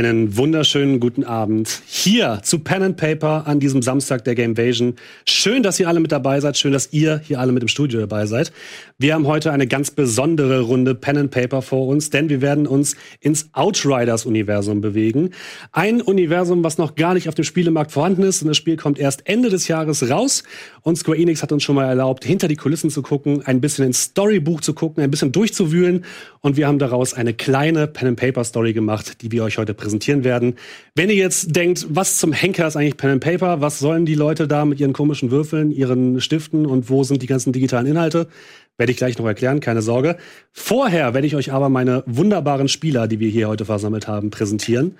Einen wunderschönen guten Abend hier zu Pen and Paper an diesem Samstag der Gamevasion. Schön, dass ihr alle mit dabei seid. Schön, dass ihr hier alle mit im Studio dabei seid. Wir haben heute eine ganz besondere Runde Pen and Paper vor uns, denn wir werden uns ins Outriders-Universum bewegen. Ein Universum, was noch gar nicht auf dem Spielemarkt vorhanden ist. Und das Spiel kommt erst Ende des Jahres raus. Und Square Enix hat uns schon mal erlaubt, hinter die Kulissen zu gucken, ein bisschen ins Storybuch zu gucken, ein bisschen durchzuwühlen. Und wir haben daraus eine kleine Pen and Paper Story gemacht, die wir euch heute präsentieren werden. Wenn ihr jetzt denkt, was zum Henker ist eigentlich Pen and Paper? Was sollen die Leute da mit ihren komischen Würfeln, ihren Stiften und wo sind die ganzen digitalen Inhalte? Werde ich gleich noch erklären, keine Sorge. Vorher werde ich euch aber meine wunderbaren Spieler, die wir hier heute versammelt haben, präsentieren.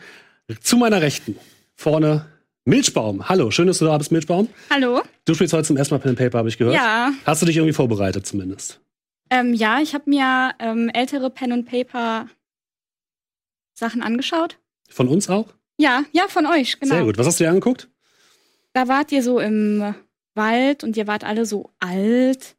Zu meiner Rechten, vorne Milchbaum. Hallo, schön, dass du da bist, Milchbaum. Hallo. Du spielst heute zum ersten Mal Pen and Paper, habe ich gehört. Ja. Hast du dich irgendwie vorbereitet zumindest? Ähm, ja, ich habe mir ähm, ältere Pen and Paper Sachen angeschaut. Von uns auch? Ja, ja, von euch, genau. Sehr gut. Was hast du dir angeguckt? Da wart ihr so im Wald und ihr wart alle so alt.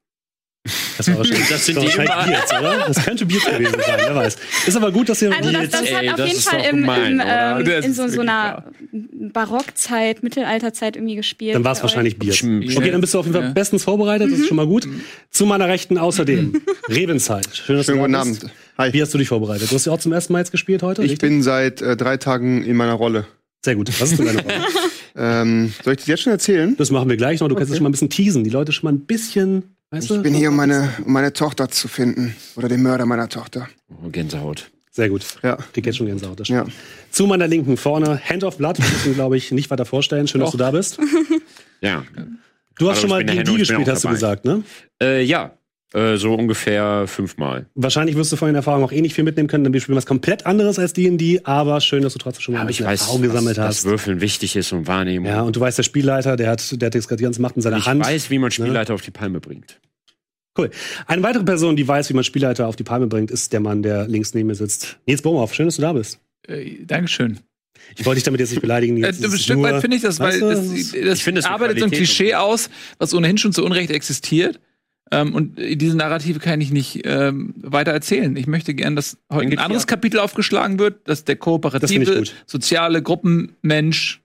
Das war wahrscheinlich, Das sind war die. Biers, oder? Das könnte Biers gewesen sein, wer weiß. Ist aber gut, dass ihr Also das, das Ey, hat auf das jeden Fall im, gemein, im, ähm, in so, so einer Barockzeit, Mittelalterzeit irgendwie gespielt. Dann war es euch. wahrscheinlich Bier. Okay, dann bist du auf jeden Fall Ja. bestens vorbereitet, das ist schon mal gut. Zu meiner Rechten außerdem Revenzeit. Schön, dass Schönen du guten. Abend. Hi. Wie hast du dich vorbereitet? Du hast ja auch zum ersten Mal jetzt gespielt heute, Ich richtig? bin seit äh, drei Tagen in meiner Rolle. Sehr gut. Was ist denn deine Rolle? Ähm, soll ich das jetzt schon erzählen? Das machen wir gleich noch. Du kannst Okay. das schon mal ein bisschen teasen. Die Leute schon mal ein bisschen, weißt du? Ich bin hier, um meine, um meine Tochter zu finden. Oder den Mörder meiner Tochter. Oh, Gänsehaut. Sehr gut. Ja. Krieg jetzt schon Gänsehaut. Das Ja. Zu meiner Linken vorne Hand of Blood. Wir müssen, glaube ich, nicht weiter vorstellen. Schön, dass Doch. du da bist. Ja. Du hast Hallo, schon mal ich D&D ich gespielt, hast du gesagt, ne? Äh, ja. Äh, so ungefähr fünfmal. Wahrscheinlich wirst du von den Erfahrungen auch eh nicht viel mitnehmen können, denn wir spielen was komplett anderes als D&D, aber schön, dass du trotzdem schon mal ein Aber ich bisschen weiß, Erfahrung gesammelt was, hast. was Würfeln wichtig ist und Wahrnehmung. Ja, und du weißt, der Spielleiter, der hat, der hat jetzt gerade die ganze Macht in seiner ich Hand. weiß, wie man Spielleiter auf die Palme bringt. Cool. Eine weitere Person, die weiß, wie man Spielleiter auf die Palme bringt, ist der Mann, der links neben mir sitzt. Nils Bohmhoff, schön, dass du da bist. Äh, Dankeschön. Ich wollte dich damit jetzt nicht beleidigen. Äh, Nils. Das ein Stück nur- weit finde ich das, weil das, das das es eine arbeitet so ein Klischee aus, was ohnehin schon zu Unrecht existiert. Ähm, und diese Narrative kann ich nicht ähm, weiter erzählen. Ich möchte gern, dass heute ein anderes. Kapitel aufgeschlagen wird, dass der Das kooperative, soziale Gruppenmensch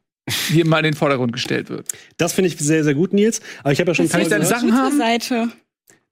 hier mal in den Vordergrund gestellt wird. Das finde ich sehr, sehr gut, Nils. Aber ich habe ja schon Das die Sachen haben? Seite.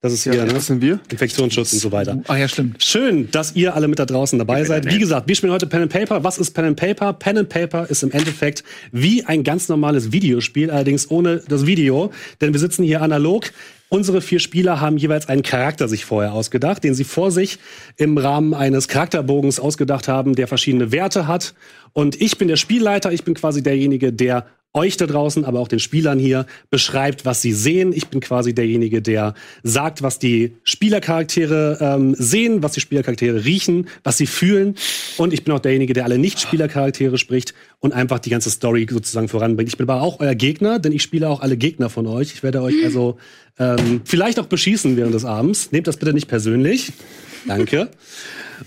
Das ist hier, Ja, ne? was sind wir? Infektionsschutz und so weiter. Ach ja, stimmt. Schön, dass ihr alle mit da draußen dabei seid. Wie gesagt, wir spielen heute Pen and Paper. Was ist Pen and Paper? Pen and Paper ist im Endeffekt wie ein ganz normales Videospiel, allerdings ohne das Video. Denn wir sitzen hier analog. Unsere vier Spieler haben jeweils einen Charakter sich vorher ausgedacht, den sie vor sich im Rahmen eines Charakterbogens ausgedacht haben, der verschiedene Werte hat. Und ich bin der Spielleiter. Ich bin quasi derjenige, der euch da draußen, aber auch den Spielern hier beschreibt, was sie sehen. Ich bin quasi derjenige, der sagt, was die Spielercharaktere ähm, sehen, was die Spielercharaktere riechen, was sie fühlen. Und ich bin auch derjenige, der alle Nicht-Spielercharaktere spricht und einfach die ganze Story sozusagen voranbringt. Ich bin aber auch euer Gegner, denn ich spiele auch alle Gegner von euch. Ich werde euch also ähm, vielleicht auch beschießen während des Abends. Nehmt das bitte nicht persönlich. Danke.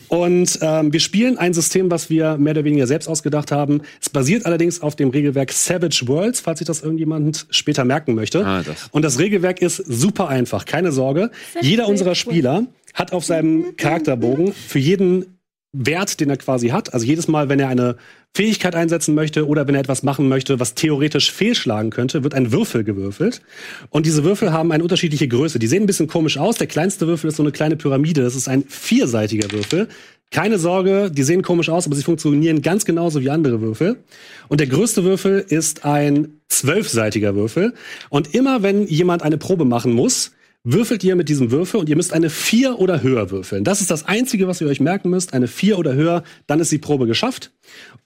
Und ähm, wir spielen ein System, was wir mehr oder weniger selbst ausgedacht haben. Es basiert allerdings auf dem Regelwerk Savage Worlds, falls sich das irgendjemand später merken möchte. Ah, das. Und das Regelwerk ist super einfach, keine Sorge. Jeder unserer Spieler hat auf seinem Charakterbogen für jeden Wert, den er quasi hat, also jedes Mal, wenn er eine Fähigkeit einsetzen möchte oder wenn er etwas machen möchte, was theoretisch fehlschlagen könnte, wird ein Würfel gewürfelt. Und diese Würfel haben eine unterschiedliche Größe. Die sehen ein bisschen komisch aus. Der kleinste Würfel ist so eine kleine Pyramide. Das ist ein vierseitiger Würfel. Keine Sorge, die sehen komisch aus, aber sie funktionieren ganz genauso wie andere Würfel. Und der größte Würfel ist ein zwölfseitiger Würfel. Und immer wenn jemand eine Probe machen muss, würfelt ihr mit diesem Würfel und ihr müsst eine 4 oder höher würfeln. Das ist das Einzige, was ihr euch merken müsst. Eine 4 oder höher, dann ist die Probe geschafft.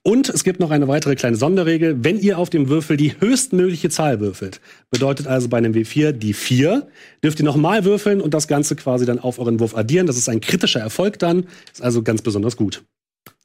Und es gibt noch eine weitere kleine Sonderregel. Wenn ihr auf dem Würfel die höchstmögliche Zahl würfelt, bedeutet also bei einem W4 die 4, dürft ihr nochmal würfeln und das Ganze quasi dann auf euren Wurf addieren. Das ist ein kritischer Erfolg dann. Ist also ganz besonders gut.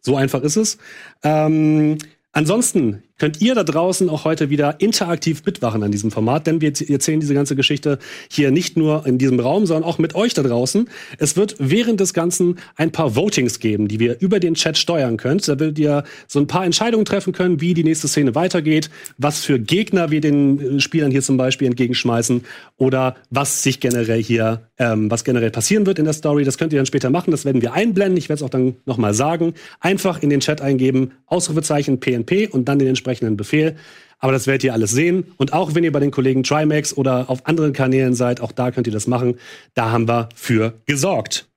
So einfach ist es. Ähm, Ansonsten könnt ihr da draußen auch heute wieder interaktiv mitwachen an diesem Format, denn wir erzählen diese ganze Geschichte hier nicht nur in diesem Raum, sondern auch mit euch da draußen. Es wird während des Ganzen ein paar Votings geben, die wir über den Chat steuern könnt. Da werdet ihr so ein paar Entscheidungen treffen können, wie die nächste Szene weitergeht, was für Gegner wir den äh, Spielern hier zum Beispiel entgegenschmeißen oder was sich generell hier, ähm, was generell passieren wird in der Story. Das könnt ihr dann später machen. Das werden wir einblenden. Ich werde es auch dann nochmal sagen. Einfach in den Chat eingeben, Ausrufezeichen PNP und dann den entsprechenden Befehl. Aber das werdet ihr alles sehen. Und auch wenn ihr bei den Kollegen Trimax oder auf anderen Kanälen seid, auch da könnt ihr das machen. Da haben wir für gesorgt.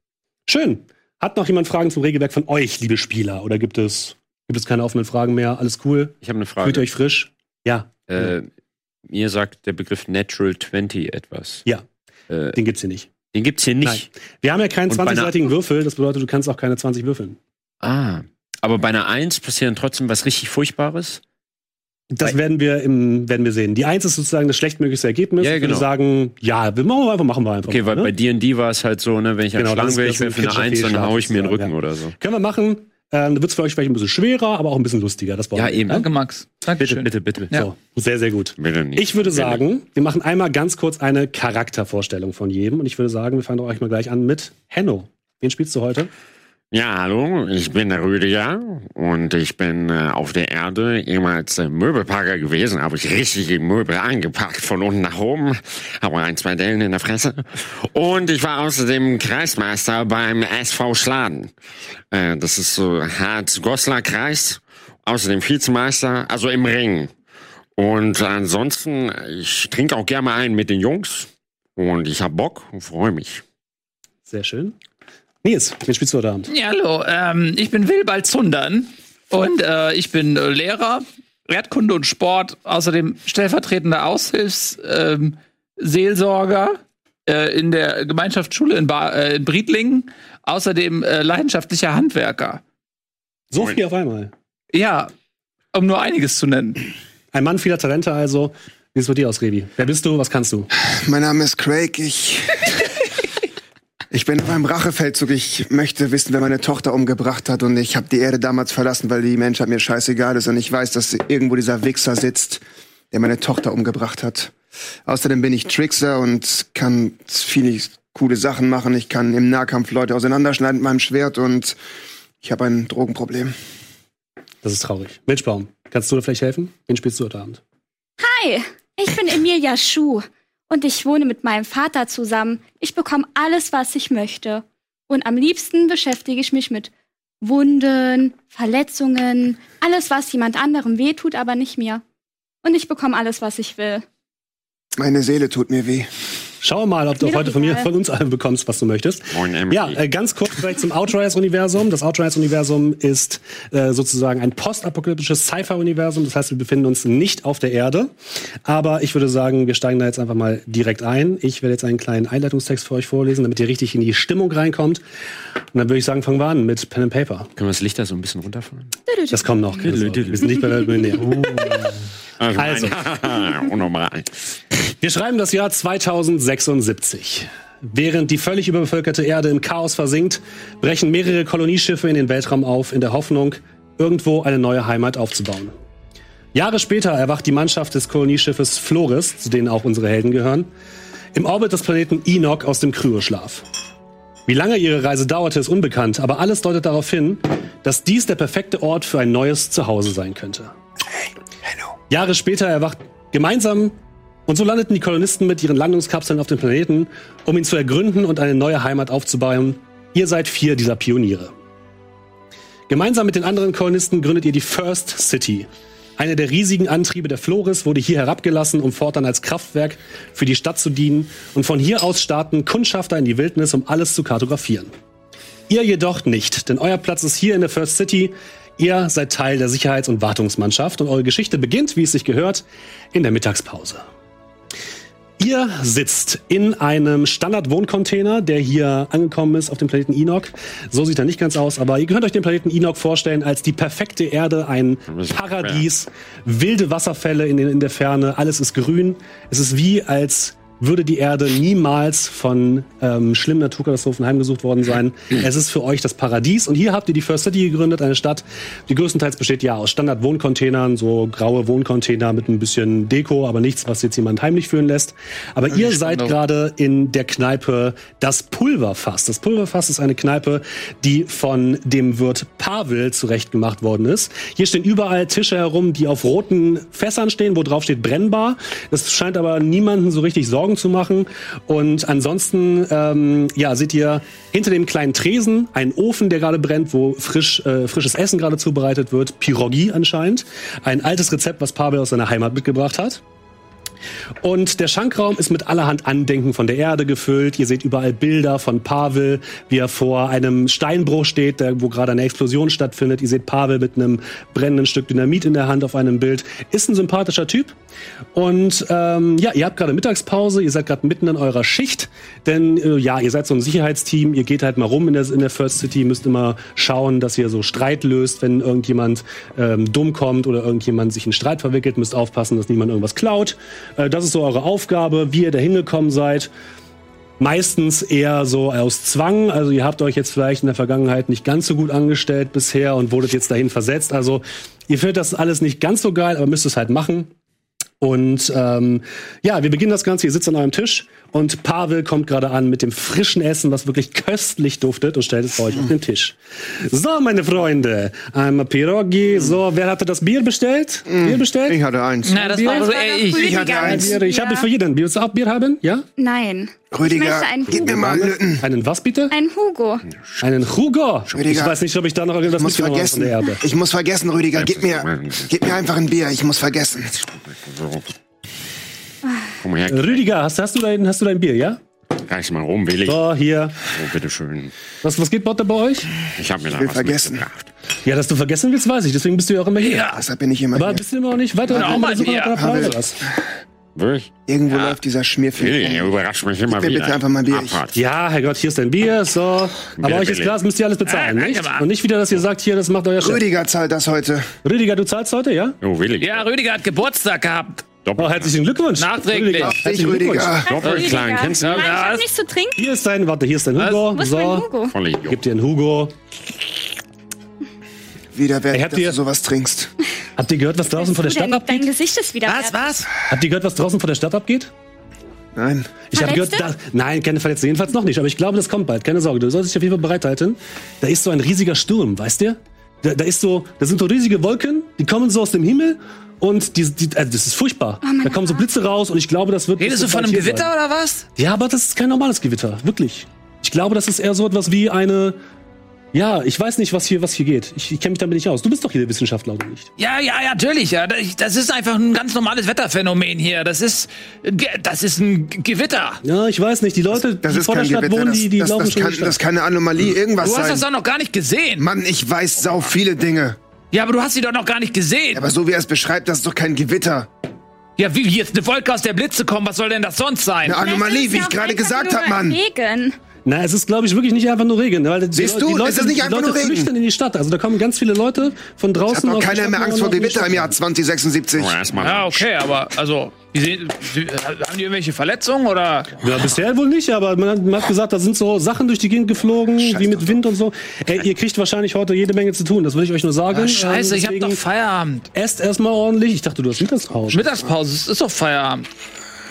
Schön. Hat noch jemand Fragen zum Regelwerk von euch, liebe Spieler? Oder gibt es, gibt es keine offenen Fragen mehr? Alles cool? Ich habe eine Fühlt Frage. euch frisch? Ja, Äh, mir sagt der Begriff Natural 20 etwas. Ja. Äh, den gibt's hier nicht. den gibt's hier nicht. Wir haben ja keinen Und bei einer- 20-seitigen Würfel. Das bedeutet, du kannst auch keine 20 würfeln. Ah. Aber bei einer 1 passiert dann trotzdem was richtig Furchtbares? Das werden wir im, werden wir sehen. Die Eins ist sozusagen das schlechtmöglichste Ergebnis. Ja, Ich würde genau. sagen, ja, wir machen wir einfach, machen wir einfach. Okay, weil ne? bei D&D war es halt so, ne, wenn ich Genau, Schlangen will, ich werfe eine 1, dann Fehlschlag hau ich mir den Rücken ja. oder so. Können wir machen. Ähm, da wird es für euch vielleicht ein bisschen schwerer, aber auch ein bisschen lustiger. Das brauchen Ja, wir. eben. Danke, Max. Dankeschön. Bitte, bitte, bitte. Ja. So, sehr, sehr gut. Bitte nicht. Ich würde Bitte. sagen, wir machen einmal ganz kurz eine Charaktervorstellung von jedem. Und ich würde sagen, wir fangen doch euch mal gleich an mit Henno. Wen spielst du heute? Ja, hallo, ich bin der Rüdiger und ich bin äh, auf der Erde ehemals äh, Möbelpacker gewesen, habe ich richtige Möbel eingepackt von unten nach oben, habe ein, zwei Dellen in der Fresse und ich war außerdem Kreismeister beim SV Schladen. Äh, das ist so Harz-Goslar Kreis, außerdem Vizemeister, also im Ring. Und ansonsten, ich trinke auch gerne mal ein mit den Jungs und ich hab Bock und freue mich. Sehr schön. Nils, wen spielst du heute Abend? Ja, hallo, ähm, ich bin Wilbald Zundern und äh, ich bin äh, Lehrer, Erdkunde und Sport, außerdem stellvertretender Aushilfsseelsorger ähm, äh, in der Gemeinschaftsschule in, ba äh, in Briedlingen, außerdem äh, leidenschaftlicher Handwerker. So viel auf einmal. Ja, um nur einiges zu nennen. Ein Mann vieler Talente also. Wie sieht's mit dir aus, Revi? Wer bist du? Was kannst du? Mein Name ist Craig. Ich. Ich bin auf einem Rachefeldzug. Ich möchte wissen, wer meine Tochter umgebracht hat. Und ich habe die Erde damals verlassen, weil die Menschheit mir scheißegal ist. Und ich weiß, dass irgendwo dieser Wichser sitzt, der meine Tochter umgebracht hat. Außerdem bin ich Trickser und kann viele coole Sachen machen. Ich kann im Nahkampf Leute auseinanderschneiden mit meinem Schwert. Und ich habe ein Drogenproblem. Das ist traurig. Milchbaum, kannst du da vielleicht helfen? Wen spielst du heute Abend? Hi, ich bin Emilia Schuh und ich wohne mit meinem Vater zusammen. Ich bekomme alles, was ich möchte. Und am liebsten beschäftige ich mich mit Wunden, Verletzungen, alles, was jemand anderem wehtut, aber nicht mir. Und ich bekomme alles, was ich will. Meine Seele tut mir weh. Schau mal, ob du auch heute von mir, von uns allen bekommst, was du möchtest. Moin, Emily. Ja, äh, ganz kurz vielleicht zum Outriders-Universum. Das Outriders-Universum ist äh, sozusagen ein postapokalyptisches Sci-Fi-Universum. Das heißt, wir befinden uns nicht auf der Erde. Aber ich würde sagen, wir steigen da jetzt einfach mal direkt ein. Ich werde jetzt einen kleinen Einleitungstext für euch vorlesen, damit ihr richtig in die Stimmung reinkommt. Und dann würde ich sagen, fangen wir an mit Pen and Paper. Können wir das Licht da so ein bisschen runterfahren? Das kommt noch. Wir sind nicht bei Weltmillionär. Also. Unnormal. Wir schreiben das Jahr 2076. Während die völlig überbevölkerte Erde im Chaos versinkt, brechen mehrere Kolonieschiffe in den Weltraum auf, in der Hoffnung, irgendwo eine neue Heimat aufzubauen. Jahre später erwacht die Mannschaft des Kolonieschiffes Floris, zu denen auch unsere Helden gehören, im Orbit des Planeten Enoch aus dem Kryoschlaf. Wie lange ihre Reise dauerte, ist unbekannt, aber alles deutet darauf hin, dass dies der perfekte Ort für ein neues Zuhause sein könnte. Jahre später erwacht gemeinsam und so landeten die Kolonisten mit ihren Landungskapseln auf dem Planeten, um ihn zu ergründen und eine neue Heimat aufzubauen. Ihr seid vier dieser Pioniere. Gemeinsam mit den anderen Kolonisten gründet ihr die First City. Einer der riesigen Antriebe der Floris wurde hier herabgelassen, um fortan als Kraftwerk für die Stadt zu dienen. Und von hier aus starten Kundschafter in die Wildnis, um alles zu kartografieren. Ihr jedoch nicht, denn euer Platz ist hier in der First City. Ihr seid Teil der Sicherheits- und Wartungsmannschaft und eure Geschichte beginnt, wie es sich gehört, in der Mittagspause. Ihr sitzt in einem Standard-Wohncontainer, der hier angekommen ist auf dem Planeten Enoch. So sieht er nicht ganz aus, aber ihr könnt euch den Planeten Enoch vorstellen als die perfekte Erde, ein Paradies, wilde Wasserfälle in, in der Ferne, alles ist grün. Es ist wie, als würde die Erde niemals von ähm, schlimmen Naturkatastrophen heimgesucht worden sein. Es ist für euch das Paradies. Und hier habt ihr die First City gegründet, eine Stadt, die größtenteils besteht ja aus Standard-Wohncontainern, so graue Wohncontainer mit ein bisschen Deko, aber nichts, was jetzt jemand heimlich führen lässt. Aber ihr seid gerade in der Kneipe Das Pulverfass. Das Pulverfass ist eine Kneipe, die von dem Wirt Pavel zurechtgemacht worden ist. Hier stehen überall Tische herum, die auf roten Fässern stehen, wo drauf steht brennbar. Das scheint aber niemanden so richtig Sorgen zu machen. Und ansonsten, ähm, ja, seht ihr hinter dem kleinen Tresen einen Ofen, der gerade brennt, wo frisch, äh, frisches Essen gerade zubereitet wird. Pirogi anscheinend. Ein altes Rezept, was Pavel aus seiner Heimat mitgebracht hat. Und der Schankraum ist mit allerhand Andenken von der Erde gefüllt. Ihr seht überall Bilder von Pavel, wie er vor einem Steinbruch steht, wo gerade eine Explosion stattfindet. Ihr seht Pavel mit einem brennenden Stück Dynamit in der Hand auf einem Bild. Ist ein sympathischer Typ. Und ähm, ja, ihr habt gerade Mittagspause, ihr seid gerade mitten in eurer Schicht. Denn äh, ja, ihr seid so ein Sicherheitsteam, ihr geht halt mal rum in der, in der First City, müsst immer schauen, dass ihr so Streit löst, wenn irgendjemand ähm, dumm kommt oder irgendjemand sich in Streit verwickelt, müsst aufpassen, dass niemand irgendwas klaut. Äh, das ist so eure Aufgabe, wie ihr da hingekommen seid. Meistens eher so aus Zwang. Also ihr habt euch jetzt vielleicht in der Vergangenheit nicht ganz so gut angestellt bisher und wurdet jetzt dahin versetzt. Also ihr findet das alles nicht ganz so geil, aber müsst es halt machen. Und ähm, ja, wir beginnen das Ganze. Ihr sitzt an eurem Tisch und Pavel kommt gerade an mit dem frischen Essen, was wirklich köstlich duftet und stellt es bei euch auf den Tisch. So, meine Freunde, einmal Pirogi. So, wer hatte das Bier bestellt? Bier bestellt? Ich hatte eins. Na, das war so eher ich. Ich hatte eins. Bier. Ich habe für jeden. Willst du auch Bier haben? Ja? Nein. Ich Rüdiger, gib mir Hugo. mal einen. Einen was bitte? Ein Hugo. Einen Hugo. Ich Rüdiger, weiß nicht, ob ich da noch irgendwas Ich muss habe vergessen. der Erde. Ich muss vergessen, Rüdiger. Gib mir, gib mir einfach ein Bier. Ich muss vergessen. So. Komm mal her, Rüdiger, hast, hast, du dein, hast du dein Bier, ja? reiß mal rum, will ich. So, hier. Oh, bitteschön. Was, was geht Botte bei euch? Ich hab mir da will was vergessen. Ja, dass du vergessen willst, weiß ich. Deswegen bist du ja auch immer hier. Ja. Deshalb bin ich immer Aber hier. bist du immer noch nicht weiter? auch mal Bier. Was? Wirklich? Irgendwo läuft dieser Willi, Schmierfilm. ihr überrascht mich immer mir wieder. bitte einfach mal Bier. Abfahrt. Ja, Herrgott, hier ist dein Bier. So. Aber Bitte, euch ist klar, das müsst ihr alles bezahlen, Ah, danke, nicht? Und nicht wieder, dass ihr sagt, hier, das macht euer Chef. Rüdiger zahlt das heute. Rüdiger, du zahlst heute, ja? Oh, Willi. Ja, Rüdiger hat Geburtstag gehabt. Doppelt. Oh, herzlichen Glückwunsch. Nachträglich. Herzlichen Glückwunsch. Klein, kennst du? Nein, ich hab nichts zu trinken. Hier ist dein, warte, hier ist dein Hugo. Wo ist mein So. Hugo? Gib dir einen Hugo. Wieder habt dass ihr- du sowas trinkst. Habt ihr gehört, was draußen vor der Stadt Dein, dein abgeht? Gesicht ist wieder Was, was? Habt ihr gehört, was draußen vor der Stadt abgeht? Nein. Ich habe gehört, da, nein, keine Verletzte, jedenfalls noch nicht, aber ich glaube, das kommt bald. Keine Sorge, du solltest dich auf jeden Fall bereithalten. Da ist so ein riesiger Sturm, weißt du? Da, da ist so, da sind so riesige Wolken, die kommen so aus dem Himmel und die, die also das ist furchtbar. da kommen so Blitze raus und ich glaube, das wird. Redest du das von einem Gewitter sein. oder was? Ja, aber das ist kein normales Gewitter, wirklich. Ich glaube, das ist eher so etwas wie eine. Ja, ich weiß nicht, was hier, was hier geht. Ich, ich kenne mich damit nicht aus. Du bist doch hier der Wissenschaftler, oder nicht? Ja, ja, ja, natürlich. Ja, das das ist einfach ein ganz normales Wetterphänomen hier. Das ist, das ist ein Gewitter. Ja, ich weiß nicht. Die Leute, Das die ist vor der Stadt Gewitter. wohnen, Das, die, die das, laufen das, schon kann, die das kann eine Anomalie, irgendwas Du hast das sein. doch noch gar nicht gesehen. Mann, ich weiß sau viele Dinge. Ja, aber du hast sie doch noch gar nicht gesehen. Aber so wie er es beschreibt, das ist doch kein Gewitter. Ja, wie jetzt eine Wolke aus der Blitze kommen, was soll denn das sonst sein? Eine Anomalie, wie ich gerade gesagt habe, Mann. Regen. Na, es ist, glaube ich, wirklich nicht einfach nur Regen. Weil die, Siehst die du, Leute, es ist nicht die einfach nur Regen. flüchten in die Stadt. Also da kommen ganz viele Leute von Hat draußen. doch aus der keiner mehr Angst vor die Gewitter im Jahr 2076. Oh. Ja, okay, aber also, sehen, sie, haben die irgendwelche Verletzungen oder? Ja, bisher wohl nicht, aber man hat, man hat gesagt, da sind so Sachen durch die Gegend geflogen, wie mit Wind und so. Ey, ihr kriegt wahrscheinlich heute jede Menge zu tun, das will ich euch nur sagen. Ah, scheiße, Ähm, ich hab doch Feierabend. Esst erstmal ordentlich. Ich dachte, du hast Mittagspause. Mittagspause, es ist doch Feierabend.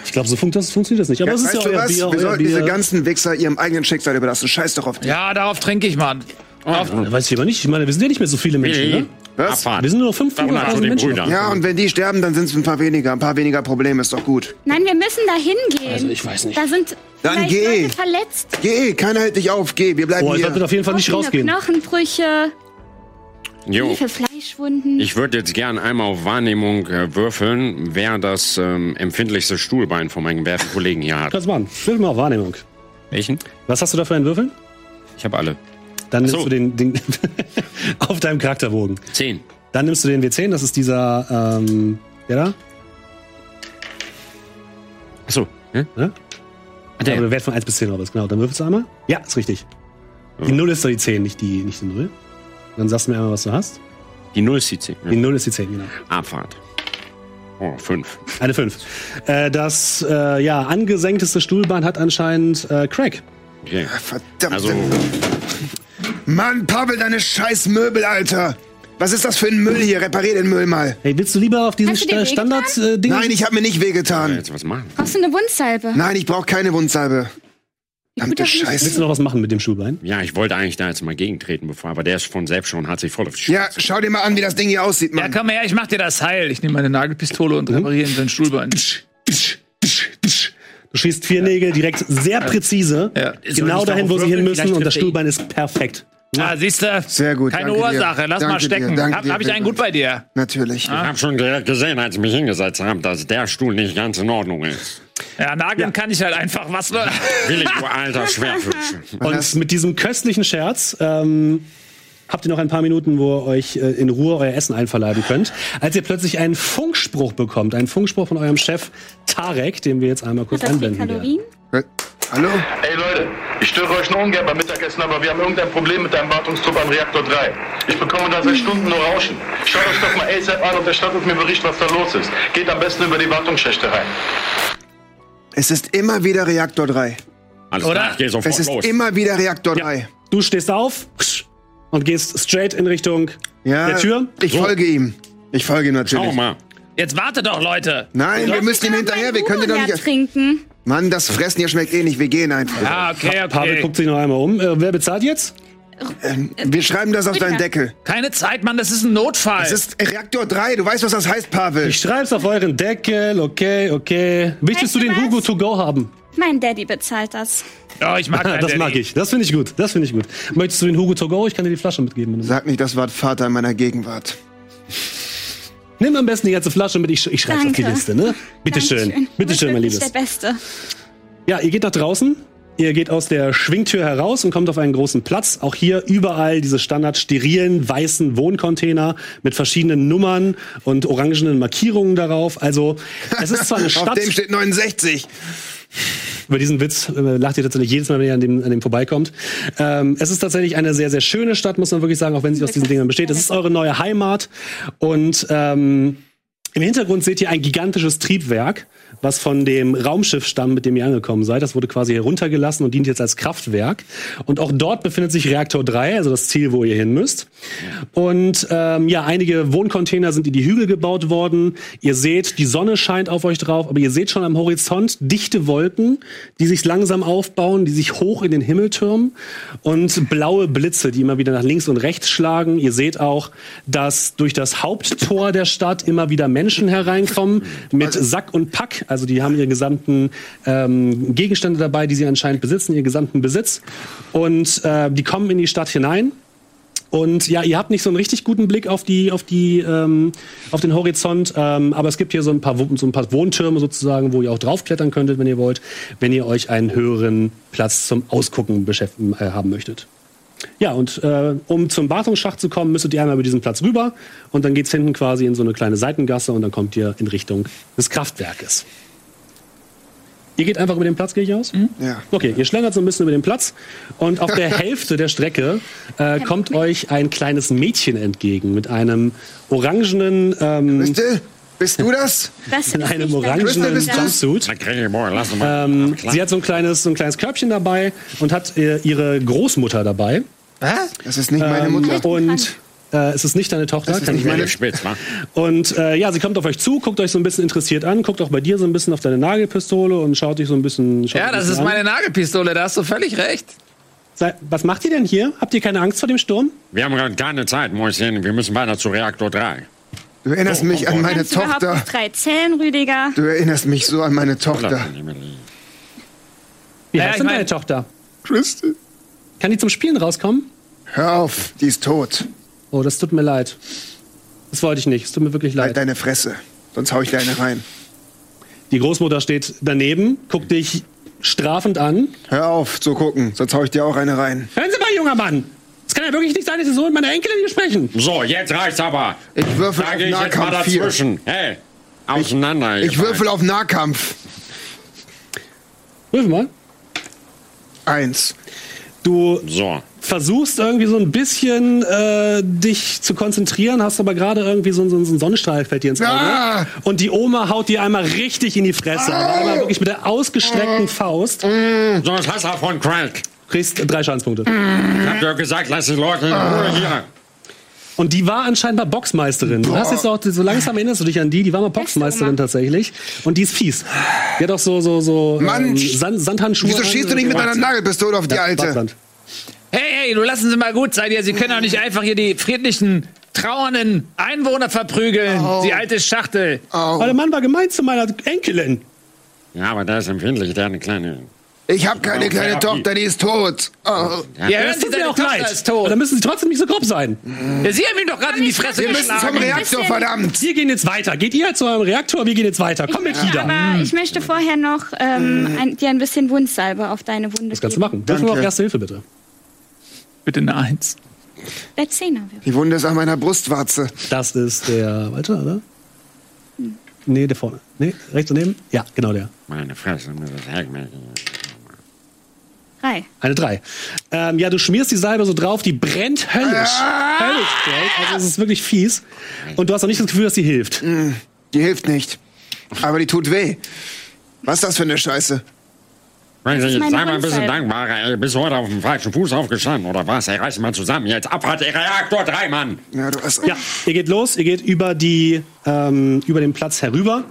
Ich glaube, so funkt das, funktioniert das nicht. Aber es ist ja euer was? Bier, Wir sollten diese ganzen Wichser ihrem eigenen Schicksal überlassen. Scheiß doch auf die. Ja, darauf trinke ich, Mann. Auf, Ja, weiß ich aber nicht. Ich meine, wir sind ja nicht mehr so viele Menschen, Willi, ne? Was? Abfahrt. Wir sind nur noch Sag mal zu 500.000 den Menschen. Brüdern. Ja, und wenn die sterben, dann sind es ein paar weniger. Ein paar weniger Probleme ist doch gut. Nein, wir müssen da hingehen. Also, ich weiß nicht. Da sind Dann geh. Leute verletzt. Geh, keiner hält dich auf. Geh, wir bleiben Boah, ich würde hier. auf jeden Fall nicht rausgehen. Knochenbrüche, Jo. tiefe Fleischwunden. Ich würde jetzt gern einmal auf Wahrnehmung äh, würfeln, wer das ähm, empfindlichste Stuhlbein von meinen werten Kollegen hier hat. Kannst du machen. Würfel mal auf Wahrnehmung. Welchen? Was hast du da für einen Würfel? Ich habe alle. Dann nimmst so. du den, den auf deinem Charakterbogen. Zehn. Dann nimmst du den W10, das ist dieser, ähm, der da? Achso. Hm? Ja? Der. Aber der Wert von 1 bis 10 oder was, genau. Dann würfelst du einmal. Ja, ist richtig. Die 0 ist doch die 10, nicht die, nicht die 0. Dann sagst du mir einmal, was du hast. Die Null ist die Zehn. Die 0 ist die 10, genau. Abfahrt. Oh, fünf. Eine 5. Äh, das äh, ja, angesenkteste Stuhlbein hat anscheinend äh, Craig. Okay. Verdammt. Also, Mann, Pavel, deine scheiß Möbel, Alter. Was ist das für ein Müll hier? Reparier den Müll mal. Hey, willst du lieber auf diesen Hast du dir Sta- Standard-Ding? Nein, ich habe mir nicht wehgetan. jetzt was machen? Brauchst du eine Wundsalbe? Nein, ich brauche keine Wundsalbe. Verdammte gut, dass du Willst Scheiße. du noch was machen mit dem Stuhlbein? Ja, ich wollte eigentlich da jetzt mal gegentreten, bevor, aber der ist von selbst schon, hat sich voll auf die Ja, schau dir mal an, wie das Ding hier aussieht, Ja, Mann. komm her, ich mach dir das heil. Ich nehme meine Nagelpistole und repariere ihm sein Stuhlbein. Du schießt vier Nägel direkt sehr präzise, Ja. genau dahin, wo sie hin müssen, und das. Stuhlbein ist perfekt. Ah, siehst du? Sehr gut, Keine danke dir. Ursache, lass Danke mal stecken. hab, dir, hab ich einen gut bei dir? Natürlich. Ich habe schon gesehen, als ich mich hingesetzt habe, dass der Stuhl nicht ganz in Ordnung ist. Ja, nageln kann ich halt einfach. Was? Willi, du alter Schwerfüchse. Und mit diesem köstlichen Scherz ähm, habt ihr noch ein paar Minuten, wo ihr euch äh, in Ruhe euer Essen einverleiben könnt, als ihr plötzlich einen Funkspruch bekommt, einen Funkspruch von eurem Chef Tarek, den wir jetzt einmal kurz Hat das einblenden. Kalorien? Hallo? Ey Leute, ich störe euch nur ungern beim Mittagessen, aber wir haben irgendein Problem mit deinem Wartungstrupp am Reaktor 3. Ich bekomme da seit Stunden nur Rauschen. Schaut euch doch mal ASAP an und erstattet mir Bericht, was da los ist. Geht am besten über die Wartungsschächte rein. Es ist immer wieder Reaktor 3. Alles Oder? klar, ich geh sofort Es ist los. immer wieder Reaktor 3. Du stehst auf und gehst straight in Richtung Ja, der Tür. ich folge ihm. Ich folge ihm Schau natürlich. mal. Jetzt wartet doch, Leute. Nein, wir müssen ihm hinterher. Wir können ihn doch nicht... trinken. Mann, das Fressen hier schmeckt eh nicht. Wir gehen einfach. Ja, okay, Pavel okay. guckt sich noch einmal um. Äh, wer bezahlt jetzt? Wir schreiben das auf deinen Deckel. Keine Zeit, Mann, das ist ein Notfall. Es ist Reaktor 3. Du weißt, was das heißt, Pavel. Ich schreib's auf euren Deckel, okay, okay. Möchtest du den du Hugo was? to go haben? Mein Daddy bezahlt das. oh, ich mag das Daddy. mag ich. Das finde ich gut. Das finde ich gut. Möchtest du den Hugo to go? Ich kann dir die Flasche mitgeben. Sag nicht das Wort Vater in meiner Gegenwart. Nimm am besten die ganze Flasche mit, ich, ich schreibe auf die. Liste, ne? Bitte schön. Dankeschön. Bitte Du bist schön, mein Liebes. der Beste. Ja, ihr geht nach draußen. Ihr geht aus der Schwingtür heraus und kommt auf einen großen Platz. Auch hier überall diese standard sterilen weißen Wohncontainer mit verschiedenen Nummern und orangenen Markierungen darauf. Also es ist zwar eine Auf Stadt. dem steht 69. Über diesen Witz äh, lacht ihr tatsächlich jedes Mal, wenn ihr an dem, an dem vorbeikommt. Ähm, es ist tatsächlich eine sehr, sehr schöne Stadt, muss man wirklich sagen, auch wenn sie aus diesen Dingen besteht. Es ist eure neue Heimat und ähm, im Hintergrund seht ihr ein gigantisches Triebwerk, was von dem Raumschiff stammt, mit dem ihr angekommen seid. Das wurde quasi heruntergelassen und dient jetzt als Kraftwerk. Und auch dort befindet sich Reaktor 3, also das Ziel, wo ihr hin müsst. Und ähm, ja, einige Wohncontainer sind in die Hügel gebaut worden. Ihr seht, die Sonne scheint auf euch drauf, aber ihr seht schon am Horizont dichte Wolken, die sich langsam aufbauen, die sich hoch in den Himmel türmen und blaue Blitze, die immer wieder nach links und rechts schlagen. Ihr seht auch, dass durch das Haupttor der Stadt immer wieder Menschen hereinkommen mit Sack und Pack. Also die haben ihre gesamten ähm, Gegenstände dabei, die sie anscheinend besitzen, ihren gesamten Besitz. Und äh, die kommen in die Stadt hinein. Und ja, ihr habt nicht so einen richtig guten Blick auf die, auf die, ähm, auf den Horizont, ähm, aber es gibt hier so ein paar, so ein paar Wohntürme sozusagen, wo ihr auch draufklettern könntet, wenn ihr wollt, wenn ihr euch einen höheren Platz zum Ausgucken äh, haben möchtet. Ja, und äh, um zum Wartungsschacht zu kommen, müsstet ihr einmal über diesen Platz rüber und dann geht's hinten quasi in so eine kleine Seitengasse und dann kommt ihr in Richtung des Kraftwerkes. Ihr geht einfach über den Platz, gehe ich aus? Ja. Okay, ihr schlendert so ein bisschen über den Platz und auf der Hälfte der Strecke äh, kommt euch ein kleines Mädchen entgegen mit einem orangenen, ähm, Christel, bist du das? Das in einem orangenen? Jumpsuit. Ähm, sie hat so ein kleines, so ein kleines Körbchen dabei und hat äh, ihre Großmutter dabei. Das ist nicht meine Mutter. Ähm, und äh, es ist nicht deine Tochter, Das ist kann ich nicht meine. Spitz, wa? Und äh, ja, sie kommt auf euch zu, guckt euch so ein bisschen interessiert an, guckt auch bei dir so ein bisschen auf deine Nagelpistole und schaut dich so ein bisschen. Ja, das bisschen ist an. meine Nagelpistole, da hast du völlig recht. Sei, was macht ihr denn hier? Habt ihr keine Angst vor dem Sturm? Wir haben gerade keine Zeit, Mäuschen. Wir müssen weiter zu Reaktor 3. Du erinnerst mich an meine Kannst du überhaupt Tochter. nicht drei Zählen, Rüdiger? Du erinnerst mich so an meine Tochter. Wie heißt denn deine Tochter? Christel? Kann die zum Spielen rauskommen? Hör auf, die ist tot. Oh, das tut mir leid. Das wollte ich nicht. Es tut mir wirklich Halt leid. deine Fresse. Sonst hau ich dir eine rein. Die Großmutter steht daneben, guckt dich strafend an. Hör auf zu gucken, sonst hau ich dir auch eine rein. Hören Sie mal, junger Mann! Es kann ja wirklich nicht sein, dass Sie so mit meiner Enkelin hier sprechen. So, jetzt reicht's aber. Ich würfel Da auf ich jetzt mal Nahkampf 4. dazwischen. Hey, auseinander. ihr Ich würfel auf Nahkampf. Würfel mal. Eins. Du. So. versuchst irgendwie so ein bisschen äh, dich zu konzentrieren, hast aber gerade irgendwie so, so, so ein Sonnenstrahl fällt dir ins Auge. Ah! Und die Oma haut dir einmal richtig in die Fresse. Aber einmal wirklich mit der ausgestreckten Faust. So ein Hasser von Craig. Kriegst drei Schadenspunkte. Ich hab dir gesagt, lass die Leute in Ruhe hier. Und die war anscheinend mal Boxmeisterin. Du hast jetzt auch, so langsam erinnerst du dich an die, die war mal Boxmeisterin tatsächlich. Und die ist fies. Die hat auch so, so, so Mann, ähm, Sand, Sandhandschuhe. Wieso schießt du nicht mit deiner Nagelpistole auf die Ja, Alte? Bartland. Hey, hey, du lassen Sie mal gut sein hier. Sie können doch nicht einfach hier die friedlichen, trauernden Einwohner verprügeln. Die alte Schachtel. Aber der Mann war gemein zu meiner Enkelin. Ja, aber der ist empfindlich, der hat eine kleine. Ich habe keine kleine Tochter, die ist tot. Oh. Ja, Ja, das Sie, tut mir auch Tochter leid. ist tot. Dann müssen Sie trotzdem nicht so grob sein. Ja, Sie haben ihm doch gerade in die Fresse Wir müssen zum. Reaktor, verdammt. Wir gehen jetzt weiter. Geht ihr zu eurem Reaktor, wir gehen jetzt weiter. Komm mit, Ja, Ida. aber ich möchte vorher noch ähm, ein, dir ein bisschen Wundsalbe auf deine Wunde Das kannst du machen. Dürfen wir auch Erste Hilfe, bitte. Bitte eine Eins. Der Zehner. Die Wunde ist an meiner Brustwarze. Das ist der. Weiter, oder? Nee, der vorne. Nee, rechts daneben? Ja, genau der. Meine Fresse, mir das Heckmeck. Drei. Eine 3. Ähm, ja, du schmierst die Salbe so drauf, die brennt höllisch. Höllisch brennt. Also es ist wirklich fies. Und du hast auch nicht das Gefühl, dass sie hilft. Die hilft nicht. Aber die tut weh. Was ist das für eine Scheiße? Wenn ist Sie jetzt meine einmal ein bisschen dankbar, ey, bist du heute auf dem falschen Fuß aufgestanden, oder was? Ey, reiß mal zusammen, jetzt Abfahrt, der Reaktor 3, Mann! Ja, du hast. Ja, ihr geht los, ihr geht über, die, ähm, über den Platz herüber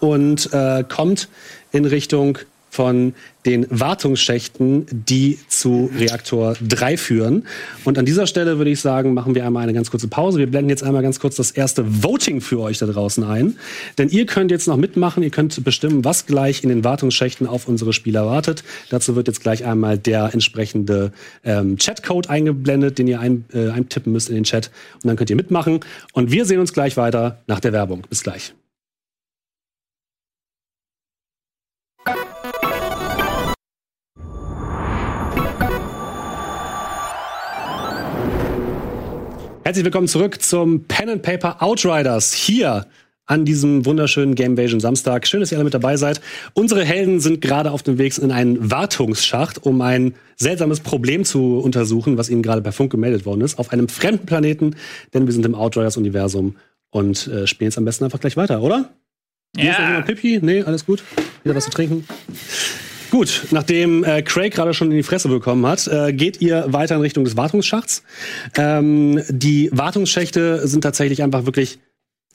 und äh, kommt in Richtung von den Wartungsschächten, die zu Reaktor 3 führen. Und an dieser Stelle würde ich sagen, machen wir einmal eine ganz kurze Pause. Wir blenden jetzt einmal ganz kurz das erste Voting für euch da draußen ein. Denn ihr könnt jetzt noch mitmachen, ihr könnt bestimmen, was gleich in den Wartungsschächten auf unsere Spieler wartet. Dazu wird jetzt gleich einmal der entsprechende ähm, Chatcode eingeblendet, den ihr ein, äh, eintippen müsst in den Chat. Und dann könnt ihr mitmachen. Und wir sehen uns gleich weiter nach der Werbung. Bis gleich. Herzlich willkommen zurück zum Pen and Paper Outriders hier an diesem wunderschönen Gamevasion Samstag. Schön, dass ihr alle mit dabei seid. Unsere Helden sind gerade auf dem Weg in einen Wartungsschacht, um ein seltsames Problem zu untersuchen, was ihnen gerade per Funk gemeldet worden ist, auf einem fremden Planeten, denn wir sind im Outriders-Universum und äh, spielen jetzt am besten einfach gleich weiter, oder? Ja. Pipi? Nee, alles gut. Wieder was zu trinken? Gut, nachdem äh, Craig gerade schon in die Fresse bekommen hat, äh, geht ihr weiter in Richtung des Wartungsschachts. Ähm, die Wartungsschächte sind tatsächlich einfach wirklich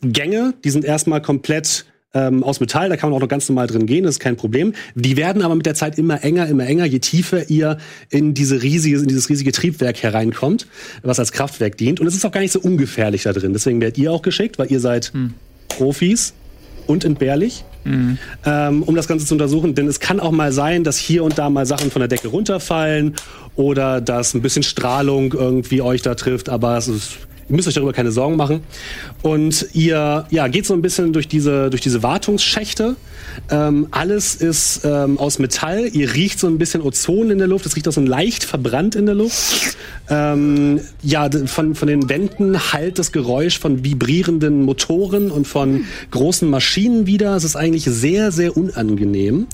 Gänge. Die sind erstmal komplett ähm, aus Metall, da kann man auch noch ganz normal drin gehen, das ist kein Problem. Die werden aber mit der Zeit immer enger, immer enger, je tiefer ihr in diese riesige, in dieses riesige Triebwerk hereinkommt, was als Kraftwerk dient. Und es ist auch gar nicht so ungefährlich da drin. Deswegen werdet ihr auch geschickt, weil ihr seid Profis und entbehrlich ähm, um das Ganze zu untersuchen. Denn es kann auch mal sein, dass hier und da mal Sachen von der Decke runterfallen oder dass ein bisschen Strahlung irgendwie euch da trifft. Aber es ist, ihr müsst euch darüber keine Sorgen machen. Und ihr ja, geht so ein bisschen durch diese, durch diese Wartungsschächte. Ähm, alles ist ähm, aus Metall. Ihr riecht so ein bisschen Ozon in der Luft. Es riecht auch so leicht verbrannt in der Luft. Ähm, ja, von, von den Wänden hallt das Geräusch von vibrierenden Motoren und von großen Maschinen wieder. Es ist eigentlich sehr, sehr unangenehm.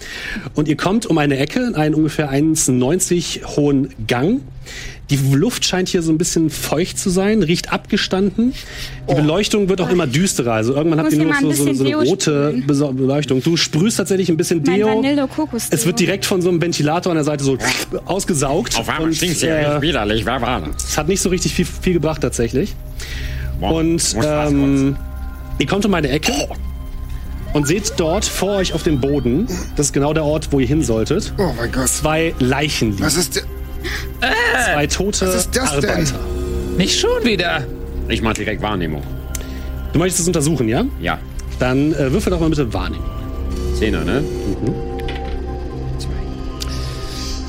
Und ihr kommt um eine Ecke in einen ungefähr 1,90 hohen Gang. Die Luft scheint hier so ein bisschen feucht zu sein, riecht abgestanden. Die Beleuchtung wird auch immer düsterer. Also irgendwann habt ihr nur so, so, so eine rote Beleuchtung. Du sprühst tatsächlich ein bisschen Mein Deo. Es wird direkt von so einem Ventilator an der Seite so ausgesaugt. Auf einmal Und, stinkt's ja äh, echt widerlich, wer war das? es hat nicht so richtig viel, viel gebracht tatsächlich. Boah, Und ähm, ihr kommt um eine Ecke und seht dort vor euch auf dem Boden, das ist genau der Ort, wo ihr hin solltet, Oh mein Gott. zwei Leichen liegen. Was ist. Zwei tote was ist das denn? Arbeiter. Nicht schon wieder. Ich mach direkt Wahrnehmung. Du möchtest es untersuchen, ja? Ja. Dann äh, würfel doch mal bitte Wahrnehmung. Zehner, ne?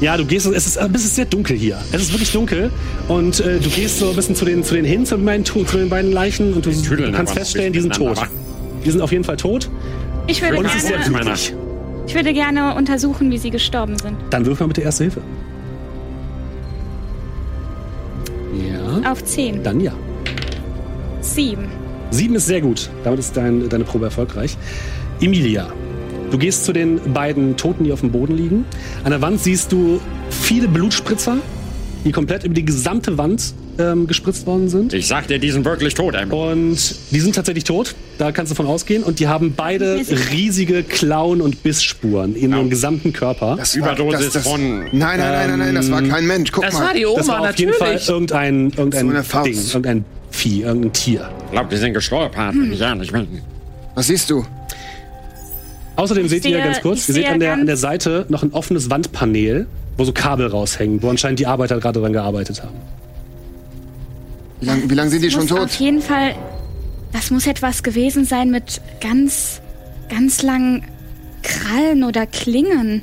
Ja, du gehst, es ist, es ist sehr dunkel hier. Es ist wirklich dunkel. Und äh, du gehst so ein bisschen zu den, zu den hin, zu, meinen, zu den beiden Leichen und du, du kannst feststellen, die sind tot. Die sind auf jeden Fall tot. Ich würde, Und es ist sehr gerne, blutig. ich würde gerne untersuchen, wie sie gestorben sind. Dann würfel mal bitte Erste Hilfe. Ja, Auf zehn. dann ja. Sieben. Sieben ist sehr gut. Damit ist dein, deine Probe erfolgreich. Emilia, du gehst zu den beiden Toten, die auf dem Boden liegen. An der Wand siehst du viele Blutspritzer. die komplett über die gesamte Wand ähm, gespritzt worden sind. Ich sag dir, die sind wirklich tot, Emily. Und die sind tatsächlich tot, da kannst du von ausgehen. Und die haben beide riesige Klauen- und Bissspuren in ihrem gesamten Körper. Das Überdosis von- Nein, nein, nein, nein, nein, das war kein Mensch. Guck Das mal. war die Oma, das war auf jeden Fall natürlich. irgendein, irgendein So. Ding, irgendein Vieh, irgendein Tier. Ich glaube, die sind gestolpert. Hm. Ja, ich bin. Was siehst du? Außerdem seht ihr ganz kurz, ihr seht an der, an der Seite noch ein offenes Wandpanel, wo so Kabel raushängen, wo anscheinend die Arbeiter gerade dran gearbeitet haben. Wie lange wie lang sind die schon muss tot? auf jeden Fall, das muss etwas gewesen sein mit ganz, ganz langen Krallen oder Klingen.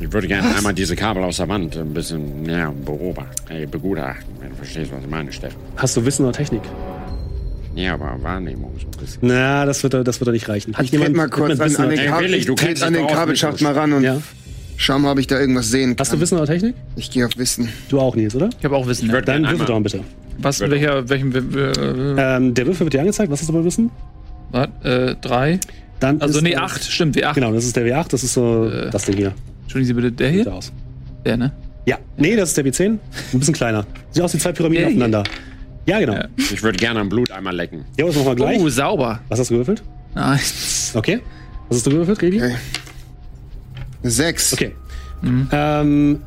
Ich würde gerne einmal diese Kabel aus der Wand ein bisschen näher beobachten, äh, begutachten, wenn du verstehst, was ich meine, Steffen. Hast du Wissen oder Technik? Nee, aber Wahrnehmung so ein bisschen. Na, das wird, das wird doch nicht reichen. Hat Ich trete mal kurz an, Wissen an oder den, Ey, Kabel, ich du kennst an den mit mal ran und Ja. schau mal, ob ich da irgendwas sehen kann. Hast du Wissen oder Technik? Ich gehe auf Wissen. Du auch, Nils, oder? Ich habe auch Wissen. Ich Ne? würde Dann würfel doch bitte. Was, welcher, welchem, äh, Ähm, der Würfel wird dir angezeigt. Was ist aber Wissen? was, äh, drei? Dann Also ist nee, acht, stimmt, wie acht. Genau, das ist der W8, das ist so das Ding hier. Entschuldigen Sie bitte, der Sieht hier? aus. Der, ne? Ja, nee, das ist der W10. Ein bisschen kleiner. Sieht aus wie zwei Pyramiden Der hier. aufeinander. Ja, genau. Ja. Ja, ich würde gerne am Blut einmal lecken. das machen wir gleich. Oh, sauber. Was hast du gewürfelt? Nice. Okay. Was hast du gewürfelt, Rebi? Okay. Sechs. Okay. Ähm,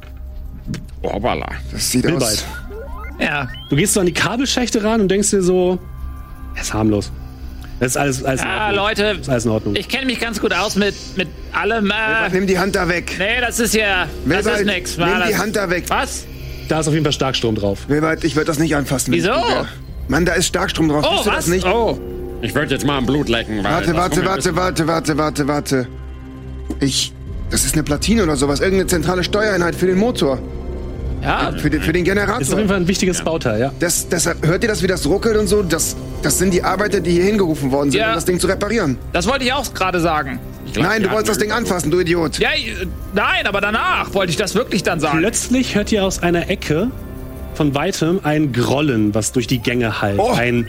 Oh, hoppala. Das sieht Bilbald. aus. Ja. Du gehst so an die Kabelschächte ran und denkst dir so, das ist harmlos. Das ist alles, alles in Ah, Ordnung. Leute, Das ist alles in Ordnung. ich kenne mich ganz gut aus mit, mit allem. Äh, Nimm die Hand da weg. nee, das ist ja. Das Wilbert, ist nix. nimm war die das- Hand da weg. Was? Da ist auf jeden Fall Starkstrom drauf. Wilbert, ich würde das nicht anfassen. Wieso? Mann, da ist Starkstrom drauf. Oh, was? das nicht? Oh. Ich würde jetzt mal am Blut lecken, weil. Warte, das warte, warte, warte, warte, warte, warte. Ich. Das ist eine Platine oder sowas. Irgendeine zentrale Steuereinheit für den Motor. Ja, Für den, für den Ist auf jeden Generator. Fall ein wichtiges Bauteil, ja. Das, das, hört ihr das, wie das ruckelt und so? Das, das sind die Arbeiter, die hier hingerufen worden sind, Ja. um das Ding zu reparieren. das wollte ich auch gerade sagen. Glaub, Nein, du wolltest das Ding anfassen, du Idiot. Ja, ich- nein, aber danach wollte ich das wirklich dann sagen. Plötzlich hört ihr aus einer Ecke von weitem ein Grollen, was durch die Gänge hallt. Oh. Ein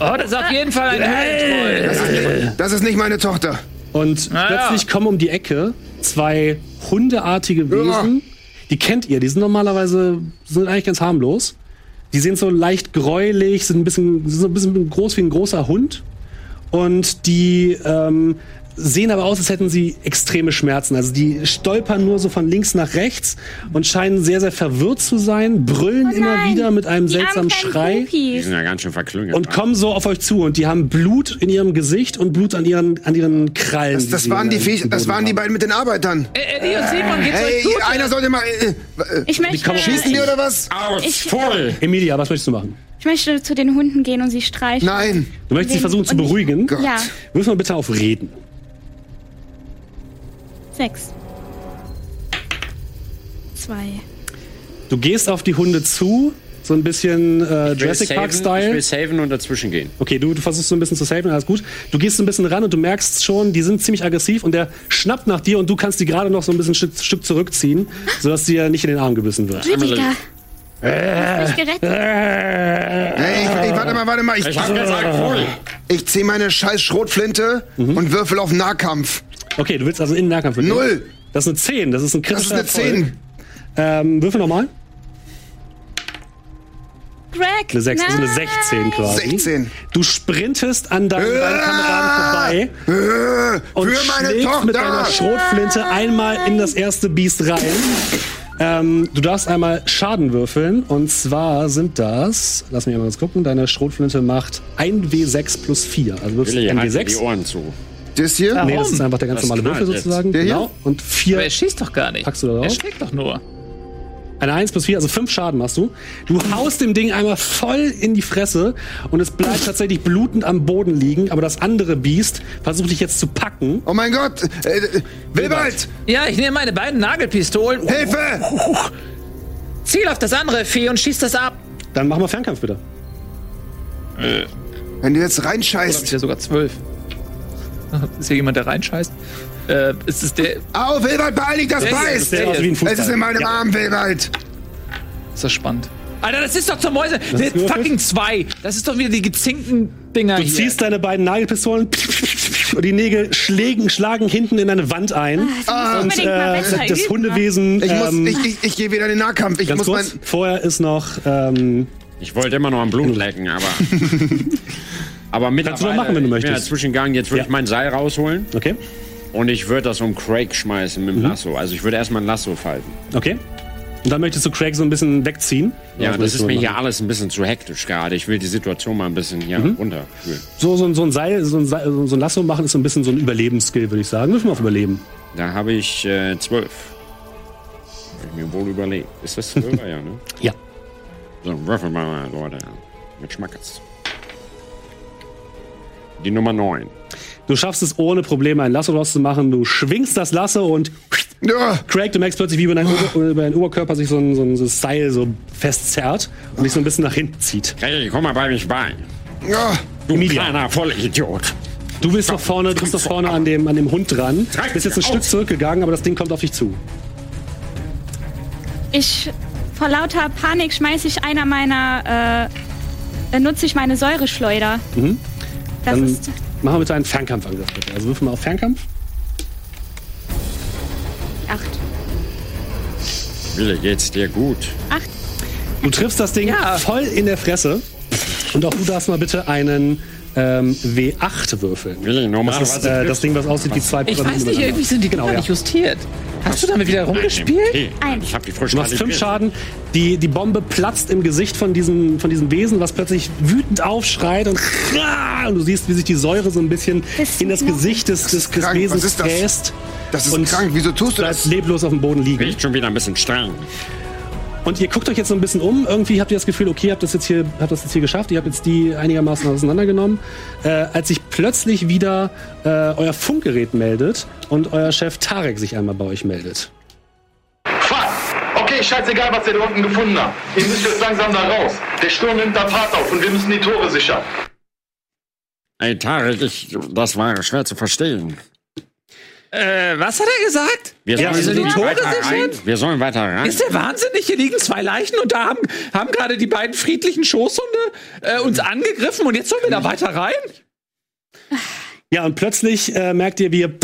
Oh, das ist auf jeden Fall ein Höhlentroll. Das ist, nicht, das ist nicht meine Tochter. und Na ja. plötzlich kommen um die Ecke zwei hundeartige Wesen. Die kennt ihr, die sind normalerweise sind eigentlich ganz harmlos. Die sind so leicht gräulich, sind ein bisschen, sind so ein bisschen groß wie ein großer Hund. Und die ähm, sehen aber aus, als hätten sie extreme Schmerzen. Also die stolpern nur so von links nach rechts und scheinen sehr, sehr verwirrt zu sein, brüllen Oh immer wieder mit einem die seltsamen Schrei. Die sind ja ganz schön verklüngelt. Und wa? kommen so auf euch zu und die haben Blut in ihrem Gesicht und Blut an ihren, an ihren Krallen. Das, das waren die, Viech, das waren die beiden mit den Arbeitern. Äh, und Simon geht's Hey, euch gut? einer sollte mal. Äh, äh, Ich möchte, schießen die oder was? Aus, Ich- voll! Emilia, was möchtest du machen? ich möchte zu den Hunden gehen und sie streichen. Nein. Du möchtest sie versuchen zu ich- beruhigen. Gott. Ja, Wirf mal bitte auf Reden. Sechs. Zwei. Du gehst auf die Hunde zu, so ein bisschen äh, Jurassic saven, Ich Park-Style. will saven und dazwischen gehen. Okay, du, du versuchst so ein bisschen zu saven, alles gut. Du gehst so ein bisschen ran und du merkst schon, die sind ziemlich aggressiv und der schnappt nach dir und du kannst die gerade noch so ein bisschen Stück, Stück zurückziehen, sodass dir nicht in den Arm gebissen wird. Rüdiger. Du hast mich gerettet. Hey, ich, ich, warte mal, warte mal. Ich, Ich hab gesagt, voll! ich zieh meine scheiß Schrotflinte Mhm. und würfel auf Nahkampf. Okay, du willst also in den Nahkampf mit? Null. Das ist eine 10, das ist ein Das ist kritischer eine 10. Ähm, würfel nochmal. Greg. Eine 6, also eine nein. 16 quasi. 16. Du sprintest an deinen, deinen Ah! Kameraden vorbei Äh, und für meine schlägst mit deiner Tochter. Schrotflinte einmal in das erste Biest rein. Ähm, du darfst einmal Schaden würfeln und zwar sind das, lass mich einmal kurz gucken, deine Schrotflinte macht 1W6 plus 4. Also würfelst Willi, du halt dir die 1W6. Ohren zu. Das hier? Nee, das ist einfach der ganz Das normale Würfel sozusagen. Der hier? Genau. Und Aber 4, er schießt doch gar nicht. Packst du da Er drauf? schlägt doch nur. eine 1 plus 4, also 5 Schaden machst du. Du haust dem Ding einmal voll in die Fresse und es bleibt tatsächlich blutend am Boden liegen, aber das andere Biest versucht dich jetzt zu packen. Oh mein Gott. Äh, äh, Wilbald, Ja, ich nehme meine beiden Nagelpistolen, Hilfe. ziel auf das andere Vieh und schieß das ab. Dann machen wir Fernkampf bitte. Wenn du jetzt Oder hab ich reinscheißt. ja sogar zwölf. Ist hier jemand, der reinscheißt? Äh, ist es der. Au, Wilbald, beeil dich, das beißt. Es ist in meinem Ja. Arm, Wilbald. Ist das spannend. Alter, das ist doch zur Mäuse. Das fucking zwei. Das ist doch wieder die gezinkten Dinger Du hier. ziehst deine beiden Nagelpistolen und die Nägel schlägen, schlagen hinten in eine Wand ein. Ah, und äh, das üben, Hundewesen. Ich, muss, ähm, ich, ich, ich gehe wieder in den Nahkampf. Ich ganz muss kurz, mein. vorher ist noch. Ähm, Ich wollte immer noch am Blut lecken, aber. aber mittlerweile. Kannst du noch machen, wenn du möchtest. ja Zwischengang, jetzt würde Ja. ich mein Seil rausholen okay, und ich würde das um Craig schmeißen mit dem Lasso. Also ich würde erstmal ein Lasso falten. okay. Und dann möchtest du Craig so ein bisschen wegziehen. Ja, Was das ist mir machen? hier alles ein bisschen zu hektisch gerade. Ich will die Situation mal ein bisschen hier runterführen. So, so, so ein Seil, so ein, Seil, so ein Lasso machen ist so ein bisschen so ein Überlebensskill, würde ich sagen. Müssen wir auf Überleben. Da habe ich äh, zwölf. Hab ich mir wohl überlegt. Ist das zwölfer, ja, ne? Ja. So, würfel mal, Leute. Mit Schmackes. Die Nummer neun. Du schaffst es ohne Probleme, ein Lasso draus zu machen. Du schwingst das Lasso und Ja, Craig, du merkst plötzlich, wie über deinen, Ober über deinen Oberkörper sich so ein, so ein so Seil so festzerrt und dich so ein bisschen nach hinten zieht. Hey, komm mal bei mich bei. ja. Du Emilia. kleiner Vollidiot. Du bist noch vorne, du bist noch vorne an dem, an dem Hund dran. Treib Bist jetzt ein Stück zurückgegangen, aber das Ding kommt auf dich zu. Ich, vor lauter Panik schmeiße ich einer meiner, äh, dann nutze ich meine Säureschleuder. Das. Dann ist, machen wir bitte einen Fernkampfangriff bitte. Also würfeln wir auf Fernkampf. acht. Wille, geht's dir gut? Acht. Du triffst das Ding Ja. voll in der Fresse. Und auch du darfst mal bitte einen ähm, W8 würfeln. Willi, Das ist äh, das Ding, was aussieht wie zwei Ich weiß nicht, irgendwie sind die Genau, ja. nicht justiert. Hast du damit wieder rumgespielt? Okay, Eins. ich habe die frisch Du machst fünf. Schaden. Die, die Bombe platzt im Gesicht von diesem, von diesem Wesen, was plötzlich wütend aufschreit und, und du siehst, wie sich die Säure so ein bisschen Das in das Gesicht des, des, des krank. Wesens fräst. Das ist Und krank. Wieso tust du Bleibt das? leblos auf dem Boden liegen. Riecht schon wieder ein bisschen streng. Und ihr guckt euch jetzt so ein bisschen um. Irgendwie habt ihr das Gefühl, okay, habt das jetzt hier, habt das jetzt hier geschafft. Ihr habt jetzt die einigermaßen auseinandergenommen. Äh, als sich plötzlich wieder äh, euer Funkgerät meldet und euer Chef Tarek sich einmal bei euch meldet. Fuck! Okay, scheißegal, was ihr da unten gefunden habt. Ihr müsst jetzt langsam da raus. Der Sturm nimmt da Fahrt auf und wir müssen die Tore sichern. Ey, Tarek, ich, das war schwer zu verstehen. Äh, was hat er gesagt? Wir Ja, sollen wir sind die rein. sichern? Wir sollen weiter rein. Ist der wahnsinnig? Hier liegen zwei Leichen und da haben, haben gerade die beiden friedlichen Schoßhunde äh, uns angegriffen und jetzt sollen wir da weiter rein? Ja, und plötzlich äh, merkt ihr, wie ihr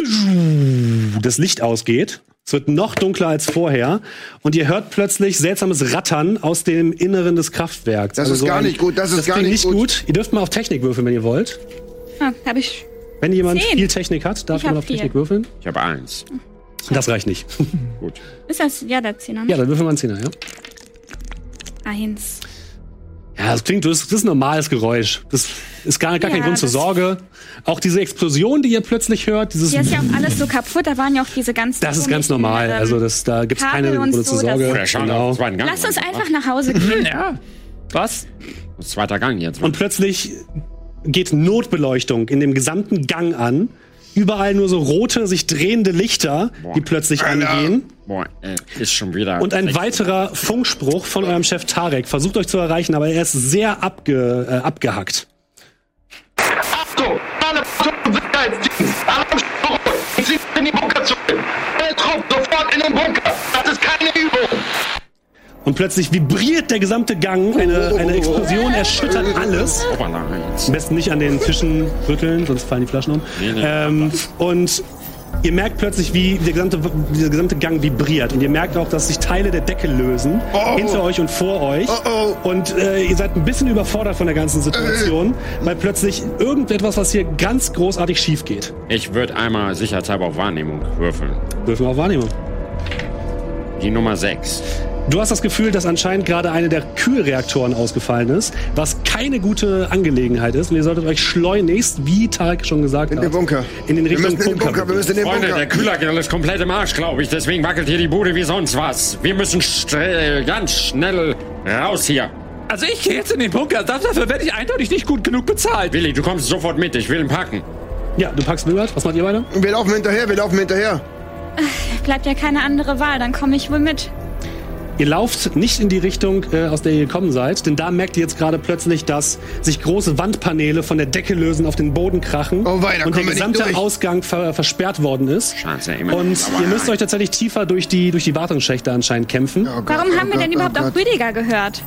das Licht ausgeht. Es wird noch dunkler als vorher. Und ihr hört plötzlich seltsames Rattern aus dem Inneren des Kraftwerks. Also Das ist gar nicht gut, das ist gar klingt nicht gut. Ihr dürft mal auf Technik würfeln, wenn ihr wollt. Ah, hab ich. Wenn jemand Zehn. viel Technik hat, darf Ich man hab auf Technik vier. würfeln. Ich habe eins. Das reicht nicht. Gut. Ist das, ja, der Zehner, ne? ja, dann würfeln wir einen Zehner, ja? Eins. Ja, das klingt, das ist ein normales Geräusch. Das ist gar, gar kein Ja, Grund zur das- Sorge. Auch diese Explosion, die ihr plötzlich hört, dieses, Hier ist ja auch alles so kaputt, da waren ja auch diese ganzen. das ist ganz komischen, normal. ähm, Also das, da gibt's Kabel keine und Gründe zur so, das- Sorge. Schade, Genau. zweiten Gang. Lasst uns einfach nach Hause gehen. Ja. Was? Das ist Zweiter Gang jetzt. Und plötzlich geht Notbeleuchtung in dem gesamten Gang an. Überall nur so rote, sich drehende Lichter, die plötzlich Alter. angehen. Boah, ey, ist schon wieder. Und ein weiterer Funkspruch von eurem Chef Tarek versucht euch zu erreichen, aber er ist sehr abge, äh, abgehackt. Achtung! Alle Sicherheitsdienst! Alarmstufe! Ich in die Bunker zurück! Alle Trupp sofort in den Bunker! Das ist keine Übung! Und plötzlich vibriert der gesamte Gang. Eine, eine Explosion erschüttert alles. Jetzt. Am besten nicht an den Tischen rütteln, sonst fallen die Flaschen um. Ähm, und ihr merkt plötzlich, wie der gesamte, dieser gesamte Gang vibriert. Und ihr merkt auch, dass sich Teile der Decke lösen. Oh. Hinter euch und vor euch. Oh, Und äh, ihr seid ein bisschen überfordert von der ganzen Situation, weil plötzlich irgendetwas, was hier ganz großartig schief geht. Ich würde einmal sicherheitshalber auf Wahrnehmung würfeln. Wir auch Wahrnehmung. Die Nummer 6. Du hast das Gefühl, dass anscheinend gerade eine der Kühlreaktoren ausgefallen ist, was keine gute Angelegenheit ist. Und ihr solltet euch schleunigst, wie Tarek schon gesagt In hat, den Bunker. in den Wir Richtung müssen in den Bunker. Bunker. Wir müssen in den Freunde, Bunker. der Kühlergrill ist komplett im Arsch, glaube ich. Deswegen wackelt hier die Bude wie sonst was. Wir müssen ganz schnell raus hier. Also ich gehe jetzt in den Bunker. Dafür werde ich eindeutig nicht gut genug bezahlt. Willi, du kommst sofort mit. Ich will ihn packen. ja, du packst Willard. Was macht ihr beide? Wir laufen hinterher, wir laufen hinterher. Bleibt ja keine andere Wahl, dann komme ich wohl mit. Ihr lauft nicht in die Richtung, äh, aus der ihr gekommen seid, denn da merkt ihr jetzt gerade plötzlich, dass sich große Wandpaneele von der Decke lösen, auf den Boden krachen Oh wei, und der wir gesamte. Ausgang ver versperrt worden ist. Scheiße, immer. Und ihr müsst euch tatsächlich tiefer durch die, durch die Wartungsschächte anscheinend kämpfen. Oh Gott, Warum oh haben wir Gott, denn oh überhaupt Gott. auf Rüdiger gehört?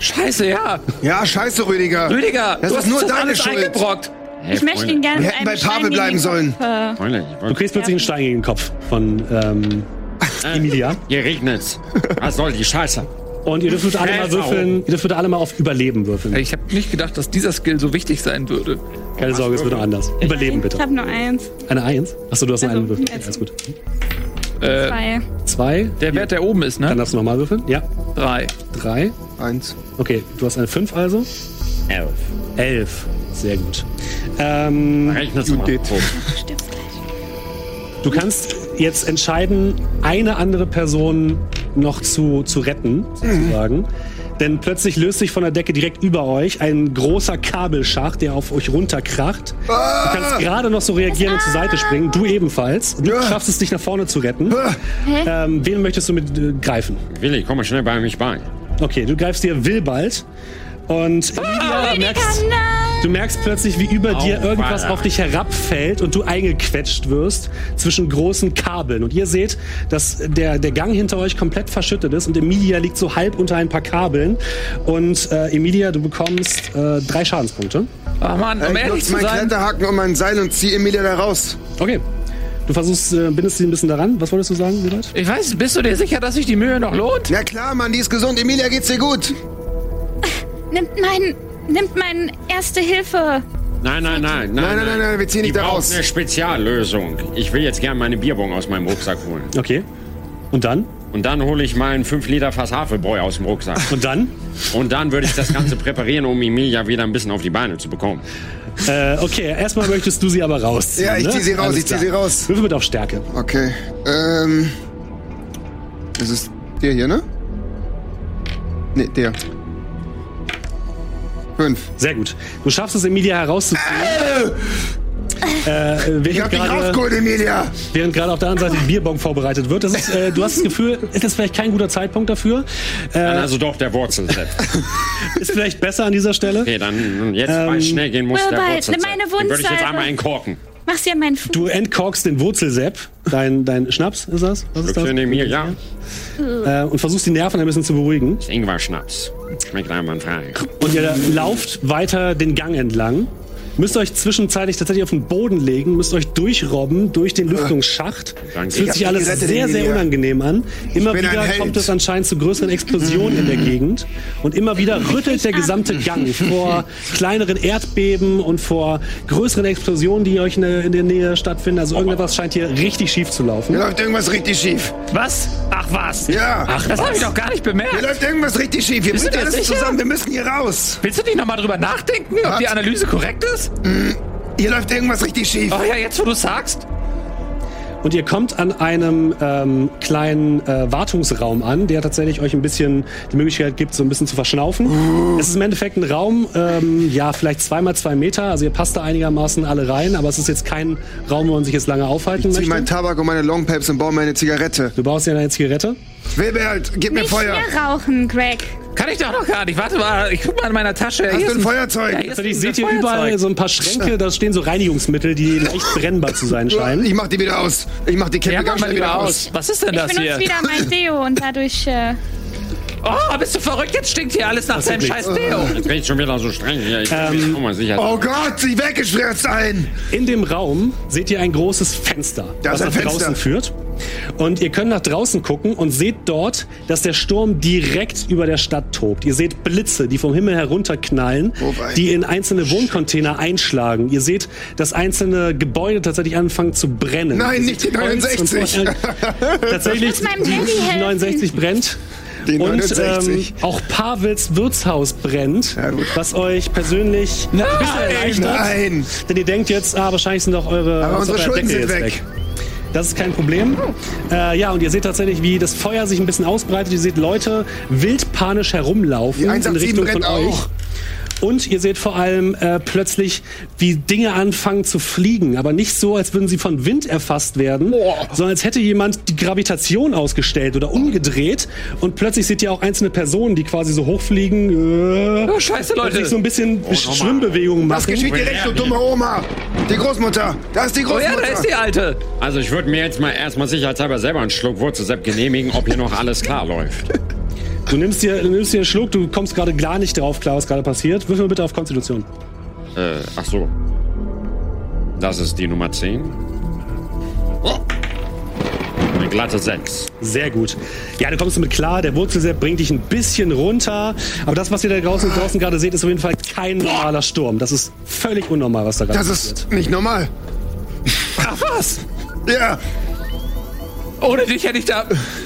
Scheiße, ja. Ja, scheiße, Rüdiger. Rüdiger, Das du ist hast nur deine alles Schuld. eingebrockt. Ich möchte ihn gerne Wir hätten bei Pavel bleiben sollen. Äh, Freunde, ich Du kriegst plötzlich einen Stein gegen den Kopf von ähm, Emilia. Hier regnet's. Was soll die Scheiße? Und ihr dürft bitte alle mal würfeln. Ihr dürft bitte alle mal auf Überleben würfeln. Ich habe nicht gedacht, dass dieser Skill so wichtig sein würde. Keine Sorge, es wird noch anders. Überleben Ich bitte. habe nur eins, Eine Eins? Achso, du hast nur Also, einen Würfel. Alles gut. Äh, zwei. Zwei. der Wert, der oben ist, Dann ne? darfst du nochmal würfeln. Ja. Drei. Drei. Eins. Okay, du hast eine Fünf also. Elf. Elf. Sehr gut. Ähm, Rechnet's mal. du kannst jetzt entscheiden, eine andere Person noch zu, zu retten, sozusagen. Denn plötzlich löst sich von der Decke direkt über euch ein großer Kabelschacht, der auf euch runterkracht. Du kannst gerade noch so reagieren und zur Seite springen. Du ebenfalls. Du Ja. schaffst es, dich nach vorne zu retten. Ähm, wen möchtest du mit äh, greifen? Willi, komm mal schnell bei mich bei. Okay, du greifst dir Wilbald. Und Emilia, du, merkst, nein! Du merkst plötzlich, wie über dir Au, irgendwas weia. auf dich herabfällt und du eingequetscht wirst zwischen großen Kabeln. Und ihr seht, dass der, der Gang hinter euch komplett verschüttet ist und Emilia liegt so halb unter ein paar Kabeln. Und äh, Emilia, du bekommst äh, drei Schadenspunkte. Ach man, um Ich ehrlich nutze zu meinen sein, Kletterhaken und mein Seil und ziehe Emilia da raus. Okay. Du versuchst, äh, bindest sie ein bisschen daran. Was wolltest du sagen, Wilbald? ich weiß, bist du dir sicher, dass sich die Mühe noch lohnt? Ja klar, Mann, die ist gesund. Emilia, geht's dir gut? Nimmt mein, nimmt mein Erste Hilfe. Nein, nein, nein, nein. Nein, nein, nein, nein, wir ziehen nicht da braucht raus. eine Speziallösung. Ich will jetzt gerne meine Bierbong aus meinem Rucksack holen. Okay. Und dann? Und dann hole ich meinen 5 Liter Fass Haferbräu aus dem Rucksack. Und dann? Und dann würde ich das Ganze präparieren, um Emilia wieder ein bisschen auf die Beine zu bekommen. Äh, okay, erstmal möchtest du sie aber rausziehen. Ja, ich ne? zieh sie raus, Alles ich zieh klar. sie raus. Würfel mit auf Stärke. Okay. Ähm. Das ist der hier, ne? Ne, der. Fünf. Sehr gut. Du schaffst es, Emilia herauszuziehen. Äh, Ich während hab dich gerade rausgeholt, Emilia! während gerade auf der anderen Seite die Bierbong vorbereitet wird. Das ist, äh, du hast das Gefühl, es ist vielleicht kein guter Zeitpunkt dafür. Dann Äh, also doch der Wurzelsepp. ist vielleicht besser an dieser Stelle. Okay, dann jetzt, Ähm, weil es schnell gehen muss, der Wilbert, Wurzelsepp. meine würde ich jetzt einmal entkorken. Mach sie an meinen Fuß. Du entkorkst den Wurzelsepp, dein, dein Schnaps ist das? Was ist das? Glückchen Emilia. Äh, und versuchst die Nerven ein bisschen zu beruhigen. Ingwer-Schnaps. Schmeckt einwandfrei. Und ihr lauft weiter den Gang entlang. Müsst euch zwischenzeitlich tatsächlich auf den Boden legen, müsst euch durchrobben durch den Lüftungsschacht. Danke. Es fühlt Ich sich alles sehr, sehr unangenehm an. Immer wieder kommt es anscheinend zu größeren Explosionen in der Gegend. Und immer wieder rüttelt der gesamte Gang vor kleineren Erdbeben und vor größeren Explosionen, die euch in der, in der Nähe stattfinden. Also irgendetwas scheint hier richtig schief zu laufen. Hier läuft irgendwas richtig schief. Was? Ach was? Ja. Ach, Das habe ich doch gar nicht Hier bemerkt. läuft irgendwas richtig schief. Hier bringt dir alles sicher? zusammen. Wir müssen hier raus. Willst du nicht nochmal drüber nachdenken, ob die Analyse korrekt ist? Hier läuft irgendwas richtig schief. Ach ja, jetzt wo du sagst. Und ihr kommt an einem ähm, kleinen äh, Wartungsraum an, der tatsächlich euch ein bisschen die Möglichkeit gibt, so ein bisschen zu verschnaufen. Es ist im Endeffekt ein Raum, ähm, ja, vielleicht zweimal zwei Meter. Also ihr passt da einigermaßen alle rein, aber es ist jetzt kein Raum, wo man sich jetzt lange aufhalten Zieh möchte. meinen Tabak und meine Longpipes und baue mir eine Zigarette. Du baust dir eine Zigarette. Wilbert, gib mir Nicht Feuer. hier rauchen, Greg. Kann ich doch noch gar nicht. Warte mal, ich guck mal in meiner Tasche. Hast Hier du ein Feuerzeug? Ja, hier ein seht ihr Feuerzeug. überall so ein paar Schränke, da stehen so Reinigungsmittel, die leicht brennbar zu sein scheinen. Ich mach die wieder aus. Ich mach die Kippe Ja, ganz schnell wieder aus. aus. Was ist denn Ich das benutze hier? wieder mein Deo und dadurch. Äh, Oh, bist du verrückt? Jetzt stinkt hier alles nach seinem scheiß Deo. Jetzt bin ich schon wieder so streng hier. Ich bin mir auch mal sicher. Oh Gott, sie weggespritzt ein. In dem Raum seht ihr ein großes Fenster, Da was ist ein nach Fenster. draußen führt. Und ihr könnt nach draußen gucken und seht dort, dass der Sturm direkt über der Stadt tobt. Ihr seht Blitze, die vom Himmel herunterknallen, Wobei- die in einzelne Wohncontainer einschlagen. Ihr seht, dass einzelne Gebäude tatsächlich anfangen zu brennen. Nein, nicht die Holz 69. und- tatsächlich, Ich muss meinem Daddy die helfen. 69 brennt. Die Und 69. ähm, auch Pavels Wirtshaus brennt, Ja, was euch persönlich ein bisschen erleichtert. Nein. Denn ihr denkt jetzt, ah, wahrscheinlich sind doch eure, Aber unsere Schulden Deckel sind jetzt weg. Das ist kein Problem. Äh, ja, und ihr seht tatsächlich, wie das Feuer sich ein bisschen ausbreitet. Ihr seht Leute wild panisch herumlaufen Die in 187 Richtung von euch. auch. Und ihr seht vor allem äh, plötzlich, wie Dinge anfangen zu fliegen. Aber nicht so, als würden sie von Wind erfasst werden, sondern als hätte jemand die Gravitation ausgestellt oder umgedreht. Und plötzlich seht ihr auch einzelne Personen, die quasi so hochfliegen. Äh, Oh, scheiße, und sich so Leute. ein bisschen Schwimmbewegungen Was machen. geschieht direkt, du dumme Oma? Die Großmutter. Da ist die Oh ja, Großmutter. da ist die Alte. Also ich würde mir jetzt mal erstmal sicherheitshalber selber einen Schluck Wurzelsepp genehmigen, ob hier noch alles klar läuft. Du nimmst dir, du nimmst dir einen Schluck, du kommst gerade gar nicht drauf klar, was gerade passiert. Würfel mal bitte auf Konstitution. Äh, ach so. Das ist die Nummer 10. Eine glatte 6. Sehr gut. Ja, du kommst damit klar. Der Wurzelsepp bringt dich ein bisschen runter. Aber das, was ihr da draußen, draußen gerade seht, ist auf jeden Fall kein normaler Sturm. Das ist völlig unnormal, was da gerade Das passiert. ist nicht normal. Ach was? Ja. Ohne dich hätte ich da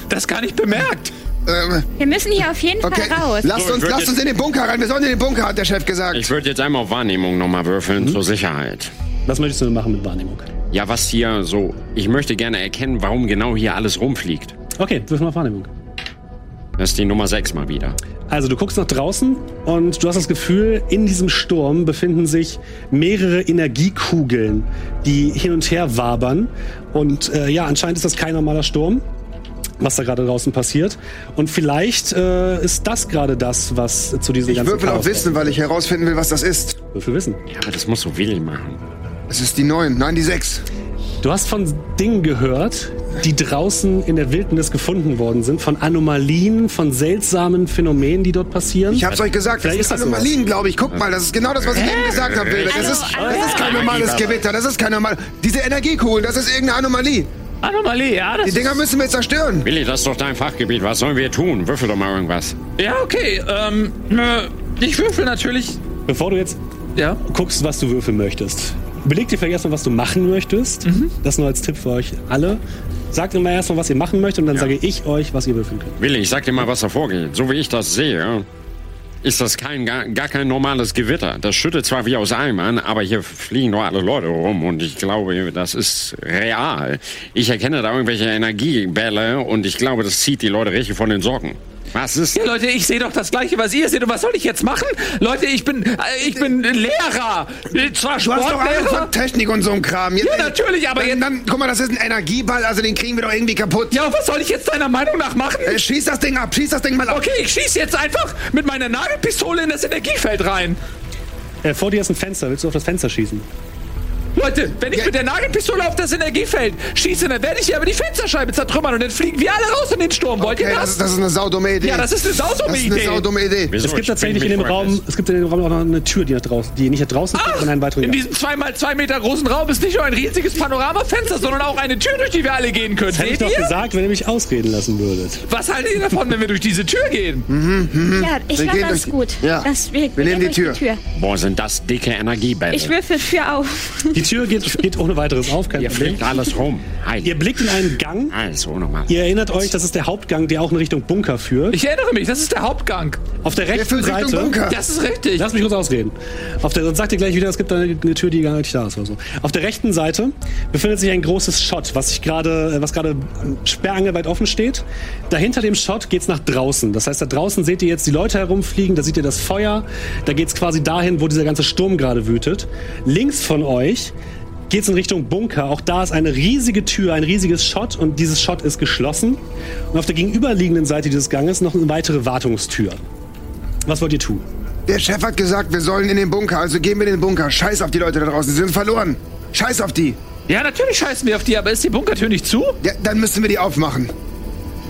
das gar nicht bemerkt. Ähm, Wir müssen hier auf jeden okay. Fall raus. Lasst So, uns, lasst uns in den Bunker rein. Wir sollen in den Bunker, hat der Chef gesagt. Ich würde jetzt einmal auf Wahrnehmung nochmal würfeln, zur Sicherheit. Was möchtest du denn machen mit Wahrnehmung? Ja, was hier so. Ich möchte gerne erkennen, warum genau hier alles rumfliegt. Okay, würfel mal auf Wahrnehmung. Das ist die Nummer 6 mal wieder. Also du guckst nach draußen und du hast das Gefühl, in diesem Sturm befinden sich mehrere Energiekugeln, die hin und her wabern. Und äh, ja, anscheinend ist das kein normaler Sturm, was da gerade draußen passiert. Und vielleicht äh, ist das gerade das, was zu diesem Ich ganzen würfel Chaos auf Wissen, weil ich herausfinden will, was das ist. Würfel Wissen. Ja, aber das muss so Willi machen. Es ist die 9. Nein, die 6. Du hast von Dingen gehört, die draußen in der Wildnis gefunden worden sind, von Anomalien, von seltsamen Phänomenen, die dort passieren. Ich hab's euch gesagt, das Vielleicht ist das Anomalien, glaube ich. Guck mal, das ist genau das, was ich eben gesagt habe, Wilbert. Das ist, Also, das ist kein normales Gewitter, das ist kein normal... Diese Energiekugeln, das ist irgendeine Anomalie. Anomalie, ja. Das Die Dinger müssen wir zerstören. Willi, das ist doch dein Fachgebiet. Was sollen wir tun? Würfel doch mal irgendwas. ja, okay. Ähm, äh, ich würfel natürlich. Bevor du jetzt Ja. guckst, was du würfeln möchtest. Überleg dir vielleicht erstmal, was du machen möchtest. Das nur als Tipp für euch alle. Sagt immer erstmal, was ihr machen möchtet und dann sage ich euch, was ihr würfeln könnt. Willi, ich sag dir mal, was da vorgeht. So wie ich das sehe, ist das kein, gar, gar kein normales Gewitter. Das schüttet zwar wie aus Eimern, aber hier fliegen doch alle Leute rum und ich glaube, das ist real. Ich erkenne da irgendwelche Energiebälle und ich glaube, das zieht die Leute richtig von den Socken. Was ist? Ja, Leute, ich sehe doch das Gleiche, was ihr seht. Und was soll ich jetzt machen? Leute, ich bin, äh, ich bin Lehrer. Äh, Zwar Du hast doch Ahnung von Technik und so ein Kram. Jetzt, Ja, natürlich, aber dann, jetzt- dann, guck mal, das ist ein Energieball, also den kriegen wir doch irgendwie kaputt. Ja, und was soll ich jetzt deiner Meinung nach machen? Äh, schieß das Ding ab, schieß das Ding mal ab. Okay, ich schieße jetzt einfach mit meiner Nagelpistole in das Energiefeld rein. Äh, vor dir ist ein Fenster. Willst du auf das Fenster schießen? Leute, wenn ich Ja. mit der Nagelpistole auf das Energiefeld schieße, dann werde ich hier aber die Fensterscheibe zertrümmern und dann fliegen wir alle raus in den Sturm. Wollt Okay, ihr das das? ist, das ist eine saudumme Idee. Ja, das ist eine saudumme Das ist eine Idee. saudumme Idee. Wieso? Es gibt Ich tatsächlich in dem Raum, es gibt in dem Raum auch noch eine Tür, die nach draußen, die nicht nach draußen führt, sondern einen weiteren in diesem 2 mal 2 Meter großen Raum ist nicht nur ein riesiges Panoramafenster, sondern auch eine Tür, durch die wir alle gehen können. Das hätte ich doch ihr? gesagt, wenn ihr mich ausreden lassen würdet. Was haltet ihr davon, wenn wir durch diese Tür gehen? Ja, ich Wir glaube, gehen das ist gut. Ja. Das, wir, Wir nehmen die Tür. Boah, sind das dicke Energiebälle. Ich würfel Tür auf. Die Tür geht, geht ohne weiteres auf, kein Hier Problem. fliegt alles rum. Hi. Ihr blickt in einen Gang. Also, nochmal. Ihr erinnert euch, das ist der Hauptgang, der auch in Richtung Bunker führt. Ich erinnere mich, das ist der Hauptgang. Auf der Der rechten führt Richtung Seite. Bunker. Das ist richtig. Lass mich kurz ausreden. Auf der, sonst sagt ihr gleich wieder, es gibt eine, eine Tür, die gar nicht da ist oder so. Auf der rechten Seite befindet sich ein großes Shot, was sich gerade, was gerade sperrangelweit offen steht. Dahinter dem Shot geht's nach draußen. Das heißt, da draußen seht ihr jetzt die Leute herumfliegen, da seht ihr das Feuer. Da geht's quasi dahin, wo dieser ganze Sturm gerade wütet. Links von euch geht's in Richtung Bunker. Auch da ist eine riesige Tür, ein riesiges Shot und dieses Shot ist geschlossen. Und auf der gegenüberliegenden Seite dieses Ganges noch eine weitere Wartungstür. Was wollt ihr tun? Der Chef hat gesagt, wir sollen in den Bunker, also gehen wir in den Bunker. Scheiß auf die Leute da draußen, sie sind verloren. Scheiß auf die. Ja, natürlich scheißen wir auf die, aber ist die Bunkertür nicht zu? Ja, dann müssen wir die aufmachen.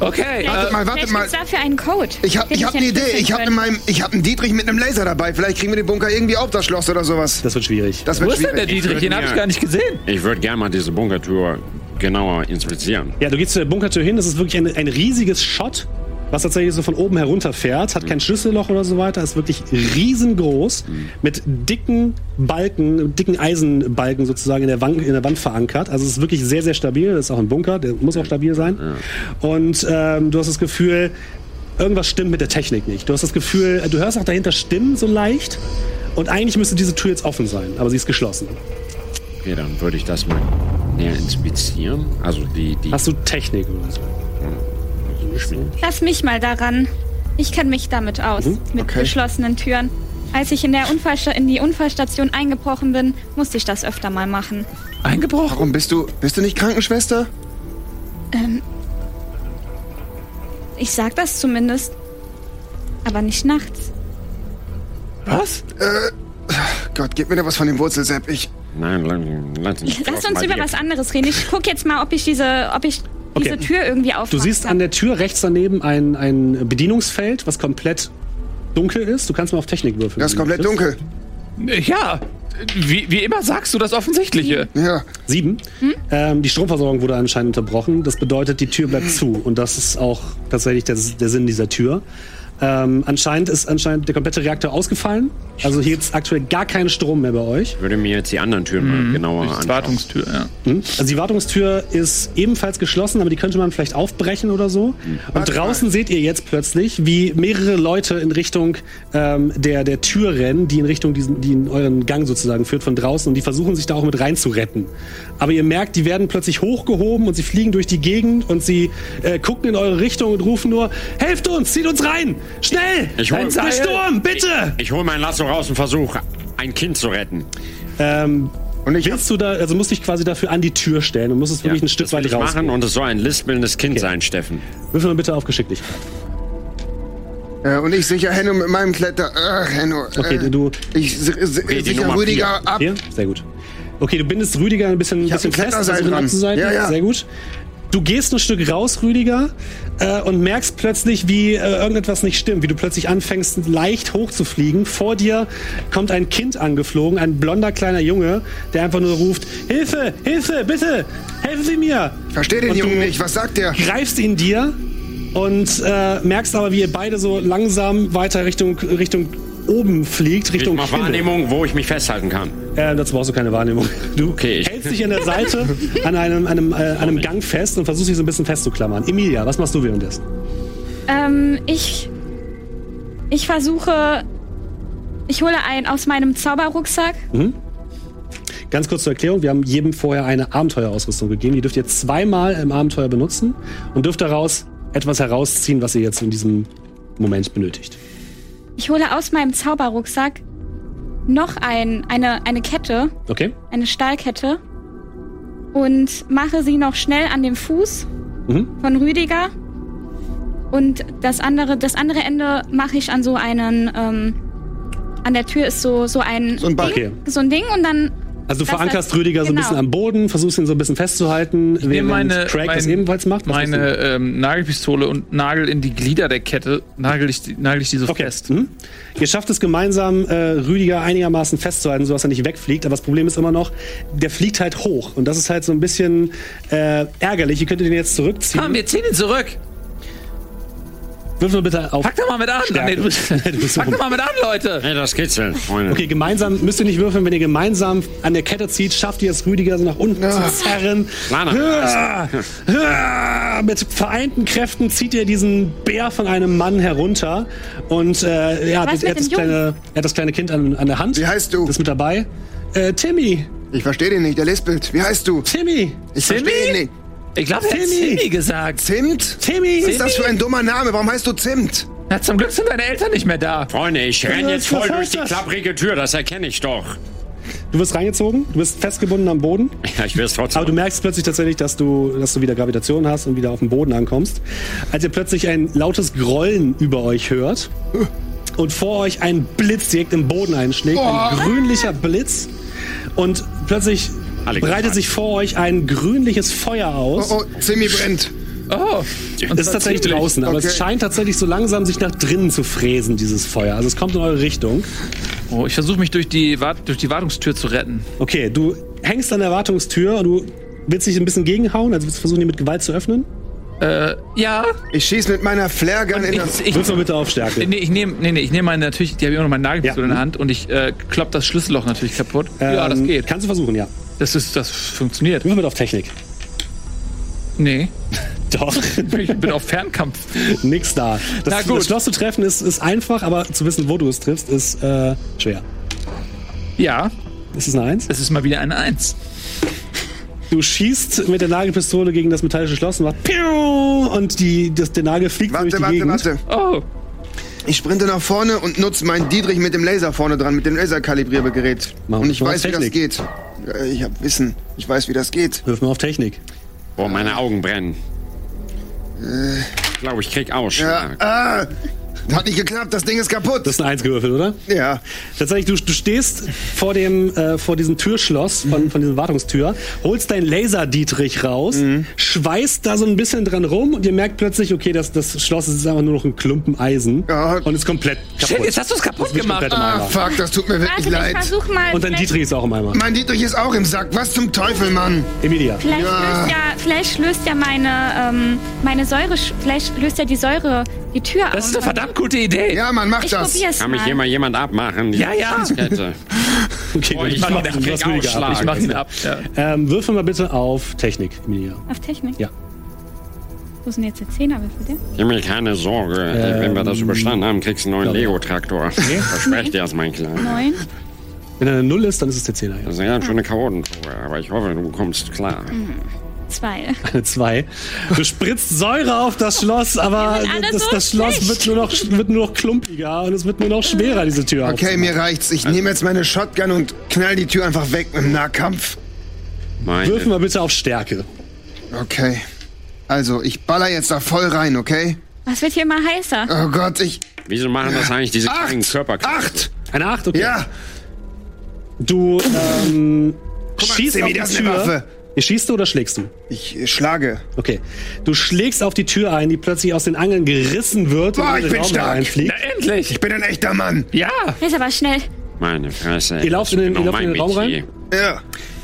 Okay. Wartet äh, mal, wartet mal. dafür einen Code. Ich hab, den ich hab eine Idee. Ich hab in können. meinem, ich hab einen Dietrich mit einem Laser dabei. Vielleicht kriegen wir den Bunker irgendwie auf das Schloss oder sowas. Das wird schwierig. Das wo wird ist denn der. Dietrich? Den habe ich gar nicht gesehen. Ich würde gerne mal diese Bunkertür genauer inspizieren. Ja, du gehst zu der Bunkertür hin, das ist wirklich ein, ein riesiges Shot, was tatsächlich so von oben herunterfährt, hat kein Schlüsselloch oder so weiter, ist wirklich riesengroß, mit dicken Balken, dicken Eisenbalken sozusagen in der, Wand, in der Wand verankert. Also es ist wirklich sehr, sehr stabil, das ist auch ein Bunker, der muss auch stabil sein. Und ähm, du hast das Gefühl, irgendwas stimmt mit der Technik nicht. Du hast das Gefühl, du hörst auch dahinter Stimmen so leicht und eigentlich müsste diese Tür jetzt offen sein, aber sie ist geschlossen. Okay, dann würde ich das mal näher inspizieren. Also die, die Hast du Technik oder so? Lass mich mal daran. Ich kenne mich damit aus, Mhm, mit okay. geschlossenen Türen. Als ich in, der Unfallsta in die Unfallstation eingebrochen bin, musste ich das öfter mal machen. Eingebrochen? Warum bist du, bist du nicht Krankenschwester? Ich sag das zumindest. Aber nicht nachts. Was? Gott, gib mir da was von dem Wurzelsepp. Ich, Nein, lass, lass, uns über was anderes reden. Ich guck jetzt mal, ob ich diese, ob ich diese Okay. Tür irgendwie aufmache. Du siehst an der Tür rechts daneben ein, ein Bedienungsfeld, was komplett dunkel ist. Du kannst mal auf Technik würfeln. das ist komplett dunkel. Ja, wie, wie immer sagst du das Offensichtliche. Ja. Sieben. Ähm, die Stromversorgung wurde anscheinend unterbrochen. Das bedeutet, die Tür bleibt zu. Und das ist auch tatsächlich der, der Sinn dieser Tür. Ähm, anscheinend ist anscheinend der komplette Reaktor ausgefallen. Also hier ist aktuell gar kein Strom mehr bei euch. Ich würde mir jetzt die anderen Türen mal genauer Durch die anschauen. Wartungstür, ja. Hm? Also die Wartungstür ist ebenfalls geschlossen, aber die könnte man vielleicht aufbrechen oder so. Und draußen seht ihr jetzt plötzlich, wie mehrere Leute in Richtung ähm, der, der Tür rennen, die in Richtung diesen, die in euren Gang sozusagen führt von draußen und die versuchen sich da auch mit reinzuretten. Aber ihr merkt, die werden plötzlich hochgehoben und sie fliegen durch die Gegend und sie äh, gucken in eure Richtung und rufen nur, helft uns, zieht uns rein! Schnell! Ich hol- Ein Sturm, bitte! Ich hole mein Lasso raus und versuche, ein Kind zu retten. Ähm, Und ich hab, willst du da, also musst dich quasi dafür an die Tür stellen und musst es wirklich ein Stück weit ich raus. machen und es soll ein lispelndes Kind sein, Steffen. Würfel mal bitte auf Geschicklichkeit. äh, und ich sicher Henno mit meinem Kletter. Ach, Henno. Okay, äh, du- Ich si- si- die sicher Nummer Rüdiger ab. Hier? Sehr gut. Okay, du bindest Rüdiger ein bisschen, Ich hab bisschen ein fest, versuchen dran. abzuseiten. Ja, ja. Sehr gut. Du gehst ein Stück raus, Rüdiger, äh, und merkst plötzlich, wie äh, irgendetwas nicht stimmt, wie du plötzlich anfängst, leicht hochzufliegen. Vor dir kommt ein Kind angeflogen, ein blonder kleiner Junge, der einfach nur ruft, Hilfe, Hilfe, bitte, helfen Sie mir. Versteh den Jungen nicht. Was sagt der? greifst ihn dir und äh, merkst aber, wie ihr beide so langsam weiter Richtung, Richtung oben fliegt, Ich Richtung mach Himmel. Wahrnehmung, wo ich mich festhalten kann. Äh, dazu brauchst du keine Wahrnehmung. Du Okay, ich- hältst dich an der Seite an einem, einem, äh, einem Gang fest und versuchst dich so ein bisschen festzuklammern. Emilia, was machst du währenddessen? Ähm, ich. Ich versuche. Ich hole einen aus meinem Zauberrucksack. Ganz kurz zur Erklärung, wir haben jedem vorher eine Abenteuerausrüstung gegeben. Die dürft ihr zweimal im Abenteuer benutzen und dürft daraus etwas herausziehen, was ihr jetzt in diesem Moment benötigt. Ich hole aus meinem Zauberrucksack noch ein, eine, eine Kette, Okay? eine Stahlkette und mache sie noch schnell an dem Fuß Mhm. von Rüdiger. Und das andere, das andere Ende mache ich an so einen, ähm, an der Tür ist so, so ein, So ein. Ding, so ein Ding und dann Also du Das verankerst heißt- Rüdiger so ein genau. bisschen am Boden, versuchst ihn so ein bisschen festzuhalten, Ich während meine, Craig das mein- ebenfalls macht. Was meine ähm, Nagelpistole und nagel in die Glieder der Kette, nagel ich, die- nagel ich die so Okay. fest. Mhm. Ihr schafft es gemeinsam, äh, Rüdiger einigermaßen festzuhalten, sodass er nicht wegfliegt. Aber das Problem ist immer noch, der fliegt halt hoch. Und das ist halt so ein bisschen äh, ärgerlich. Ihr könntet ihn jetzt zurückziehen. Komm, wir ziehen ihn zurück. Würfel bitte auf. Pack doch mal mit an. Nee, du bist, Du bist pack doch mal mit an, Leute. Hey, das kitzelt, Freunde. Okay, gemeinsam müsst ihr nicht würfeln. Wenn ihr gemeinsam an der Kette zieht, schafft ihr es, Rüdiger so nach unten zu zerren. Lana. Ah, ah, Mit vereinten Kräften zieht ihr diesen Bär von einem Mann herunter. Und äh, ja, er, hat das kleine, er hat das kleine Kind an, an der Hand. Wie heißt du? Das ist mit dabei. Äh, Timmy. Ich verstehe den nicht. Der lispelt. Wie heißt du? Timmy. Ich Timmy? verstehe ihn nicht. Ich glaube, er hat Timmy. Timmy gesagt. Zimt? Timmy. Was ist das für ein dummer Name? Warum heißt du Zimt? Na, zum Glück sind deine Eltern nicht mehr da. Freunde, ich renn Was- jetzt voll durch die das? klapprige Tür, das erkenne ich doch. Du wirst reingezogen, du bist festgebunden am Boden, Ja, ich will es trotzdem. aber du merkst plötzlich tatsächlich, dass du, dass du wieder Gravitation hast und wieder auf den Boden ankommst. Als ihr plötzlich ein lautes Grollen über euch hört und vor euch ein Blitz direkt im Boden einschlägt, ein grünlicher Blitz und plötzlich Alle breitet sich vor euch ein grünliches Feuer aus. Oh, oh, Zimmi brennt. Oh. Es ist tatsächlich draußen, aber es Okay. scheint tatsächlich so langsam sich nach drinnen zu fräsen, dieses Feuer. Also es kommt in eure Richtung. Oh, ich versuche mich durch die, durch die Wartungstür zu retten. Okay, du hängst an der Wartungstür und du willst dich ein bisschen gegenhauen, also willst du versuchen, die mit Gewalt zu öffnen? Äh, ja. Ich schieß mit meiner Flairgun in Ich, das... ich, Willst du bitte auf Stärke? nee, ich nehme nee, nee, ich nehm meine natürlich, die habe ich immer noch meine Nagelpistole Ja. in der Hand und ich äh, klopp das Schlüsselloch natürlich kaputt. ja, das Ähm, geht. Kannst du versuchen, ja. Das ist, das funktioniert. Würfel auf Technik. Nee. Doch. Ich bin auf Fernkampf. Nix da. Das, Na gut. das Schloss zu treffen ist, ist einfach, aber zu wissen, wo du es triffst, ist äh, schwer. Ja, Ist es eine Eins? es ist mal wieder eine Eins. Du schießt mit der Nagelpistole gegen das metallische Schloss und macht Piu! und die, das, der Nagel fliegt durch Warte, die warte, Gegend. warte. Oh. Ich sprinte nach vorne und nutze meinen Dietrich mit dem Laser vorne dran, mit dem Laserkalibriergerät. Und ich weiß, wie das Technik. geht. Äh, Ich hab Wissen. Ich weiß, wie das geht. Wirf mal auf Technik. Boah, meine Augen brennen. Ich glaube, ich krieg Ja, Ausschlag. ah, Hat nicht geklappt, das Ding ist kaputt. Das ist ein Eins gewürfelt, oder? ja. Tatsächlich, du, du stehst vor dem äh, vor diesem Türschloss von, von diesem Wartungstür, holst dein Laser-Dietrich raus, schweißt da so ein bisschen dran rum und ihr merkt plötzlich, okay, das, das Schloss ist einfach nur noch ein Klumpen Eisen Ja. und ist komplett kaputt. Shit, jetzt hast du es kaputt gemacht. Ah, fuck, das tut mir wirklich Warte, ich leid. versuch mal. Und dein Dietrich ist auch im Eimer. Mein Dietrich ist auch im Sack. Was zum Teufel, Mann? Emilia. Vielleicht Ja. löst ja, vielleicht löst ja meine, ähm, meine Säure, vielleicht löst ja die Säure die Tür auf. Das ist eine verdammt gute Idee. Ja, Mann, mach Ich das. probier's Kann mich mal. hier mal jemand abmachen? Ja, ja. Okay, Oh, ich mach mach ab. Ausschlag. Ich mach ihn ab. Ja. Ähm, würfel mal bitte auf Technik, Emilia. Auf Technik? Ja. Wo sind jetzt die Zehnerwürfel? Gib mir keine Sorge. Wenn wir das überstanden haben, kriegst du einen neuen ich. Lego-Traktor. Verspreche dir das, mein Kleiner. Neun. Wenn er eine Null ist, dann ist es der Zehner. Ja. Das ist ja schon eine Chaotenprobe, aber ich hoffe, du kommst klar. Zwei. Eine Zwei. Du spritzt Säure auf das Schloss, aber das, das Schloss wird nur, noch, wird nur noch klumpiger und es wird nur noch schwerer, diese Tür Okay, aufzumachen. mir reicht's. Ich nehme jetzt meine Shotgun und knall die Tür einfach weg im Nahkampf. Meine, Würfel mal bitte auf Stärke. Okay. Also, ich baller jetzt da voll rein, okay? Was wird hier immer heißer? Oh Gott, ich. wieso machen das eigentlich diese kleinen Acht! Körperkräfte? Acht! Eine Acht, okay. Ja! Du ähm, Guck mal, schießt auf die das ist eine Tür. Schießt du oder schlägst du? Ich schlage. Okay. Du schlägst auf die Tür ein, die plötzlich aus den Angeln gerissen wird Boah, und in ich den bin Raum stark. reinfliegt. Na, endlich. Ich bin ein echter Mann. Ja. Ist aber schnell. Meine Fresse. Ihr lauft in den- ihr lauft in genau den Raum rein? Ja.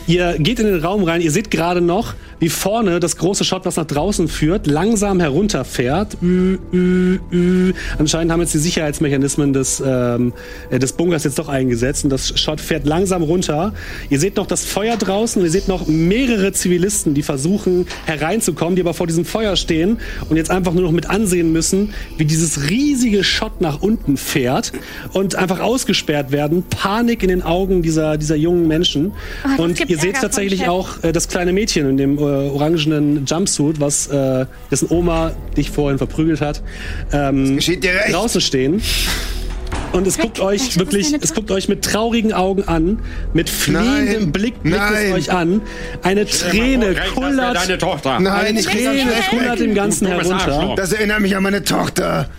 Ihr geht in den Raum rein, ihr seht gerade noch, wie vorne das große Schott, was nach draußen führt, langsam herunterfährt. Ü, ü, ü. Anscheinend haben jetzt die Sicherheitsmechanismen des, ähm, äh, des Bunkers jetzt doch eingesetzt und das Schott fährt langsam runter. Ihr seht noch das Feuer draußen und ihr seht noch mehrere Zivilisten, die versuchen hereinzukommen, die aber vor diesem Feuer stehen und jetzt einfach nur noch mit ansehen müssen, wie dieses riesige Schott nach unten fährt und einfach ausgesperrt werden. Panik in den Augen dieser, dieser jungen Menschen. Das und ihr seht tatsächlich auch äh, das kleine Mädchen in dem äh, orangenen Jumpsuit, was äh, dessen Oma dich vorhin verprügelt hat, ähm, Geschieht dir recht. draußen stehen. Und es guckt euch wirklich, es guckt euch mit traurigen Augen an, mit fliehendem Nein, Blick blickt es euch an. Eine Träne kullert, deine Tochter. Nein, eine Träne kullert im Ganzen herunter. Das erinnert mich an meine Tochter.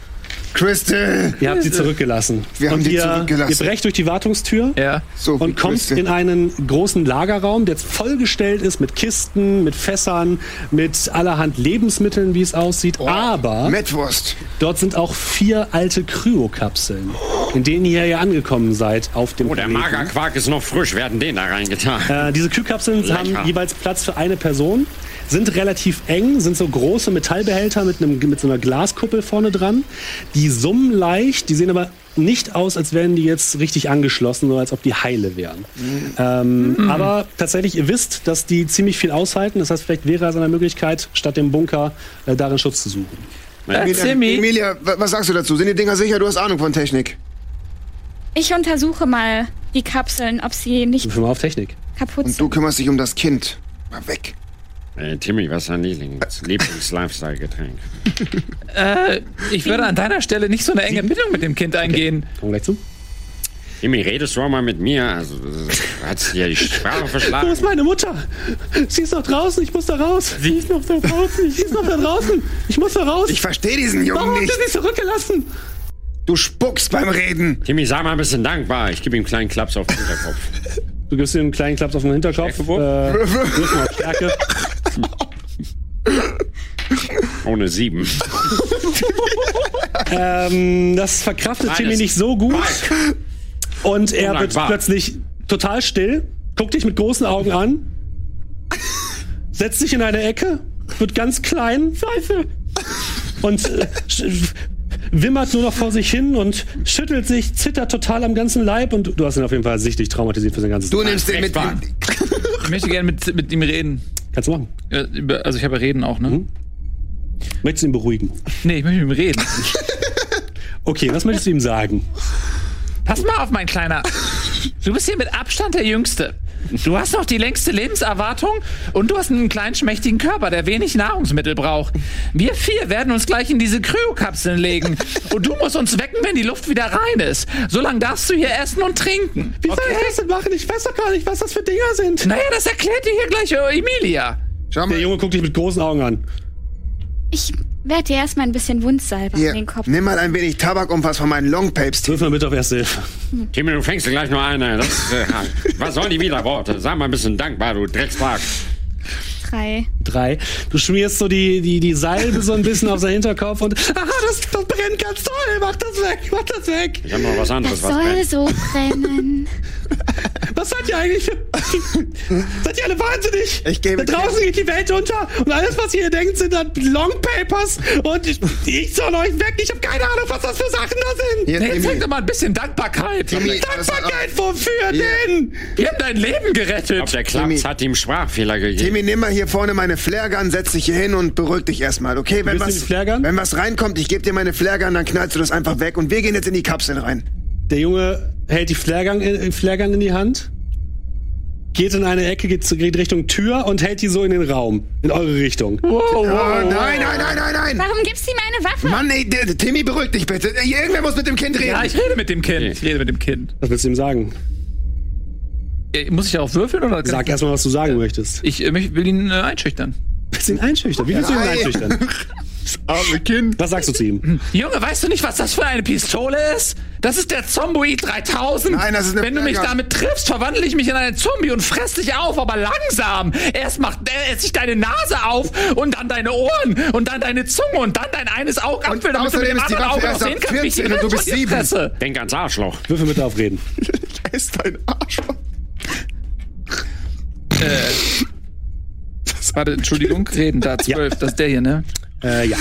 Crystal. Ihr habt sie zurückgelassen. Wir haben und die ihr, zurückgelassen. ihr brecht durch die Wartungstür. Ja. So, und kommt Crystal. in einen großen Lagerraum, der jetzt vollgestellt ist mit Kisten, mit Fässern, mit allerhand Lebensmitteln, wie es aussieht. Aber Mettwurst. dort sind auch vier alte Kryokapseln, in denen ihr ja angekommen seid auf dem Oh, der Planeten. Magerquark ist noch frisch. Wir hatten den da reingetan. Äh, diese Kühlkapseln Lecker. haben jeweils Platz für eine Person, sind relativ eng, sind so große Metallbehälter mit, einem, mit so einer Glaskuppel vorne dran. Die summen leicht, die sehen aber nicht aus, als wären die jetzt richtig angeschlossen, nur als ob die heile wären. Ähm, Aber tatsächlich, ihr wisst, dass die ziemlich viel aushalten. Das heißt, vielleicht wäre es eine Möglichkeit, statt dem Bunker äh, darin Schutz zu suchen. Äh, Emilia. Emilia, wa- was sagst du dazu? Sind die Dinger sicher? Du hast Ahnung von Technik. Ich untersuche mal die Kapseln, ob sie nicht mal auf Technik. kaputt Und du sind. kümmerst dich um das Kind. Mal weg. Äh, Timmy, was ist dein Lieblings Lieblings-Lifestyle-Getränk? Äh, ich würde an deiner Stelle nicht so eine enge Bindung mit dem Kind eingehen. Kommen wir gleich zu. Timmy, redest du auch mal mit mir? Also, du hast hier die Sprache Wo verschlagen. ist meine Mutter? Sie ist noch draußen, ich muss da raus. Sie ist noch da draußen, sie ist noch da draußen. Ich muss da raus. Ich verstehe diesen Warum Jungen habt nicht. ihr sie zurückgelassen? Du spuckst beim Reden. Timmy, sei mal ein bisschen dankbar. Ich gebe ihm einen kleinen Klaps auf den Hinterkopf. Du gibst ihm einen kleinen Klaps auf den Hinterkopf. Äh, mal Stärke. Ohne sieben. ähm, das verkraftet Timmy nicht so gut. Und er wird plötzlich total still, guckt dich mit großen Augen an, setzt sich in eine Ecke, wird ganz klein, Scheiße, und äh, wimmert nur noch vor sich hin und schüttelt sich, zittert total am ganzen Leib und du hast ihn auf jeden Fall sichtlich traumatisiert für sein ganzes Du Leben. nimmst den mit. Ich möchte gerne mit, mit ihm reden. Kannst du machen. Also ich habe Reden auch, ne? Möchtest du ihn beruhigen? Nee, ich möchte mit ihm reden. Okay, was möchtest du ihm sagen? Pass mal auf, mein Kleiner. Du bist hier mit Abstand der Jüngste. Du hast noch die längste Lebenserwartung und du hast einen kleinen schmächtigen Körper, der wenig Nahrungsmittel braucht. Wir vier werden uns gleich in diese Kryokapseln legen und du musst uns wecken, wenn die Luft wieder rein ist. Solange darfst du hier essen und trinken. Wie soll ich das denn machen? Ich weiß doch gar nicht, was das für Dinger sind. Naja, das erklärt dir hier gleich äh, Emilia. Schau Der mal. Junge guckt dich mit großen Augen an. Ich werde dir erstmal ein bisschen Wundsalbe Hier, an den Kopf. nimm mal ein wenig Tabak und was von meinen Longpapes. Wirf mal bitte auf Erste Hilfe. Timmy, du fängst dir gleich nur eine. Das, äh, was sollen die Widerworte? Sei mal ein bisschen dankbar, du Dreckspark. Drei. Drei. Du schmierst so die, die, die Salbe so ein bisschen auf seinen Hinterkopf und aha, das, das brennt ganz toll. Mach das weg, mach das weg. Ich hab noch was Das anderes, was soll brennt. so brennen. Was seid ihr eigentlich? seid ihr alle wahnsinnig? Ich gebe Da draußen geht die Welt unter und alles, was ihr denkt, sind dann Longpapers und ich, ich soll euch weg. Ich habe keine Ahnung, was das für Sachen da sind. Hier, Nee, zeig Timmy. doch mal ein bisschen Dankbarkeit. Timmy, Dankbarkeit wofür Hier. denn? Wir haben dein Leben Ich gerettet. glaub, der Klaps hat ihm Sprachfehler gegeben. Timmy, nimm mal hier vorne meine Flaregun, setz dich hier hin und beruhig dich erstmal, okay? Wenn was, wenn was reinkommt, ich gebe dir meine Flaregun, dann knallst du das einfach weg und wir gehen jetzt in die Kapsel rein. Der Junge hält die Flaregun in, Flaregun in die Hand, geht in eine Ecke, geht, geht Richtung Tür und hält die so in den Raum, in eure Richtung. Wow, Oh, wow, nein, nein, nein, nein, nein! Warum gibst du ihm eine Waffe? Mann, ey, Timmy, beruhig dich bitte. Irgendwer muss mit dem Kind reden. Ja, ich rede mit dem Kind. Ich rede mit dem Kind. Was willst du ihm sagen? Äh, Muss ich darauf würfeln oder? Sag erstmal, was du sagen möchtest. Ich äh, möcht- will ihn äh, einschüchtern. Willst du ihn einschüchtern? Wie willst du ihn Nein. einschüchtern? Arme Kind. Was sagst du zu ihm? Junge, weißt du nicht, was das für eine Pistole ist? Das ist der Zomboid 3000. Nein, das ist eine Wenn du mich damit triffst, verwandle ich mich in einen Zombie und fress dich auf, aber langsam. Erst macht er sich deine Nase auf und dann deine Ohren und dann deine Zunge und dann dein eines Auge abfällt, damit du mit außerdem dem ist die anderen Auge noch ab sehen kannst, wie ich die 14 und du bist sieben. fresse. Denk ans Arschloch. Würfel bitte auf Reden. ist dein Arschloch. Warte, Entschuldigung, reden da, zwölf, das ist der hier, ne? Äh, ja.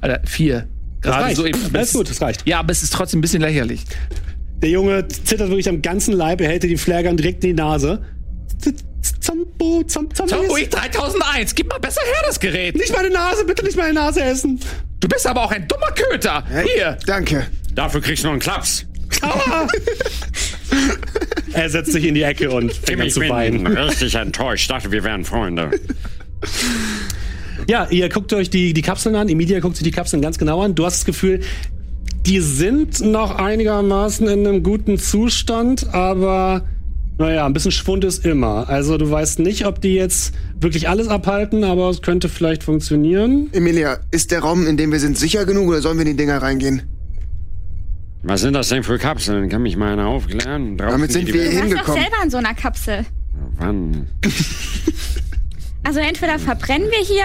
Alter, vier. Gerade reicht. so eben. Alles gut, das reicht. Ja, aber es ist trotzdem ein bisschen lächerlich. Der Junge zittert wirklich am ganzen Leib, er hält dir die Flaregun direkt in die Nase. Z- z- Zombo, Zom, Zombies. Zomboid 3001, gib mal besser her das Gerät. Nicht meine Nase, bitte nicht meine Nase essen. Du bist aber auch ein dummer Köter. Hier. Danke. Dafür kriegst du noch einen Klaps. Aua. er setzt sich in die Ecke und fängt an ich zu bin weinen. richtig enttäuscht. Ich dachte, wir wären Freunde. Ja, ihr guckt euch die, die Kapseln an. Emilia guckt sich die Kapseln ganz genau an. Du hast das Gefühl, die sind noch einigermaßen in einem guten Zustand, aber naja, ein bisschen Schwund ist immer. Also du weißt nicht, ob die jetzt wirklich alles abhalten, aber es könnte vielleicht funktionieren. Emilia, ist der Raum, in dem wir sind, sicher genug oder sollen wir in die Dinger reingehen? Was sind das denn für Kapseln? Kann mich mal einer aufklären? Draußen Damit sind wir Welt- Du warst doch hingekommen. selber in so einer Kapsel. Wann? Also entweder verbrennen wir hier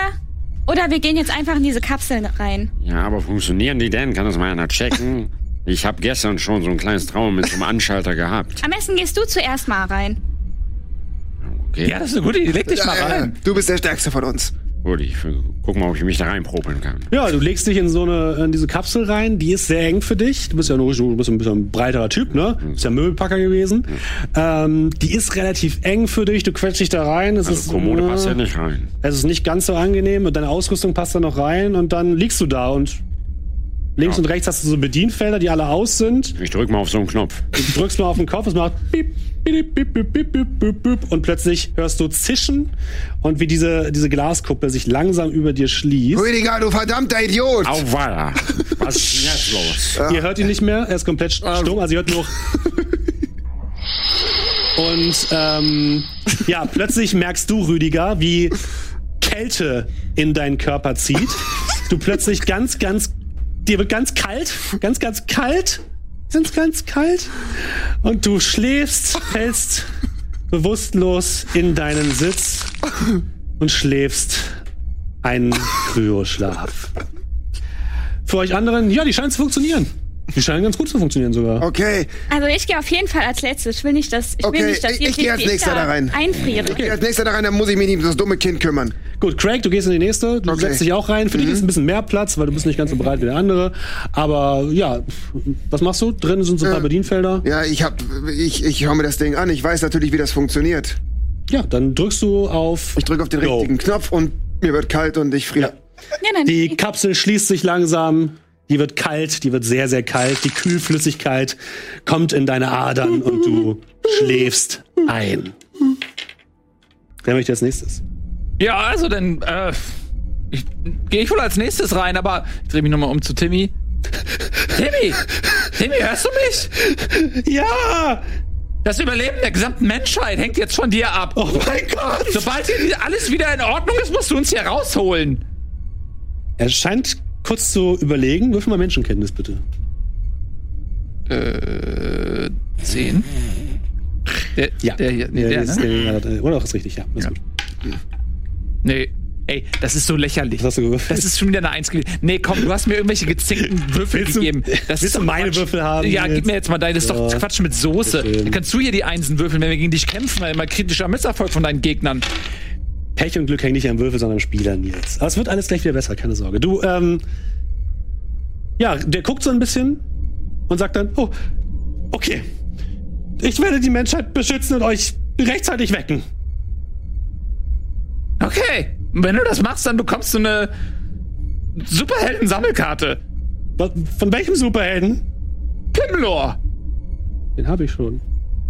oder wir gehen jetzt einfach in diese Kapseln rein. Ja, aber funktionieren die denn? Kann das mal einer checken? Ich habe gestern schon so ein kleines Traum mit so einem Anschalter gehabt. Am besten gehst du zuerst mal rein. Okay, Ja, das ist eine gute Idee. Leg dich mal rein. du bist der Stärkste von uns. Gut. Ich guck mal, ob ich mich da reinprobeln kann. Ja, du legst dich in so eine in diese Kapsel rein, die ist sehr eng für dich. Du bist ja nur du bist ein bisschen breiterer Typ, ne? Du bist ja Möbelpacker gewesen. Ähm, die ist relativ eng für dich, du quetscht dich da rein. Es Also ist, Kommode äh, passt ja nicht rein. Es ist nicht ganz so angenehm und deine Ausrüstung passt da noch rein und dann liegst du da und links Ja. und rechts hast du so Bedienfelder, die alle aus sind. Ich drück mal auf so einen Knopf. Du drückst mal auf den Kopf, es macht piep, piep, piep, piep, piep, piep, piep, piep und plötzlich hörst du Zischen und wie diese, diese Glaskuppel sich langsam über dir schließt. Rüdiger, du verdammter Idiot! Au weiter. Was ist denn jetzt los? Ihr hört ihn nicht mehr, er ist komplett stumm, also ihr hört nur. Und ähm, ja, plötzlich merkst du, Rüdiger, wie Kälte in deinen Körper zieht. Du plötzlich ganz, ganz, dir wird ganz kalt, ganz, ganz kalt, ganz, ganz kalt. Und du schläfst, fällst bewusstlos in deinen Sitz und schläfst einen Kryoschlaf. Für euch anderen, ja, die scheinen zu funktionieren. Die scheinen ganz gut zu funktionieren sogar. Okay, Also ich gehe auf jeden Fall als letztes. Ich will nicht, dass ich Okay, will nicht, dass ich- ihr ich gehe als Nächster da rein. einfriere. ich geh als nächster da rein, dann muss ich mich nicht um das dumme Kind kümmern. Gut, Craig, du gehst in die nächste, du Okay. setzt dich auch rein. Für dich ist ein bisschen mehr Platz, weil du bist nicht ganz so breit wie der andere. Aber ja, was machst du? Drinnen sind so ein paar Bedienfelder. Ja, ich hab, ich, ich hau mir das Ding an. Ich weiß natürlich, wie das funktioniert. Ja, dann drückst du auf. Ich drücke auf den Go. richtigen Knopf und mir wird kalt und ich friere. Ja, Die Kapsel schließt sich langsam. Die wird kalt, die wird sehr, sehr kalt. Die Kühlflüssigkeit kommt in deine Adern und du schläfst ein. Wer möchte als nächstes? Ja, also dann äh, gehe ich wohl als nächstes rein, aber ich drehe mich nochmal um zu Timmy. Timmy! Timmy, hörst du mich? Ja! Das Überleben der gesamten Menschheit hängt jetzt von dir ab. Oh mein Gott! Sobald hier alles wieder in Ordnung ist, musst du uns hier rausholen. Er scheint kurz zu überlegen. Würfel mal Menschenkenntnis, bitte. Äh, zehn. Der, Ja. der hier, nee, der, das ist ne? der- Oder auch ist richtig, ja. Ist Ja. gut. Nee. Ey, das ist so lächerlich. Was hast du gewürfelt? Das ist schon wieder eine Eins gewesen. Nee, komm, du hast mir irgendwelche gezinkten Würfel Willst gegeben. Das willst ist du doch meine Quatsch. Würfel haben Ja, jetzt? gib mir jetzt mal deine. Das ist doch Ja. Quatsch mit Soße. Dann kannst du hier die Einsen würfeln, wenn wir gegen dich kämpfen, weil immer kritischer Misserfolg von deinen Gegnern. Pech und Glück hängen nicht am Würfel, sondern am Spieler, Nils. Aber es wird alles gleich wieder besser, keine Sorge. Du, ähm. Ja, der guckt so ein bisschen und sagt dann: Oh, okay. Ich werde die Menschheit beschützen und euch rechtzeitig wecken. Okay. Wenn du das machst, dann bekommst du eine Superhelden-Sammelkarte. Von welchem Superhelden? Pimlor. Den habe ich schon.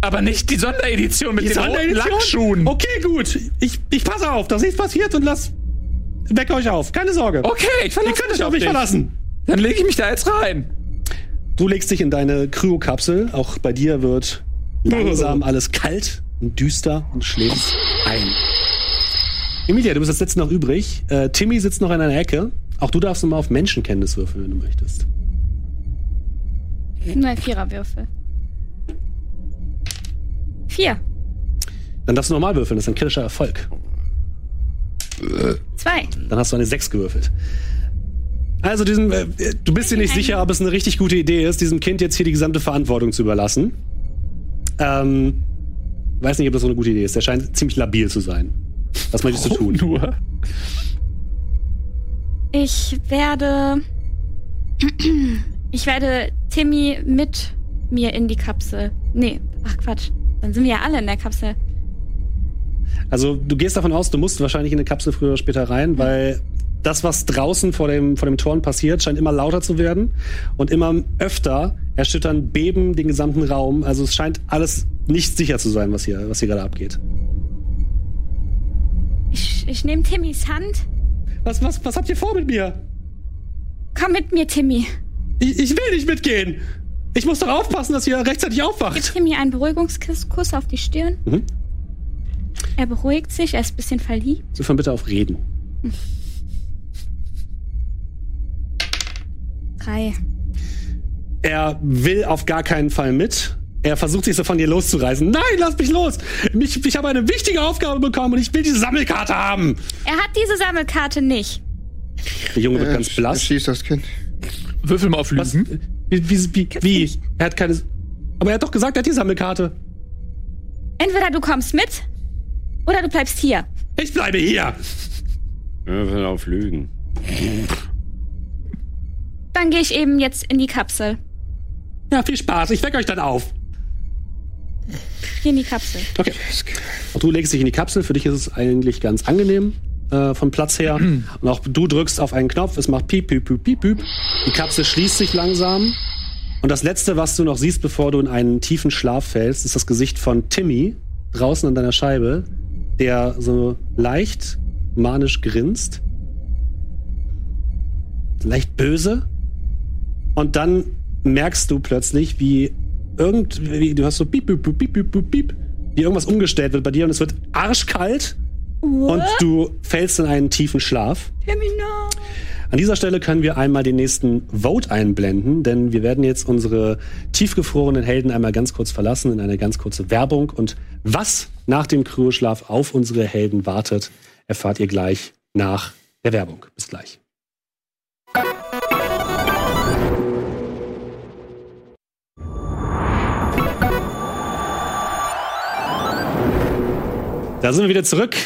Aber nicht die Sonderedition mit den roten Lackschuhen. Okay, gut. Ich, ich passe auf, dass nichts passiert und lass. Weck euch auf. Keine Sorge. Okay, ich Ihr verlasse könnt euch auf mich verlassen. Dann lege ich mich da jetzt rein. Du legst dich in deine Kryokapsel. Auch bei dir wird langsam alles kalt und düster und schläfst ein. Emilia, du bist jetzt letzte noch übrig. Äh, Timmy sitzt noch in einer Ecke. Auch du darfst nochmal auf Menschenkenntnis würfeln, wenn du möchtest. Nur ein Viererwürfel. Vier. Dann darfst du nochmal würfeln, das ist ein kritischer Erfolg. Zwei. Dann hast du eine 6 gewürfelt. Also diesem, äh, du bist dir nicht sicher, ob es eine richtig gute Idee ist, diesem Kind jetzt hier die gesamte Verantwortung zu überlassen. Ähm, weiß nicht, ob das so eine gute Idee ist. Der scheint ziemlich labil zu sein. Was möchtest du tun? Nur. Ich werde. Ich werde Timmy mit mir in die Kapsel. Nee, ach Quatsch. Dann sind wir ja alle in der Kapsel. Also du gehst davon aus, du musst wahrscheinlich in eine Kapsel früher oder später rein, weil das, was draußen vor dem, vor dem Toren passiert, scheint immer lauter zu werden und immer öfter erschüttern Beben den gesamten Raum. Also es scheint alles nicht sicher zu sein, was hier, was hier gerade abgeht. Ich, ich nehme Timmys Hand. Was, was, was habt ihr vor mit mir? Komm mit mir, Timmy. Ich, ich will nicht mitgehen. Ich muss doch aufpassen, dass ihr rechtzeitig Gib aufwacht. Timmy einen Beruhigungskuss Kuss auf die Stirn. Mhm. Er beruhigt sich, er ist ein bisschen verliebt. So von bitte auf Reden. Drei. Er will auf gar keinen Fall mit. Er versucht sich so von dir loszureißen. Nein, lass mich los! Ich, ich habe eine wichtige Aufgabe bekommen und ich will diese Sammelkarte haben. Er hat diese Sammelkarte nicht. Der Junge wird Äh, ganz blass. Schießt das Kind. Würfel mal auf Was? Lügen. Wie, wie, wie, wie? Er hat keine. Aber er hat doch gesagt, er hat die Sammelkarte. Entweder du kommst mit oder du bleibst hier. Ich bleibe hier. Würfel auf Lügen. Dann gehe ich eben jetzt in die Kapsel. Ja, viel Spaß. Ich weck euch dann auf. Hier in die Kapsel. Okay. Auch du legst dich in die Kapsel. Für dich ist es eigentlich ganz angenehm äh, vom Platz her. Und auch du drückst auf einen Knopf. Es macht piep, piep, piep, piep, piep. Die Kapsel schließt sich langsam. Und das Letzte, was du noch siehst, bevor du in einen tiefen Schlaf fällst, ist das Gesicht von Timmy draußen an deiner Scheibe, der so leicht manisch grinst. Leicht böse. Und dann merkst du plötzlich, wie irgendwie, du hast so piep, piep, piep, piep, piep, piep, wie irgendwas umgestellt wird bei dir und es wird arschkalt und du fällst in einen tiefen Schlaf. No. An dieser Stelle können wir einmal den nächsten Vote einblenden, denn wir werden jetzt unsere tiefgefrorenen Helden einmal ganz kurz verlassen in eine ganz kurze Werbung. Und was nach dem Kryoschlaf auf unsere Helden wartet, erfahrt ihr gleich nach der Werbung. Bis gleich. Da sind wir wieder zurück.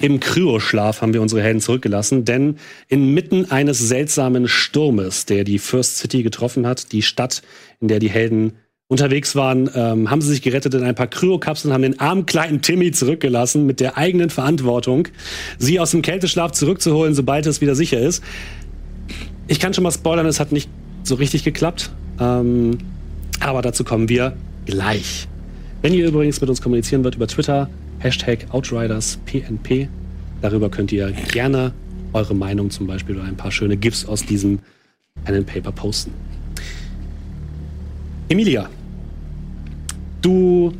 Im Kryoschlaf haben wir unsere Helden zurückgelassen, denn inmitten eines seltsamen Sturmes, der die First City getroffen hat, die Stadt, in der die Helden unterwegs waren, ähm, haben sie sich gerettet in ein paar Kryokapseln, haben den armen kleinen Timmy zurückgelassen mit der eigenen Verantwortung, sie aus dem Kälteschlaf zurückzuholen, sobald es wieder sicher ist. Ich kann schon mal spoilern, es hat nicht so richtig geklappt, ähm, aber dazu kommen wir gleich. Wenn ihr übrigens mit uns kommunizieren wollt über Twitter, Hashtag OutridersPNP. Darüber könnt ihr gerne eure Meinung zum Beispiel oder ein paar schöne GIFs aus diesem Pen and Paper posten. Emilia, Du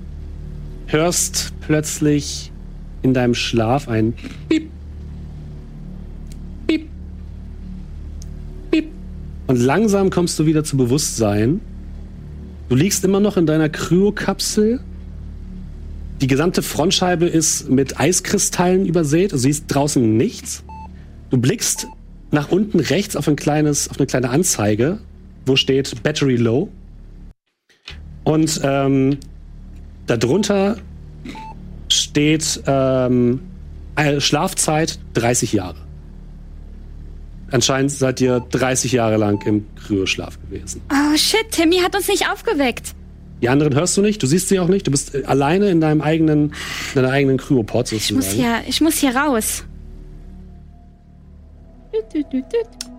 hörst plötzlich in deinem Schlaf ein Piep. Piep. Piep. Und langsam kommst du wieder zu Bewusstsein. Du liegst immer noch in deiner Kryokapsel. Die gesamte Frontscheibe ist mit Eiskristallen übersät. Du siehst draußen nichts. Du blickst nach unten rechts auf, ein kleines, auf eine kleine Anzeige, wo steht Battery Low. Und ähm, darunter steht ähm, äh, Schlafzeit 30 Jahre. Anscheinend seid ihr 30 Jahre lang im Kryoschlaf gewesen. Oh shit, Timmy hat uns nicht aufgeweckt. Die anderen hörst du nicht, du siehst sie auch nicht, du bist äh, alleine in deinem eigenen, in deiner eigenen Kryopod Ich muss sozusagen. hier, ich muss hier raus.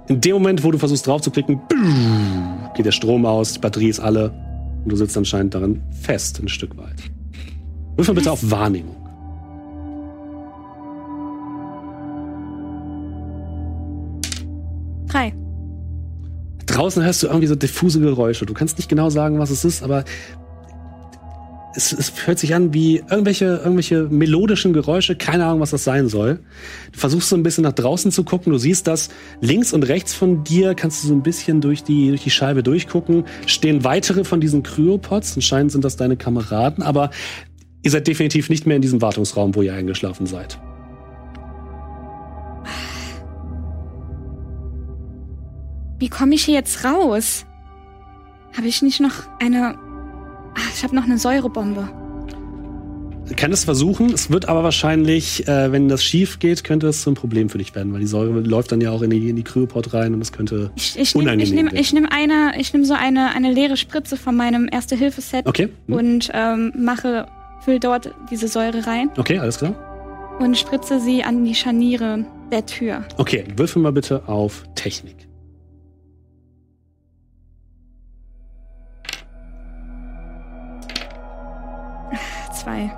In dem Moment, wo du versuchst draufzuklicken, geht der Strom aus, die Batterie ist alle und du sitzt anscheinend darin fest ein Stück weit. Wirf mal bitte auf Wahrnehmung. Drei. Draußen hörst du irgendwie so diffuse Geräusche. Du kannst nicht genau sagen, was es ist, aber es, es hört sich an wie irgendwelche, irgendwelche melodischen Geräusche. Keine Ahnung, was das sein soll. Du versuchst so ein bisschen nach draußen zu gucken. Du siehst das links und rechts von dir, kannst du so ein bisschen durch die, durch die Scheibe durchgucken. Stehen weitere von diesen Kryopods. Anscheinend sind das deine Kameraden, aber ihr seid definitiv nicht mehr in diesem Wartungsraum, wo ihr eingeschlafen seid. Wie komme ich hier jetzt raus? Habe ich nicht noch eine. Ach, ich habe noch eine Säurebombe. Du kannst es versuchen, es wird aber wahrscheinlich, äh, wenn das schief geht, könnte es ein Problem für dich werden, weil die Säure läuft dann ja auch in die, in die Kryopod rein und es könnte Ich, ich nehme unangenehm ich nehm, werden. ich nehm eine, ich nehm so eine, eine leere Spritze von meinem Erste-Hilfe-Set Okay, hm. und ähm, mache, füll dort diese Säure rein okay, alles klar. und spritze sie an die Scharniere der Tür. Okay, würfel mal bitte auf Technik. Zwei.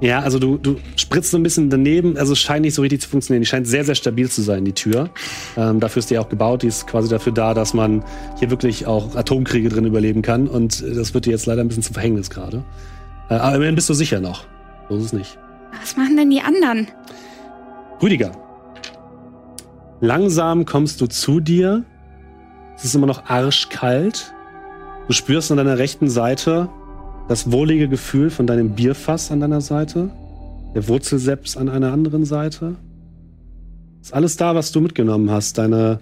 Ja, also du, du spritzt so ein bisschen daneben, also es scheint nicht so richtig zu funktionieren. Die scheint sehr, sehr stabil zu sein, die Tür. Ähm, dafür ist die auch gebaut, die ist quasi dafür da, dass man hier wirklich auch Atomkriege drin überleben kann. Und äh, das wird dir jetzt leider ein bisschen zum Verhängnis gerade. Äh, aber immerhin bist du sicher noch. So ist es nicht. Was machen denn die anderen? Rüdiger. Langsam kommst du zu dir. Es ist immer noch arschkalt. Du spürst an deiner rechten Seite das wohlige Gefühl von deinem Bierfass an deiner Seite. Der Wurzelseps an einer anderen Seite. Ist alles da, was du mitgenommen hast. Deine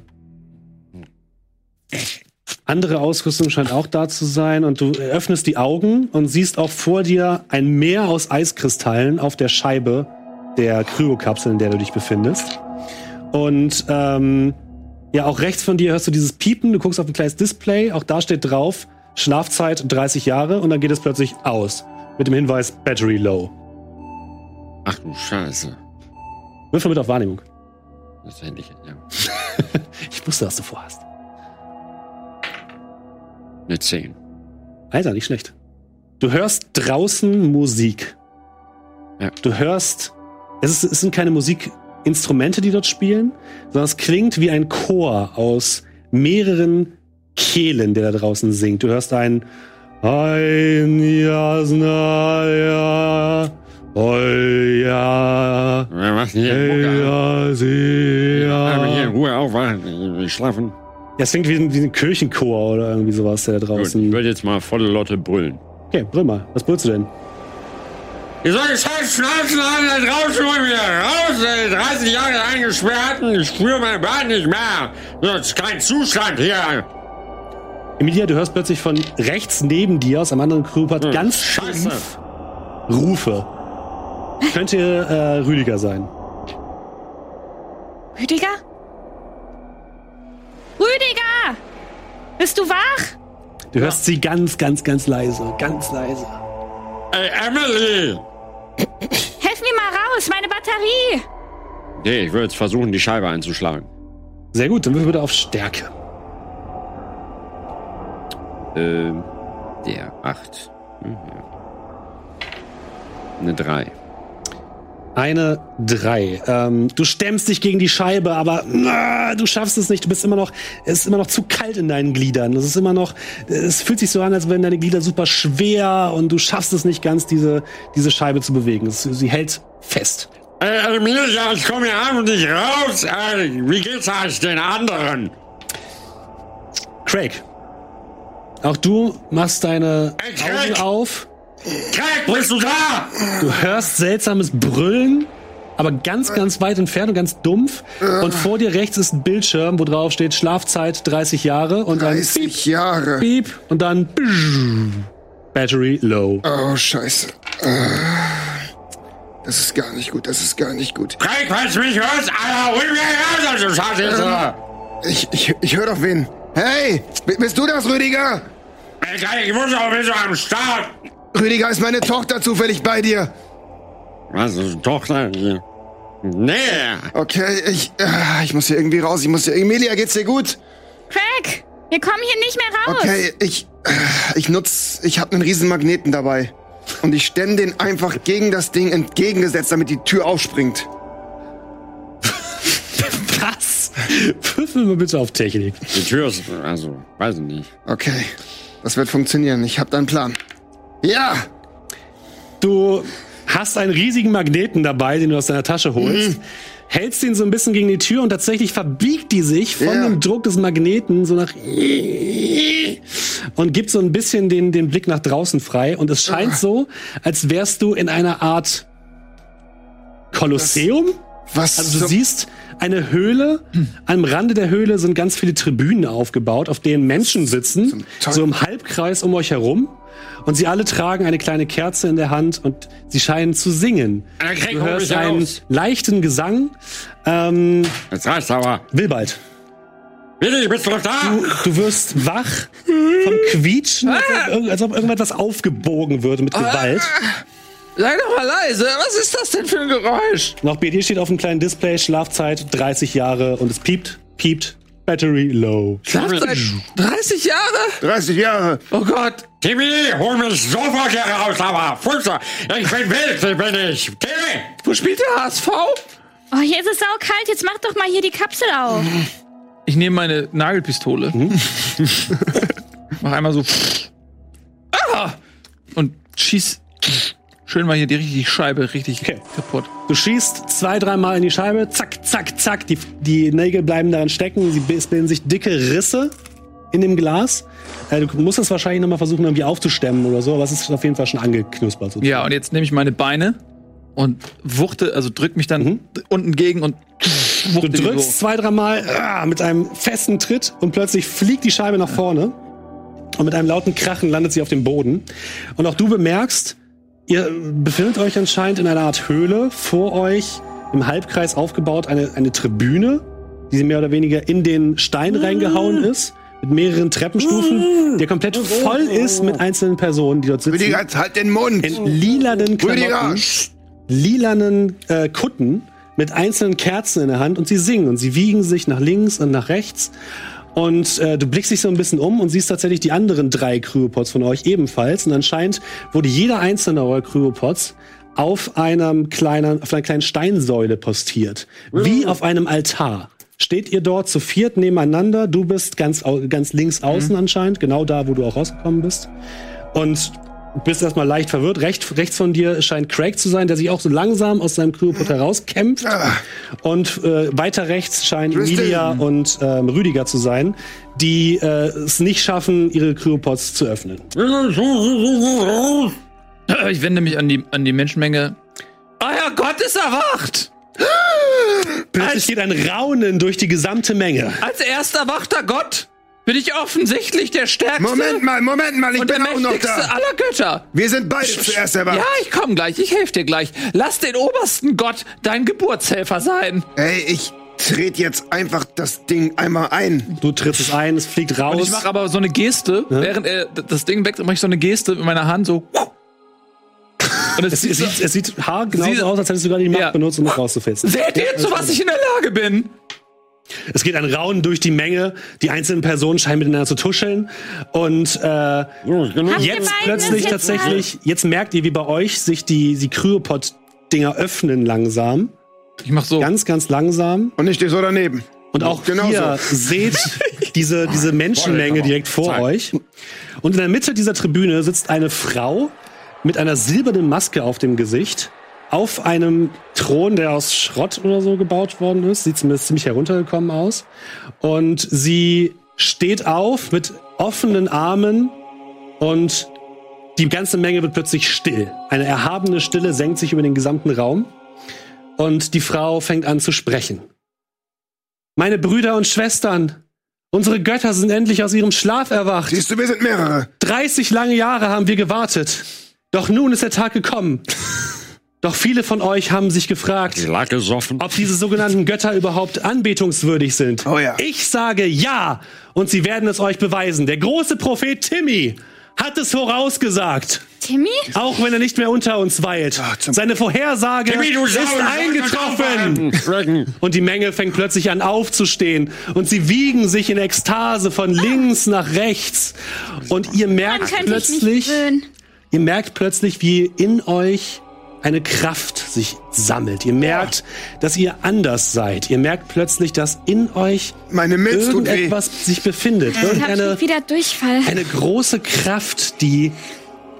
andere Ausrüstung scheint auch da zu sein. Und du öffnest die Augen und siehst auch vor dir ein Meer aus Eiskristallen auf der Scheibe der Kryokapsel, in der du dich befindest. Und ähm, ja, auch rechts von dir hörst du dieses Piepen. Du guckst auf ein kleines Display. Auch da steht drauf, Schlafzeit 30 Jahre. Und dann geht es plötzlich aus. Mit dem Hinweis Battery Low. Ach du Scheiße. Würfel mit auf Wahrnehmung. Das ist endlich, ja. Ich wusste, was du vorhast. Eine 10. Alter, nicht schlecht. Du hörst draußen Musik. Ja. Du hörst, es, ist, es sind keine Musikinstrumente, die dort spielen, sondern es klingt wie ein Chor aus mehreren Kehlen, der da draußen singt. Du hörst ein ein Jasnaya, Oya, Wer macht denn hier in. Ruhe aufwachen. Ich will schlafen. Ja, es klingt wie ein, wie ein Kirchenchor oder irgendwie sowas, der da Gut, ich draußen. würde jetzt mal volle Lotte brüllen. Okay, brüll mal. Was brüllst du denn? Ihr sollt halt schnauzen alle da draußen holen wir raus, ey. 30 Jahre eingesperrt und ich spüre mein Bein nicht mehr. Das ist kein Zustand hier. Emilia, du hörst plötzlich von rechts neben dir aus einem anderen Crewpart Hm, ganz Scheiße. stumpf Rufe. Könnte äh, Rüdiger sein. Rüdiger? Rüdiger! Bist du wach? Du hörst sie ganz, ganz, ganz leise. Ganz leise. Ey, Emily! Helf mir mal raus, meine Batterie! Nee, ich würde jetzt versuchen, die Scheibe einzuschlagen. Sehr gut, dann würfel bitte auf Stärke. Ähm, der 8. Eine 3. Eine drei. Ähm, du stemmst dich gegen die Scheibe, aber äh, du schaffst es nicht. Du bist immer noch, es ist immer noch zu kalt in deinen Gliedern. Es ist immer noch, es fühlt sich so an, als wären deine Glieder super schwer und du schaffst es nicht ganz, diese, diese Scheibe zu bewegen. Es, sie hält fest. Äh, Emilia, ich komme hier einfach nicht raus. Äh, wie geht's eigentlich den anderen? Craig, auch du machst deine! Augen auf. Craig, bist du da? Du hörst seltsames Brüllen, aber ganz, ganz weit entfernt und ganz dumpf. Und vor dir rechts ist ein Bildschirm, wo drauf steht Schlafzeit 30 Jahre und dann 30 Jahre. Piep, Piep und dann Battery low. Oh, scheiße. Äh, Das ist gar nicht gut, das ist gar nicht gut. Craig, falls du mich hörst, Alter, hol du Scheiße. Ich, ich, ich höre doch wen. Hey, bist du das, Rüdiger? Ich muss auch du am Start. Rüdiger, ist meine Tochter zufällig bei dir? Was, ist Tochter? Nee. Okay, ich, äh, ich muss hier irgendwie raus. Ich muss hier. Emilia, geht's dir gut? Craig, wir kommen hier nicht mehr raus. Okay, ich, äh, ich nutz, ich habe einen riesen Magneten dabei. Und ich stemme den einfach gegen das Ding entgegengesetzt, damit die Tür aufspringt. Würfel mal bitte auf Technik. Die Tür ist, also, weiß ich nicht. Okay, das wird funktionieren. Ich habe da einen Plan. Ja! Du hast einen riesigen Magneten dabei, den du aus deiner Tasche holst. Hältst ihn so ein bisschen gegen die Tür und tatsächlich verbiegt die sich von Ja. dem Druck des Magneten so nach und gibt so ein bisschen den, den Blick nach draußen frei. Und es scheint so, als wärst du in einer Art Kolosseum. Was? Also du zum- siehst eine Höhle. Am Rande der Höhle sind ganz viele Tribünen aufgebaut, auf denen Menschen sitzen, so im Halbkreis um euch herum. Und sie alle tragen eine kleine Kerze in der Hand und sie scheinen zu singen. Craig, Du hörst einen leichten Gesang. Ähm, Jetzt reicht's aber. Wilbald, Willi, bist du noch da? du wirst wach vom Quietschen, als ob, irgend- als ob irgendetwas aufgebogen würde mit Gewalt. Sei doch mal leise. Was ist das denn für ein Geräusch? Noch bei dir steht auf dem kleinen Display Schlafzeit 30 Jahre und es piept, piept, Battery low. Schlafzeit 30 Jahre? 30 Jahre. Oh Gott. Timmy, hol mich sofort hier raus, aber Fußer, ich bin wild, ich bin ich. Timmy! Wo spielt der HSV? Oh, hier ist es saukalt. Jetzt mach doch mal hier die Kapsel auf. Ich nehme meine Nagelpistole. Mach einmal so. Ah! Und schieß schön mal hier die richtige Scheibe richtig Okay. kaputt. Du schießt zwei, dreimal in die Scheibe, zack, zack, zack, die, die Nägel bleiben daran stecken, sie, es bilden sich dicke Risse in dem Glas. Äh, du musst es wahrscheinlich nochmal versuchen, irgendwie aufzustemmen oder so, aber es ist auf jeden Fall schon angeknuspert. sozusagen. Ja, und jetzt nehme ich meine Beine und wuchte, also drück mich dann unten gegen und Du wuchte die drückst so. zwei, dreimal ah, mit einem festen Tritt und plötzlich fliegt die Scheibe nach vorne und mit einem lauten Krachen landet sie auf dem Boden. Und auch du bemerkst, ihr befindet euch anscheinend in einer Art Höhle. Vor euch im Halbkreis aufgebaut eine, eine Tribüne, die mehr oder weniger in den Stein reingehauen ist. Mit mehreren Treppenstufen, der komplett voll ist mit einzelnen Personen, die dort sitzen. Rüdiger, halt den Mund. in lilanen. Klamotten, lilanen äh, Kutten mit einzelnen Kerzen in der Hand und sie singen und sie wiegen sich nach links und nach rechts. Und äh, du blickst dich so ein bisschen um und siehst tatsächlich die anderen drei Cryopods von euch ebenfalls. Und anscheinend wurde jeder einzelne eurer Cryopods auf einem kleinen, auf einer kleinen Steinsäule postiert. Wie auf einem Altar. Steht ihr dort zu viert nebeneinander? Du bist ganz, ganz links außen anscheinend, genau da, wo du auch rausgekommen bist. Und bist erstmal leicht verwirrt. Recht, rechts von dir scheint Craig zu sein, der sich auch so langsam aus seinem Cryopod herauskämpft. Und äh, weiter rechts scheinen. Emilia und ähm, Rüdiger zu sein, die äh, es nicht schaffen, ihre Cryopods zu öffnen. Ich wende mich an die, an die Menschenmenge. Euer Gott ist erwacht! Plötzlich geht ein Raunen durch die gesamte Menge. Als erster wachter Gott bin ich offensichtlich der Stärkste Moment mal, Moment mal, ich und der bin auch noch mächtigste da. aller Götter. Wir sind beide zuerst erwacht. Ja, ich komme gleich, ich helfe dir gleich. Lass den obersten Gott dein Geburtshelfer sein. Ey, ich trete jetzt einfach das Ding einmal ein. Du trittst es ein, es fliegt Und raus. ich mache aber so eine Geste, während er das Ding wechselt, mache ich so eine Geste mit meiner Hand so. Und es es, sieht, es sieht haargenau aus, als hättest du gerade die Macht Ja. benutzt, um es rauszufetzen. Seht ihr, zu was ich in der Lage bin? Es geht ein Raunen durch die Menge. Die einzelnen Personen scheinen miteinander zu tuscheln. Und äh, jetzt plötzlich jetzt tatsächlich, jetzt merkt ihr, wie bei euch sich die, die Kryopod Dinger öffnen langsam. Ich mach so. Ganz, ganz langsam. Und ich stehe so daneben. Und auch Genau ihr seht diese, diese Menschenmenge direkt vor Zeig. euch. Und in der Mitte dieser Tribüne sitzt eine Frau mit einer silbernen Maske auf dem Gesicht. Auf einem Thron, der aus Schrott oder so gebaut worden ist. Sieht zumindest ziemlich heruntergekommen aus. Und sie steht auf mit offenen Armen und die ganze Menge wird plötzlich still. Eine erhabene Stille senkt sich über den gesamten Raum. Und die Frau fängt an zu sprechen. Meine Brüder und Schwestern, unsere Götter sind endlich aus ihrem Schlaf erwacht. Siehst du, wir sind mehrere. 30 lange Jahre haben wir gewartet. Doch nun ist der Tag gekommen. Doch viele von euch haben sich gefragt, ob diese sogenannten Götter überhaupt anbetungswürdig sind. Oh ja. Ich sage ja, und sie werden es euch beweisen. Der große Prophet Timmy hat es vorausgesagt. Timmy? Auch wenn er nicht mehr unter uns weilt. Ah, Seine Vorhersage Timmy, ist eingetroffen. Und die Menge fängt plötzlich an aufzustehen. Und sie wiegen sich in Ekstase von links nach rechts. Und ihr merkt plötzlich, ihr merkt plötzlich, wie in euch eine Kraft sich sammelt. Ihr merkt, dass ihr anders seid. Ihr merkt plötzlich, dass in euch irgendetwas sich befindet. Ich hab Irgendeine wieder Durchfall. eine große Kraft, die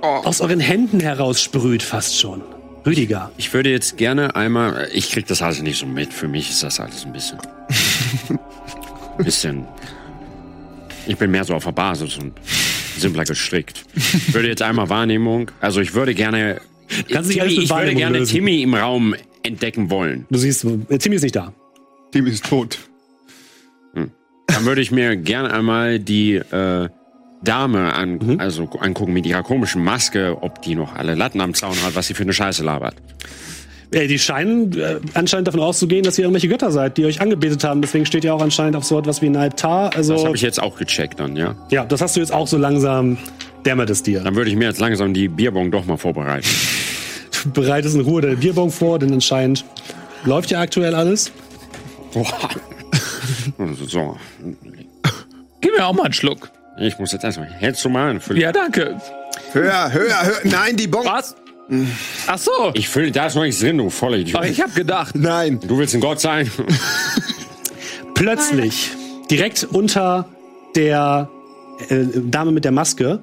aus euren Händen heraus sprüht, fast schon. Rüdiger. Ich würde jetzt gerne einmal. Ich krieg das alles nicht so mit. Für mich ist das alles ein bisschen. bisschen. Ich bin mehr so auf der Basis und simpler gestrickt. Ich würde jetzt einmal Wahrnehmung. Also ich würde gerne. Kannst nicht alles Timmy, ich würde gerne lösen. Timmy im Raum entdecken wollen. Du siehst, äh, Timmy ist nicht da. Team ist tot. Dann würde ich mir gerne einmal die äh, Dame an, Mhm. also angucken mit ihrer komischen Maske, ob die noch alle Latten am Zaun hat, was sie für eine Scheiße labert. Äh, Die scheinen äh, anscheinend davon auszugehen, dass ihr irgendwelche Götter seid, die euch angebetet haben. Deswegen steht ihr auch anscheinend auf so etwas wie ein Altar. Also, Das habe ich jetzt auch gecheckt dann, ja. ja, das hast du jetzt auch so langsam, dämmert es dir. Dann würde ich mir jetzt langsam die Bierbong doch mal vorbereiten. Du bereitest in Ruhe deine Bierbong vor, denn anscheinend läuft ja aktuell alles. Also, so. Gib mir auch mal einen Schluck. Ich muss jetzt erstmal. Hältst du mal? Füll, Ja, danke. Höher, höher, höher. Nein, die Bon. Was? Ach so. Ich fülle, da ist noch nichts drin, du voller Idiot. Aber ich hab gedacht. Nein. Du willst ein Gott sein? Plötzlich, direkt unter der äh, Dame mit der Maske,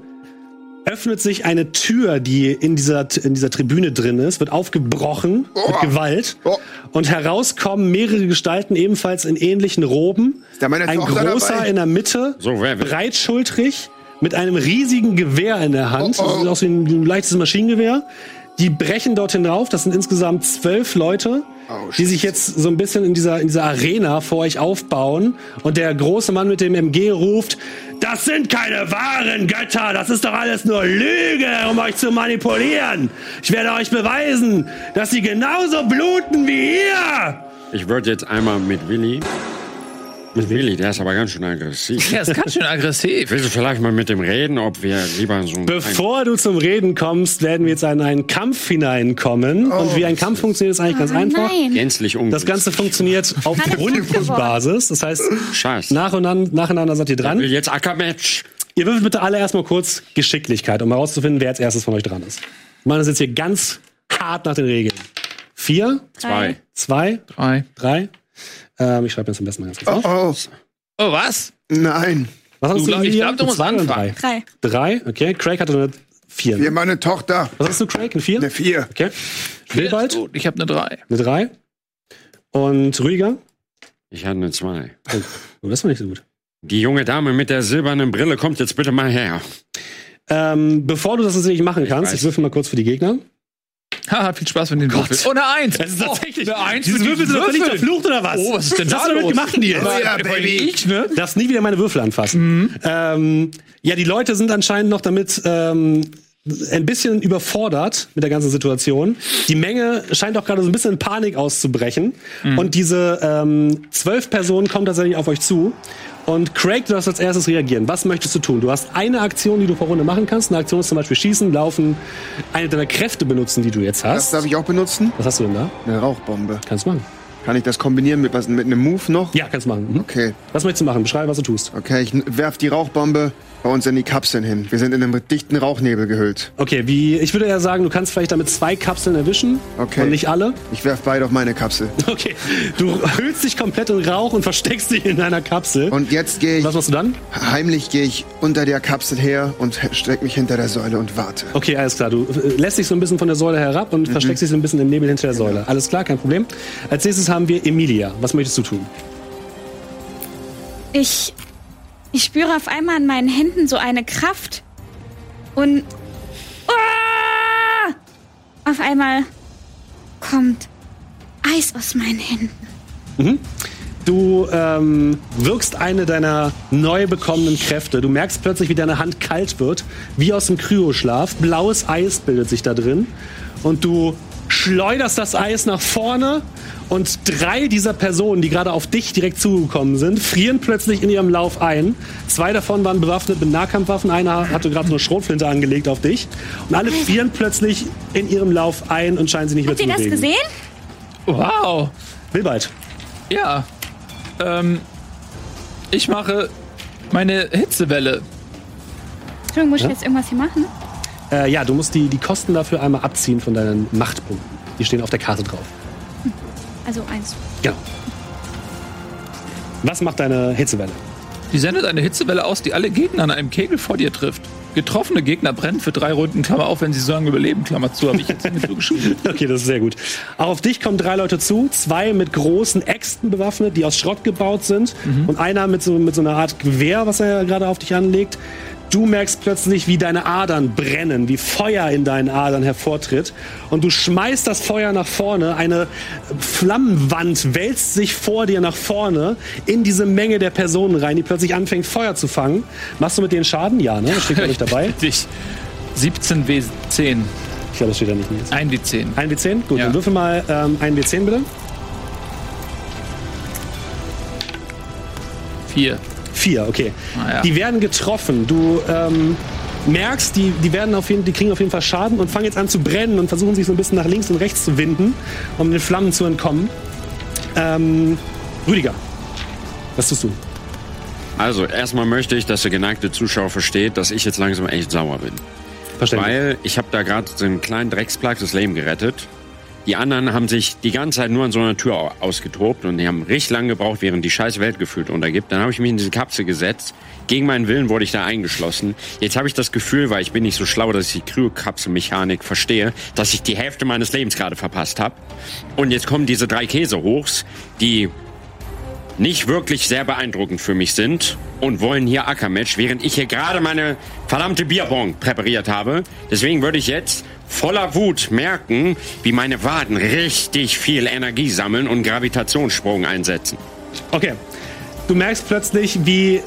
öffnet sich eine Tür, die in dieser, in dieser Tribüne drin ist, wird aufgebrochen mit Gewalt. Oh. Und herauskommen mehrere Gestalten ebenfalls in ähnlichen Roben. Ein Tochter großer dabei? in der Mitte, So, breitschultrig, mit einem riesigen Gewehr in der Hand. Oh, oh. Das sieht aus wie ein, ein leichtes Maschinengewehr. Die brechen dorthin drauf. Das sind insgesamt zwölf Leute, Oh, die sich jetzt so ein bisschen in dieser, in dieser Arena vor euch aufbauen. Und der große Mann mit dem MG ruft, das sind keine wahren Götter, das ist doch alles nur Lüge, um euch zu manipulieren. Ich werde euch beweisen, dass sie genauso bluten wie ihr. Ich würde jetzt einmal mit Willi. Willi, der ist aber ganz schön aggressiv. Der ist ganz schön aggressiv. Willst du vielleicht mal mit dem reden, ob wir lieber so ein. Bevor du zum Reden kommst, werden wir jetzt in einen Kampf hineinkommen. Und wie ein Kampf funktioniert, ist eigentlich ganz Oh, einfach. nein. gänzlich ungünstig. Das Ganze funktioniert auf Grundbasis. Das heißt, Scheiße. nach und an, nacheinander seid ihr Ich will dran. jetzt Ackermatch. Ihr würfelt bitte alle erstmal kurz Geschicklichkeit, um herauszufinden, wer als erstes von euch dran ist. Wir machen das jetzt hier ganz hart nach den Regeln. Vier, Zwei. zwei, Drei. drei. Ähm, ich schreibe mir das am besten mal ganz kurz Oh, auf. oh. Oh, was? Nein. Was hast Du du, glaub- ich Emilia? glaub, du musst anfangen. Drei. Drei. drei, okay. Craig hatte eine vier. Wir haben meine Tochter. Was hast du, Craig? Eine vier? Eine vier. Okay. Wilbald? Gut, ich habe eine drei. Eine drei. Und Rüdiger? Ich hatte eine zwei. Oh, das war nicht so gut. Die junge Dame mit der silbernen Brille kommt jetzt bitte mal her. Ähm, bevor du das tatsächlich machen kannst, weiß. ich würfel mal kurz für die Gegner. Haha, viel Spaß mit den Würfeln. Oh, eine Eins. Es ist tatsächlich. Oh, eine Eins Diese Würfel sind doch nicht Würfeln. verflucht oder was? Oh, was ist denn Was da hast du damit gemacht, Nils? Oh ja, allem Baby. Ich, ne? Darfst nie wieder meine Würfel anfassen. Ähm, ja, die Leute sind anscheinend noch damit ähm, ein bisschen überfordert mit der ganzen Situation. Die Menge scheint auch gerade so ein bisschen in Panik auszubrechen. Und diese ähm, zwölf Personen kommen tatsächlich auf euch zu. Und Craig, du darfst als erstes reagieren. Was möchtest du tun? Du hast eine Aktion, die du pro Runde machen kannst. Eine Aktion ist zum Beispiel Schießen, Laufen, eine deiner Kräfte benutzen, die du jetzt Das hast. darf ich auch benutzen? Was hast du denn da? Eine Rauchbombe. Kannst du machen. Kann ich das kombinieren mit was mit einem Move noch? Ja, kannst du machen. Mhm. Okay. Was möchtest du machen? Beschreibe, was du tust. Okay, ich werf die Rauchbombe bei uns in die Kapseln hin. Wir sind in einem dichten Rauchnebel gehüllt. Okay, wie, ich würde eher sagen, du kannst vielleicht damit zwei Kapseln erwischen. Okay. Und nicht alle. Ich werf beide auf meine Kapsel. Okay. Du hüllst dich komplett in Rauch und versteckst dich in deiner Kapsel. Und jetzt gehe ich, was machst du dann? heimlich gehe ich unter der Kapsel her und strecke mich hinter der Säule und warte. Okay, alles klar. Du äh, lässt dich so ein bisschen von der Säule herab und versteckst dich so ein bisschen im Nebel hinter der Säule. Alles klar, kein Problem. Als nächstes haben wir Emilia. Was möchtest du tun? Ich, ich spüre auf einmal an meinen Händen so eine Kraft. Und Ah! auf einmal kommt Eis aus meinen Händen. Du ähm, wirkst eine deiner neu bekommenen Kräfte. Du merkst plötzlich, wie deine Hand kalt wird, wie aus dem Kryoschlaf. Blaues Eis bildet sich da drin. Und du schleuderst das Eis nach vorne. Und drei dieser Personen, die gerade auf dich direkt zugekommen sind, frieren plötzlich in ihrem Lauf ein. Zwei davon waren bewaffnet mit Nahkampfwaffen. Einer hatte gerade so eine Schrotflinte angelegt auf dich. Und alle frieren plötzlich in ihrem Lauf ein und scheinen sich nicht Habt ihr mehr zu das bewegen. gesehen? Wow. Wilbald. Ja. Ähm, ich mache meine Hitzewelle. Entschuldigung, muss ich jetzt irgendwas hier machen? Äh, ja, du musst die, die Kosten dafür einmal abziehen von deinen Machtpunkten. Die stehen auf der Karte drauf. Also eins. Genau. Was macht deine Hitzewelle? Die sendet eine Hitzewelle aus, die alle Gegner an einem Kegel vor dir trifft. Getroffene Gegner brennen für drei Runden, Klammer auf, wenn sie so lange überleben, Klammer zu, habe ich jetzt nicht so geschrieben. Okay, das ist sehr gut. Auch auf dich kommen drei Leute zu. Zwei mit großen Äxten bewaffnet, die aus Schrott gebaut sind. Und einer mit so, mit so einer Art Gewehr, was er gerade auf dich anlegt. Du merkst plötzlich, wie deine Adern brennen, wie Feuer in deinen Adern hervortritt. Und du schmeißt das Feuer nach vorne. Eine Flammenwand wälzt sich vor dir nach vorne in diese Menge der Personen rein, die plötzlich anfängt, Feuer zu fangen. Machst du mit denen Schaden? Ja, ne? Das steht gar nicht dabei. Dich. 17 W10. Ich glaube, das steht da nicht. Nils. 1 W10. Ein W10? Gut, Ja. dann würfel mal ähm, ein W10 bitte. 4. Vier, okay. Ah, ja. Die werden getroffen. Du ähm, merkst, die, die, werden auf jeden, die kriegen auf jeden Fall Schaden und fangen jetzt an zu brennen und versuchen sich so ein bisschen nach links und rechts zu winden, um den Flammen zu entkommen. Ähm, Rüdiger, was tust du? Also, erstmal möchte ich, dass der geneigte Zuschauer versteht, dass ich jetzt langsam echt sauer bin. Verständlich. Weil ich habe da gerade so einen kleinen Drecksplack das Leben gerettet. Die anderen haben sich die ganze Zeit nur an so einer Tür au- ausgetobt und die haben richtig lange gebraucht, während die scheiß Welt gefühlt untergibt. Dann habe ich mich in diese Kapsel gesetzt. Gegen meinen Willen wurde ich da eingeschlossen. Jetzt habe ich das Gefühl, weil ich bin nicht so schlau, dass ich die Kryokapselmechanik verstehe, dass ich die Hälfte meines Lebens gerade verpasst habe. Und jetzt kommen diese drei Käsehochs, die nicht wirklich sehr beeindruckend für mich sind und wollen hier Ackermatch, während ich hier gerade meine verdammte Bierbong präpariert habe. Deswegen würde ich jetzt voller Wut merken, wie meine Waden richtig viel Energie sammeln und Gravitationssprung einsetzen. Okay. Du merkst plötzlich, wie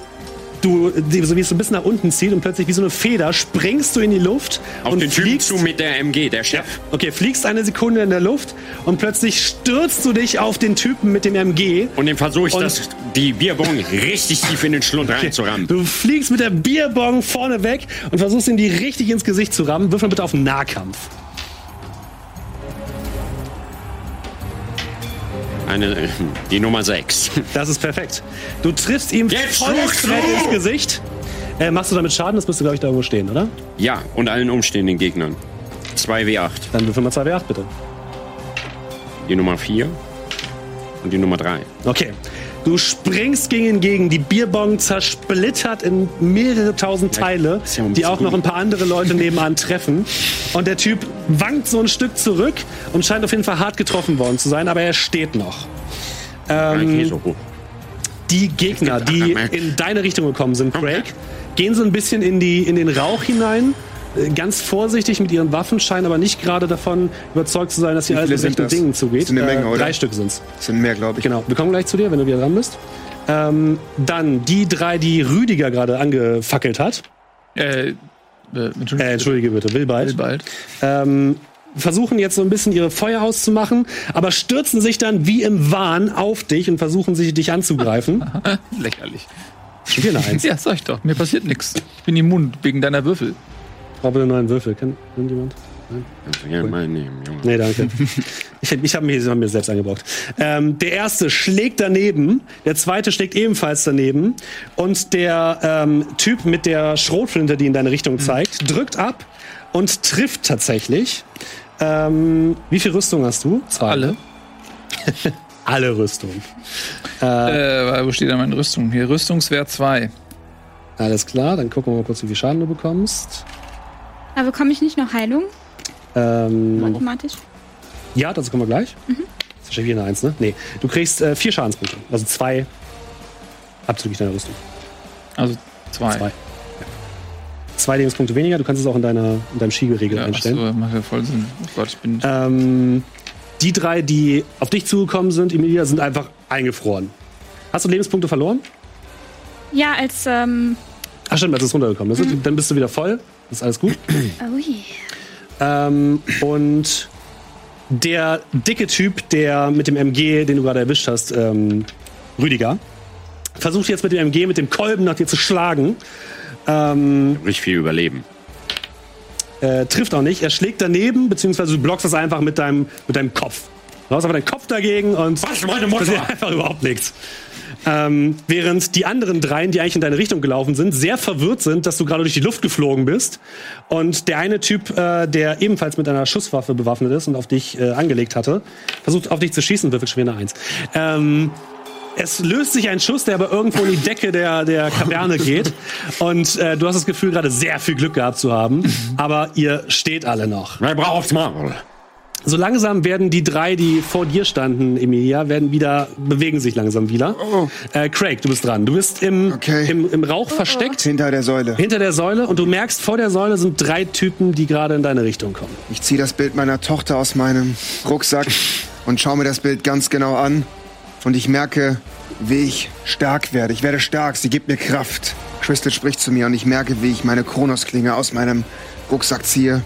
du, die- so wie es so ein bisschen nach unten zieht und plötzlich wie so eine Feder springst du in die Luft Auf und den Typen fliegst zu mit der MG, der Chef. Okay, fliegst eine Sekunde in der Luft und plötzlich stürzt du dich auf den Typen mit dem MG. Und dem versuche ich, das, die Bierbong richtig tief in den Schlund reinzurammen. Du fliegst mit der Bierbong vorne weg und versuchst ihm die richtig ins Gesicht zu rammen. Wirf mal bitte auf Nahkampf. Eine, die Nummer 6. Das ist perfekt. Du triffst ihm Jetzt volles! Brett ins Gesicht. Äh, machst du damit Schaden? Das müsste, glaube ich, da irgendwo stehen, oder? Ja, und allen umstehenden Gegnern. 2W8. Dann würfel mal 2W8, bitte. Die Nummer 4 und die Nummer 3. Okay. Du springst gegen ihn gegen. Die Bierbong zersplittert in mehrere tausend Teile, ja die auch noch ein paar andere Leute nebenan treffen. Und der Typ wankt so ein Stück zurück und scheint auf jeden Fall hart getroffen worden zu sein, aber er steht noch. Ähm, die Gegner, die in deine Richtung gekommen sind, Craig, gehen so ein bisschen in, die, in den Rauch hinein. Äh, Ganz vorsichtig mit ihren Waffen, scheinen aber nicht gerade davon überzeugt zu sein, dass hier Wie alles mit rechten? Dingen zugeht. Das sind eine Menge, oder? Drei Stück sind's. Das sind mehr, glaube ich. Genau, wir kommen gleich zu dir, wenn du wieder dran bist. Ähm, dann die drei, die Rüdiger gerade angefackelt hat. Äh, äh, Entschuldigung. Äh, Entschuldige bitte, Wilbald. bald. Ähm, versuchen jetzt so ein bisschen ihre Feuer auszumachen, aber stürzen sich dann wie im Wahn auf dich und versuchen sich dich anzugreifen. Lächerlich. Schon wieder eine Eins. Ja, sag ich doch. Mir passiert nichts. Ich bin immun wegen deiner Würfel. Brauche einen neuen Würfel. Kennt irgendjemand? Kannst du gerne mal nehmen, Junge. Nee, danke. Ich, ich habe mir, hab mir selbst eingebrockt. Ähm, der erste schlägt daneben, der zweite schlägt ebenfalls daneben und der ähm, Typ mit der Schrotflinte, die in deine Richtung zeigt, drückt ab und trifft tatsächlich. Ähm, wie viel Rüstung hast du? Zwei. Alle. Alle Rüstung. Äh, wo steht da meine Rüstung? Hier, Rüstungswert 2. Alles klar, dann gucken wir mal kurz, wie viel Schaden du bekommst. Aber bekomme ich nicht noch Heilung? Ähm, Automatisch? ja, dazu kommen wir gleich. Das ist wahrscheinlich wieder eine Eins, ne? Nee. Du kriegst äh, vier Schadenspunkte. Also zwei abzüglich deiner Rüstung. Also 2. Zwei. Ja. Zwei Lebenspunkte weniger. Du kannst es auch in, deiner, in deinem Skigeregel Ja, einstellen. achso, macht ja voll Sinn. Oh Gott, ich bin. Ähm, die drei, die auf dich zugekommen sind, Emilia, sind einfach eingefroren. Hast du Lebenspunkte verloren? Ja, als, ähm, Ach stimmt, als es runtergekommen ist. Dann bist du wieder voll. Das ist alles gut. oh je. Ähm, und der dicke Typ, der mit dem MG, den du gerade erwischt hast, ähm, Rüdiger, versucht jetzt mit dem MG, mit dem Kolben nach dir zu schlagen. Ähm, Richtig viel überleben. äh, trifft auch nicht. Er schlägt daneben, beziehungsweise du blockst das einfach mit deinem, mit deinem Kopf. Du hast aber deinen Kopf dagegen und Was, meine Mutter? passiert einfach überhaupt nichts. Ähm, während die anderen dreien, die eigentlich in deine Richtung gelaufen sind, sehr verwirrt sind, dass du gerade durch die Luft geflogen bist. Und der eine Typ, äh, der ebenfalls mit einer Schusswaffe bewaffnet ist und auf dich äh, angelegt hatte, versucht auf dich zu schießen, würfelt schon wieder eine Eins. Ähm, es löst sich ein Schuss, der aber irgendwo in die Decke der, der Kaverne geht. Und äh, du hast das Gefühl, gerade sehr viel Glück gehabt zu haben. Aber ihr steht alle noch. Wer braucht's mal? So langsam werden die drei, die vor dir standen, Emilia, werden wieder, bewegen sich langsam wieder. Äh, Craig, du bist dran. Du bist im, Okay. im, im Rauch versteckt, Hinter der Säule. hinter der Säule, und du merkst, vor der Säule sind drei Typen, die gerade in deine Richtung kommen. Ich ziehe das Bild meiner Tochter aus meinem Rucksack und schaue mir das Bild ganz genau an. Und ich merke, wie ich stark werde. Ich werde stark, sie gibt mir Kraft. Crystal spricht zu mir und ich merke, wie ich meine Kronosklinge aus meinem Rucksack ziehe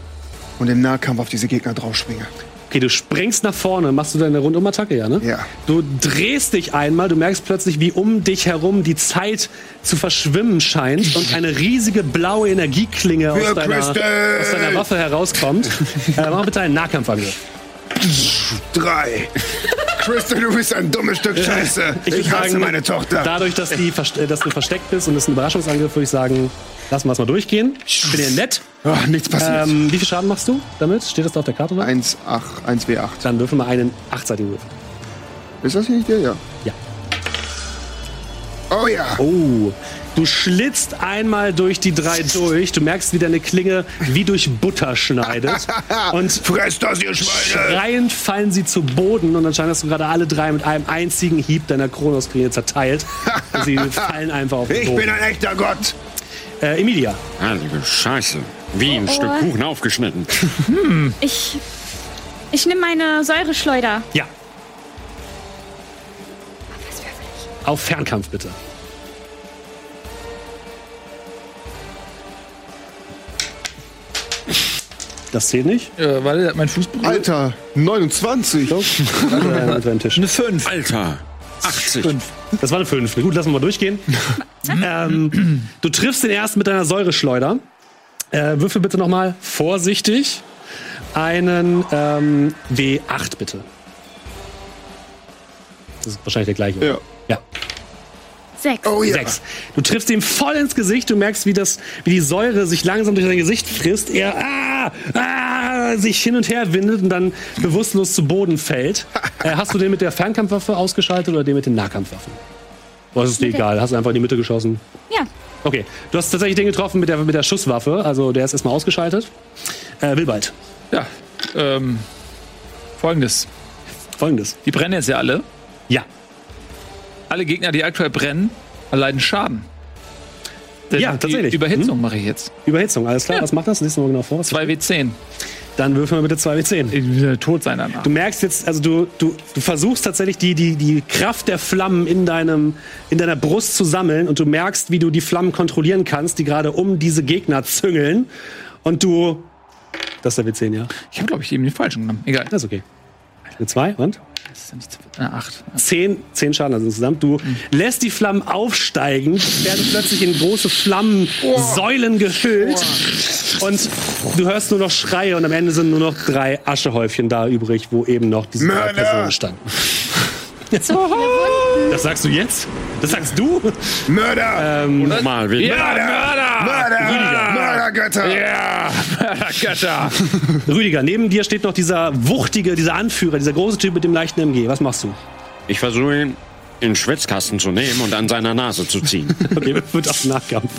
und im Nahkampf auf diese Gegner draufspringe. Okay, du springst nach vorne, machst du deine Rundumattacke, ja, ne? Ja. Du drehst dich einmal, du merkst plötzlich, wie um dich herum die Zeit zu verschwimmen scheint und eine riesige blaue Energieklinge aus deiner, aus deiner Waffe herauskommt. äh, mach bitte einen Nahkampfangriff. Drei. Crystal, du bist ein dummes Stück Scheiße. Ich, würd hasse meine Tochter. Dadurch, dass, die, äh, dass du versteckt bist und es ein Überraschungsangriff, würde ich sagen, lassen wir es mal durchgehen. Ich bin ja nett. Oh, nichts passiert. Ähm, wie viel Schaden machst du damit? Steht das da auf der Karte? Oder? 1, 8, 1 W8. Dann würfel mal einen achtseitigen Würfel. Ist das hier nicht der? Ja. Ja. Oh ja. Oh, du schlitzt einmal durch die drei durch. Du merkst, wie deine Klinge wie durch Butter schneidet. Und Fresst das, ihr Schweine. schreiend fallen sie zu Boden. Und anscheinend hast du gerade alle drei mit einem einzigen Hieb deiner Kronosklinge zerteilt. Und sie fallen einfach auf den Ich Boden. bin ein echter Gott. Äh, Emilia. Heilige Scheiße. Wie ein Oh. Stück Kuchen aufgeschnitten. Ich, ich nehme meine Säureschleuder. Ja, ich? auf Fernkampf bitte. Das zählt nicht. Äh, hat mein Fuß berührt. Alter, 29. So, unter den Tisch. Eine 5. Alter. 80. Das war eine 5. Gut, lassen wir mal durchgehen. ähm, du triffst den ersten mit deiner Säureschleuder. Äh, würfel bitte nochmal vorsichtig einen ähm, W8 bitte. Das ist wahrscheinlich der gleiche. Ja. Ja. Sechs. Oh ja. Sechs. Du triffst ihm voll ins Gesicht. Du merkst, wie, das, wie die Säure sich langsam durch dein Gesicht frisst. Er ah, ah, sich hin und her windet und dann bewusstlos zu Boden fällt. äh, hast du den mit der Fernkampfwaffe ausgeschaltet oder den mit den Nahkampfwaffen? Oder ist es dir egal? Hast du einfach in die Mitte geschossen? Ja. Okay. Du hast tatsächlich den getroffen mit der, mit der Schusswaffe. Also der ist erstmal ausgeschaltet. Äh, Wilbald. Ja. Ähm, Folgendes. Folgendes. Die brennen jetzt ja alle. Ja. Alle Gegner, die aktuell brennen, erleiden Schaden. Denn Ja, tatsächlich. Überhitzung mache ich jetzt. Überhitzung, alles klar. Ja. Was macht das? Lies mal genau vor. 2W10. Dann würfeln wir bitte 2W10. Ich will tot sein danach. Du merkst jetzt, also du, du, du versuchst tatsächlich die, die, die Kraft der Flammen in, deinem, in deiner Brust zu sammeln und du merkst, wie du die Flammen kontrollieren kannst, die gerade um diese Gegner züngeln. Und du. Das ist der W10, ja. Ich habe, glaube ich, eben den falschen genommen. Egal. Das ist okay. Eine 2 und? Das ist ja nicht eine 8. Zehn, zehn Schaden also insgesamt. Du lässt die Flammen aufsteigen, werden plötzlich in große Flammensäulen gehüllt. Und du hörst nur noch Schreie und am Ende sind nur noch drei Aschehäufchen da übrig, wo eben noch diese drei Mörder! Personen standen. Das sagst du jetzt? Das sagst du? Mörder! Ähm, Mal wieder. Mörder! Mörder! Mördergötter! Ja! Mördergötter! Rüdiger, neben dir steht noch dieser wuchtige, dieser Anführer, dieser große Typ mit dem leichten MG. Was machst du? Ich versuche ihn in den Schwitzkasten zu nehmen und an seiner Nase zu ziehen. Okay, wird auf Nachkampf.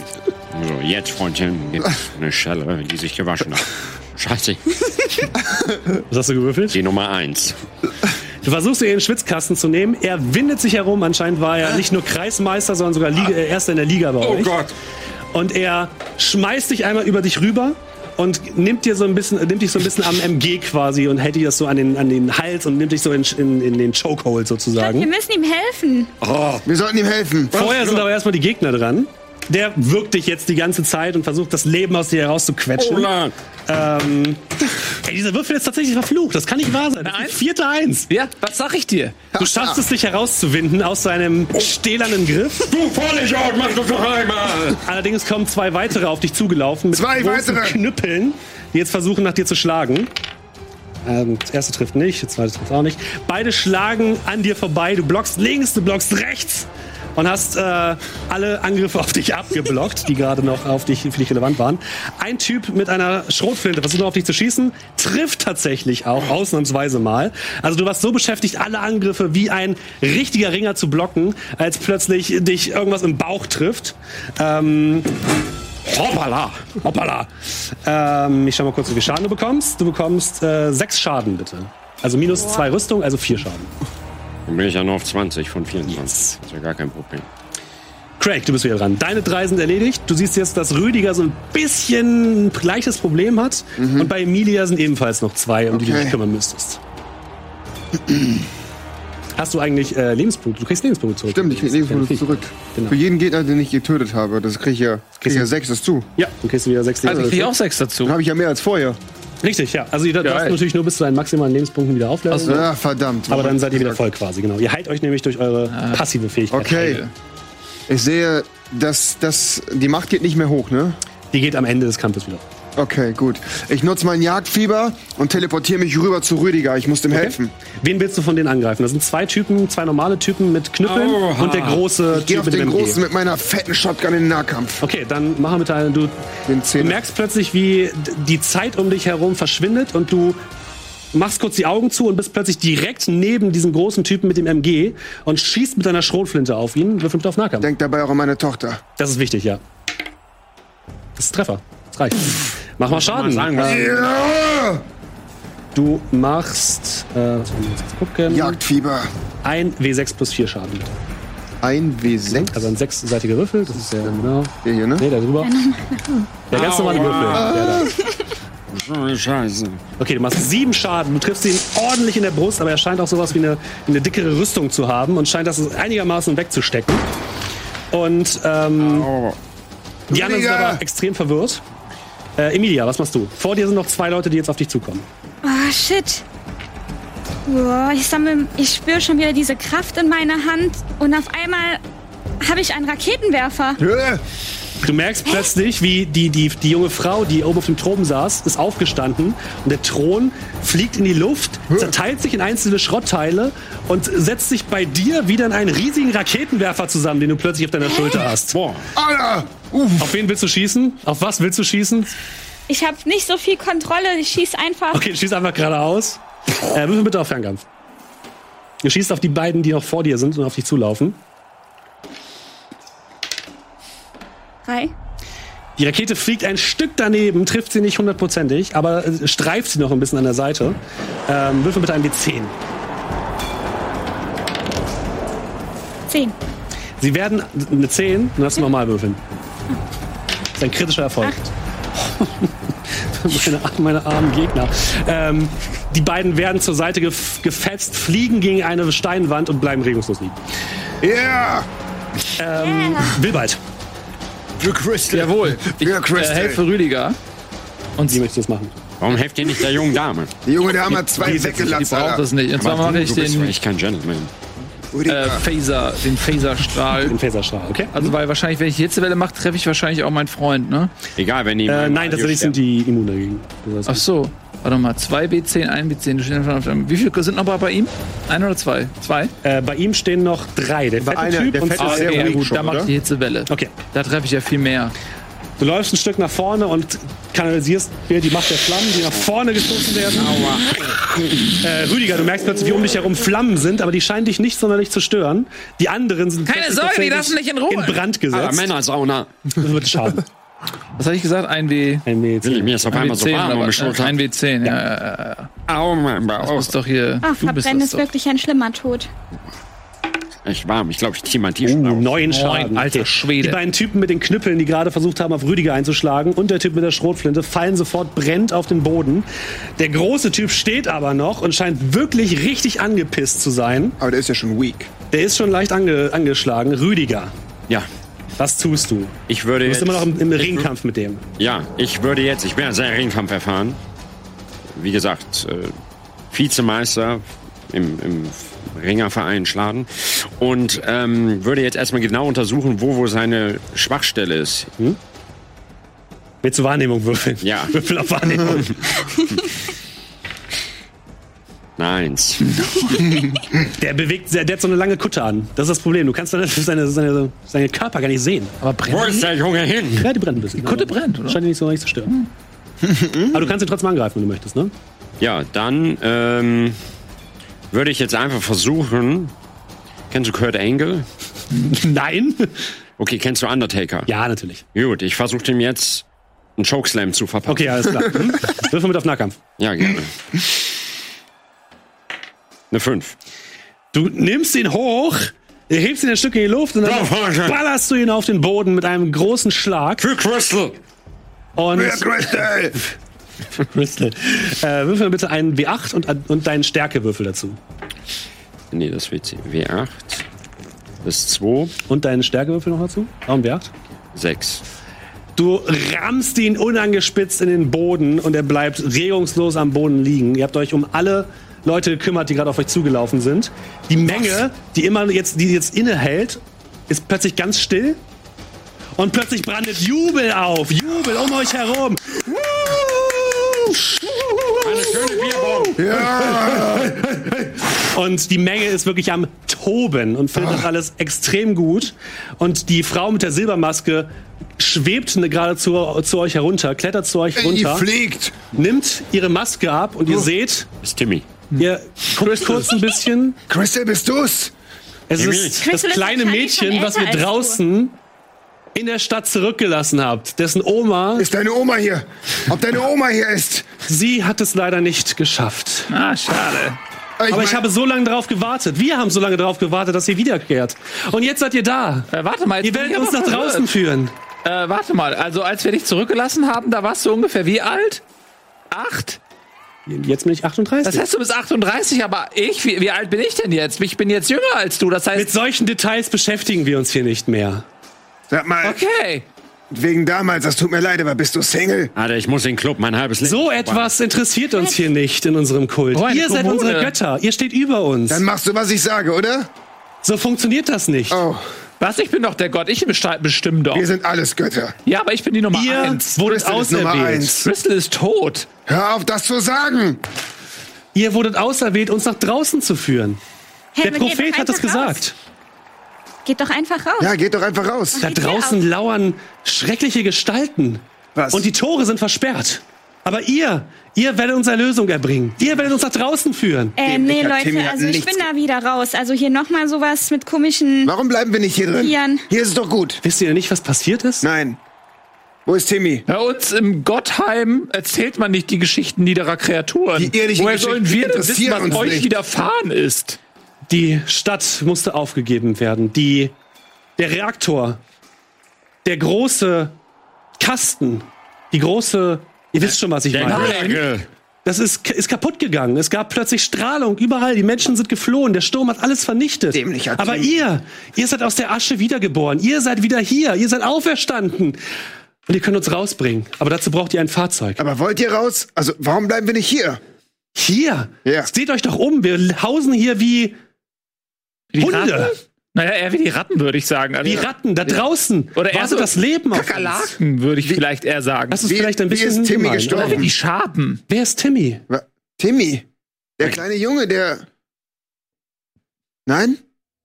So, jetzt, Freundchen, gibt's eine Schelle, die sich gewaschen hat. Scheiße, Was hast du gewürfelt? die Nummer eins. Du versuchst ihn in den Schwitzkasten zu nehmen. Er windet sich herum. Anscheinend war er nicht nur Kreismeister, sondern sogar Liga, äh, Erster in der Liga bei euch. Und er schmeißt dich einmal über dich rüber und nimmt dir so ein bisschen, nimmt dich so ein bisschen am MG quasi und hält dir das so an den, an den Hals und nimmt dich so in, in, in den Chokehold Wir sozusagen. müssen ihm helfen. Wir sollten ihm helfen. Vorher sind aber erstmal die Gegner dran. Der wirkt dich jetzt die ganze Zeit und versucht das Leben aus dir herauszuquetschen. Ähm, ey, dieser Würfel ist tatsächlich verflucht. Das kann nicht wahr sein. Das ist Eins? die vierte Eins. Ja, was sag ich dir? Du schaffst es, dich herauszuwinden aus seinem stählernen Griff. Du Vollidiot, mach das noch einmal! Allerdings kommen zwei weitere auf dich zugelaufen mit Zwei großen weitere. Knüppeln, die jetzt versuchen, nach dir zu schlagen. Ähm, das erste trifft nicht, das zweite trifft auch nicht. Beide schlagen an dir vorbei. Du blockst links, du blockst rechts und hast äh, alle Angriffe auf dich abgeblockt, die gerade noch auf dich, für dich relevant waren. Ein Typ mit einer Schrotflinte versucht noch auf dich zu schießen, trifft tatsächlich auch, ausnahmsweise mal. Also du warst so beschäftigt, alle Angriffe wie ein richtiger Ringer zu blocken, als plötzlich dich irgendwas im Bauch trifft. Ähm, Hoppala, hoppala. Ähm, ich schau mal kurz, wie viel Schaden du bekommst. Du bekommst äh, sechs Schaden, bitte. Also minus zwei Rüstung, also vier Schaden. Dann bin ich ja nur auf 20 von 24. Das ist ja gar kein Problem. Craig, du bist wieder dran. Deine drei sind erledigt. Du siehst jetzt, dass Rüdiger so ein bisschen ein gleiches Problem hat. Und bei Emilia sind ebenfalls noch zwei, um die du Okay. dich kümmern müsstest. Hast du eigentlich äh, Lebenspunkte? Du kriegst Lebenspunkte zurück. Stimmt, ich krieg Lebenspunkte zurück. Genau. Für jeden Gegner, den ich getötet habe, das krieg ich ja, krieg ich ja sechs dazu. Ja, dann kriegst du wieder sechs Also ich krieg Lebenspunkte. auch 6 dazu. Dann habe ich ja mehr als vorher. Richtig, ja. Also ihr darfst natürlich nur bis zu deinen maximalen Lebenspunkten wieder aufladen. Ah, verdammt. Aber dann seid ihr wieder voll quasi, genau. Ihr heilt euch nämlich durch eure passive Fähigkeit. Okay. Ich sehe, dass das, die Macht geht nicht mehr hoch, ne? Die geht am Ende des Kampfes wieder. Okay, gut. Ich nutze mein Jagdfieber und teleportiere mich rüber zu Rüdiger. Ich muss dem helfen. Wen willst du von denen angreifen? Das sind zwei Typen, zwei normale Typen mit Knüppeln Oha. und der große Ich Typ auf mit den. Großen mit meiner fetten Shotgun in den Nahkampf. Okay, dann mach mal mit deinem. Du, du merkst plötzlich, wie die Zeit um dich herum verschwindet und du machst kurz die Augen zu und bist plötzlich direkt neben diesem großen Typen mit dem MG und schießt mit deiner Schrotflinte auf ihn. Würfel bitte auf Nahkampf. Denk dabei auch an meine Tochter. Das ist wichtig, ja. Das ist ein Treffer. Das reicht. Mach mal Schaden. sagen, was- Ähm, Ja! du machst. Äh, was wollen wir jetzt gucken? Jagdfieber. Ein W6 plus 4 Schaden. Ein W6. Also ein sechsseitiger Würfel. Das ist ja genau. Der hier, ne? Nee, da drüber. Der ganz normale Würfel. Der da. Oh, Scheiße. Okay, du machst sieben Schaden. Du triffst ihn ordentlich in der Brust, aber er scheint auch sowas wie eine, wie eine dickere Rüstung zu haben und scheint das einigermaßen wegzustecken. Und ähm, die anderen sind aber extrem verwirrt. Äh, Emilia, was machst du? Vor dir sind noch zwei Leute, die jetzt auf dich zukommen. Oh, shit. Boah, ich sammle, ich spüre schon wieder diese Kraft in meiner Hand und auf einmal habe ich einen Raketenwerfer. Du merkst plötzlich, wie die, die, die junge Frau, die oben auf dem Thron saß, ist aufgestanden und der Thron fliegt in die Luft, zerteilt sich in einzelne Schrottteile und setzt sich bei dir wieder in einen riesigen Raketenwerfer zusammen, den du plötzlich auf deiner Schulter hast. Boah. Alter! Uff. Auf wen willst du schießen? Auf was willst du schießen? Ich habe nicht so viel Kontrolle, ich schieß einfach. Okay, schieß einfach geradeaus. Äh, würfel bitte auf Fernkampf. Du schießt auf die beiden, die noch vor dir sind und auf dich zulaufen. Drei. Die Rakete fliegt ein Stück daneben, trifft sie nicht hundertprozentig, aber äh, streift sie noch ein bisschen an der Seite. Ähm, würfel bitte ein W10. Zehn. Sie werden eine 10, dann hast du nochmal würfeln. Das ist ein kritischer Erfolg. meine, meine armen Gegner. Ähm, die beiden werden zur Seite gef gefetzt, fliegen gegen eine Steinwand und bleiben regungslos liegen. Yeah! Ähm, Wilbald, Für Crystal. Jawohl. Ich äh, Crystal. helfe Rüdiger. wie möchtest du das machen? Warum helft ihr nicht der jungen Dame? Die junge Dame hat zwei Die weggelatzt. braucht Alter. es nicht. Und zwar mache ich den echt kein Gentleman. Äh. Phaser, den Phaserstrahl. Den Phaserstrahl, okay? Also weil wahrscheinlich, wenn ich die Hitzewelle mache, treffe ich wahrscheinlich auch meinen Freund, ne? Egal, wenn die. Äh, nein, tatsächlich sind die immun dagegen. Das Ach heißt, so. Warte mal, 2 B10, 1 B10. Du stehst einfach auf dem- Wie viele sind noch bei ihm? Ein oder zwei? Zwei? äh, bei ihm stehen noch drei. Der fette Typ der und fette zwei. ist sehr okay, ja, ruhig gut, schon, da oder? die Hitzewelle. Okay. Da treffe ich ja viel mehr. Du läufst ein Stück nach vorne und kanalisierst hier die Macht der Flammen, die nach vorne gestoßen werden. Aua. Äh, Rüdiger, du merkst plötzlich, wie um dich herum Flammen sind, aber die scheinen dich nicht sonderlich zu stören. Die anderen sind Keine Sorge, die lassen dich in Ruhe. in Brand Aber gesetzt. Männersauna. Das wird schade. Was hatte ich gesagt? Ein W. Ein Mädchen. Willi, mir ist auf Ein einmal so W10 warm oder um die was? Schulter. Ein W10, ja, ja. Au, mein Das Bauch. muss doch hier. Ach, du bist Verbrennen das ist doch. wirklich ein schlimmer Tod. Echt warm. Ich glaube, ich ziehe mein T-Shirt Uh, neun Schaden. alter Schwede. Die beiden Typen mit den Knüppeln, die gerade versucht haben, auf Rüdiger einzuschlagen, und der Typ mit der Schrotflinte fallen sofort brennend auf den Boden. Der große Typ steht aber noch und scheint wirklich richtig angepisst zu sein. Aber der ist ja schon weak. Der ist schon leicht ange angeschlagen. Rüdiger, Ja, was tust du? ich würde Du bist jetzt. immer noch im, im Ringkampf mit dem. Ja, ich würde jetzt. Ich bin ja sehr Ringkampf erfahren. Wie gesagt, äh, Vizemeister im, im Ringerverein Schladen. Und ähm, würde jetzt erstmal genau untersuchen, wo, wo seine Schwachstelle ist. Willst du Wahrnehmung würfeln? Ja. Würfel auf Wahrnehmung. Neins. Der bewegt, der, der hat so eine lange Kutte an. Das ist das Problem. Du kannst seine, seine, seine, seine Körper gar nicht sehen. Aber Wo brennt ist der Junge hin? Ja, die brennt ein bisschen. Die Kutte brennt, oder? Scheint ihn nicht so richtig zu stören. Aber du kannst ihn trotzdem angreifen, wenn du möchtest, ne? Ja, dann ähm, würde ich jetzt einfach versuchen. Kennst du Kurt Angle? Nein? Okay, kennst du Undertaker? Ja, natürlich. Gut, ich versuche dem jetzt einen Chokeslam zu verpassen. Okay, alles klar. Hm? Würfel mit auf Nahkampf. Ja, gerne. Eine 5. Du nimmst ihn hoch, hebst ihn ein Stück in die Luft und dann ballerst du ihn auf den Boden mit einem großen Schlag. Für Crystal! Und Wer Crystal? Crystal. Äh, würfel bitte einen W8 und, und deinen Stärkewürfel dazu. Nee, das WC. W8. Das ist 2. Und deinen Stärkewürfel noch dazu? Auch ein W8? 6. Du rammst ihn unangespitzt in den Boden und er bleibt regungslos am Boden liegen. Ihr habt euch um alle Leute gekümmert, die gerade auf euch zugelaufen sind. Die Menge, die immer jetzt, die jetzt innehält, ist plötzlich ganz still. Und plötzlich brandet Jubel auf. Jubel um euch herum. Eine schöne Bierbombe! Und die Menge ist wirklich am Toben und findet das alles extrem gut. Und die Frau mit der Silbermaske schwebt ne- gerade zu, zu euch herunter, klettert zu euch Die runter, fliegt. nimmt ihre Maske ab und ihr seht, Das ist Timmy. ihr guckt kurz ein bisschen. Crystal, bist du's? Es ist das kleine Mädchen, was du. draußen in der Stadt zurückgelassen habt, dessen Oma, Ist deine Oma hier? Ob deine Oma hier ist? sie hat es leider nicht geschafft. Ah, schade. Aber ich habe so lange darauf gewartet. Wir haben so lange darauf gewartet, dass ihr wiederkehrt. Und jetzt seid ihr da. Äh, warte mal, Ihr werdet ich uns nach draußen führen. Äh, warte mal, also als wir dich zurückgelassen haben, da warst du ungefähr wie alt? Acht? Jetzt bin ich 38. Das heißt, du bist 38, aber ich, wie, wie alt bin ich denn jetzt? Ich bin jetzt jünger als du, das Mit heißt, solchen Details beschäftigen wir uns hier nicht mehr. Sag mal, okay. wegen damals, das tut mir leid, aber bist du Single? Alter, ich muss in den Club mein halbes Leben. So etwas interessiert uns hier nicht in unserem Kult. Oh, ihr seid unsere Götter. Ihr steht über uns. Dann machst du, was ich sage, oder? So funktioniert das nicht. Oh, Was? Ich bin doch der Gott, ich besti- bestimme doch. wir sind alles Götter. Ja, aber ich bin die Nummer Ihr eins. wurdet Crystal ist Nummer auserwählt. eins. Crystal ist tot. Hör auf, das zu sagen. Ihr wurdet auserwählt, uns nach draußen zu führen. Hey, Der Prophet hat es gesagt. Geht doch einfach raus. Ja, geht doch einfach raus. Da draußen lauern schreckliche Gestalten. Was? Und die Tore sind versperrt. Aber ihr, ihr werdet uns Erlösung erbringen. Ihr werdet uns nach draußen führen. Äh, nee, Timmy Leute, also ich bin da wieder raus. Also hier nochmal sowas mit komischen Warum bleiben wir nicht hier drin? Tieren. Hier ist es doch gut. Wisst ihr nicht, was passiert ist? Nein. Wo ist Timmy? Bei uns im Gottheim erzählt man nicht die Geschichten niederer Kreaturen. Die irdischen Woher sollen wir denn wissen, interessieren was uns euch nicht. widerfahren ist? Die Stadt musste aufgegeben werden. Die, der Reaktor, der große Kasten, die große, ihr wisst schon, was ich Der meine. Nagel. Das ist, ist kaputt gegangen. Es gab plötzlich Strahlung überall. Die Menschen sind geflohen. Der Sturm hat alles vernichtet. Dämlicher Aber Tim. ihr, ihr seid aus der Asche wiedergeboren. Ihr seid wieder hier. Ihr seid auferstanden. Und ihr könnt uns rausbringen. Aber dazu braucht ihr ein Fahrzeug. Aber wollt ihr raus? Also, warum bleiben wir nicht hier? Hier! Ja. Seht euch doch um. Wir hausen hier wie Die Hunde. Ratten? Naja, eher wie die Ratten, würde ich sagen. Also, Wie Ratten da draußen. Oder eher so das Leben auf uns. Kakerlaken, würde ich vielleicht eher sagen. Das ist Wie- vielleicht ein wie bisschen ist Timmy gemein, gestorben? oder? Wie die Schaben. Wer ist Timmy? Wa- Timmy. Der kleine Junge, der. Nein?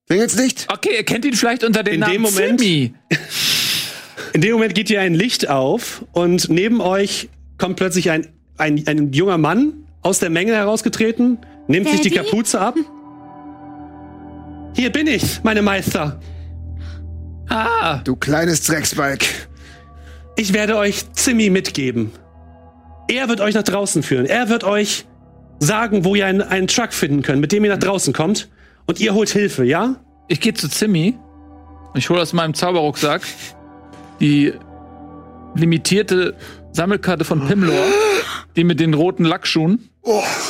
Klingelt's nicht? Okay, ihr kennt ihn vielleicht unter dem In Namen dem Moment- Timmy. In dem Moment geht hier ein Licht auf und neben euch kommt plötzlich ein, ein, ein junger Mann aus der Menge herausgetreten, nimmt sich die Daddy? Kapuze ab. Hier bin ich, meine Meister. Ah, Du kleines Drecksbalg. Ich werde euch Zimmy mitgeben. Er wird euch nach draußen führen. Er wird euch sagen, wo ihr einen, einen Truck finden könnt, mit dem ihr nach draußen kommt. Und ihr holt Hilfe, ja? ich gehe zu Zimmy. Ich hole aus meinem Zauberrucksack die limitierte Sammelkarte von Pimlor, die mit den roten Lackschuhen.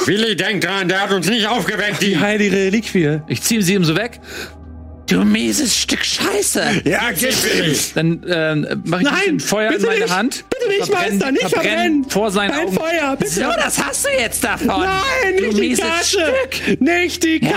Willi, denk dran, der hat uns nicht aufgeweckt. Die Die heilige Reliquie. Ich ziehe sie ihm so weg. Du mieses Stück Scheiße. Ja, gib Willi. Dann äh, mache ich ein bisschen Feuer in meine nicht, Hand. Bitte nicht, verbrenn- Meister, nicht verbrenn verbrennen. Vor seinen Kein Augen. Feuer, bitte. So, das hast du jetzt davon. Nein, du nicht die mieses Karte. Stück. Nicht die Karte.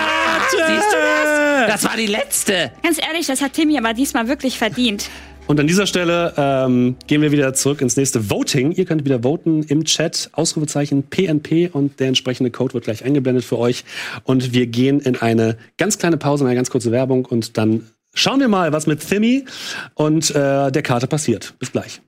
Ja, siehst du das? Das war die letzte. Ganz ehrlich, das hat Timmy aber diesmal wirklich verdient. Und an dieser Stelle ähm, gehen wir wieder zurück ins nächste Voting. Ihr könnt wieder voten im Chat. Ausrufezeichen PNP und der entsprechende Code wird gleich eingeblendet für euch. Und wir gehen in eine ganz kleine Pause, eine ganz kurze Werbung und dann schauen wir mal, was mit Timmy und äh, der Karte passiert. Bis gleich.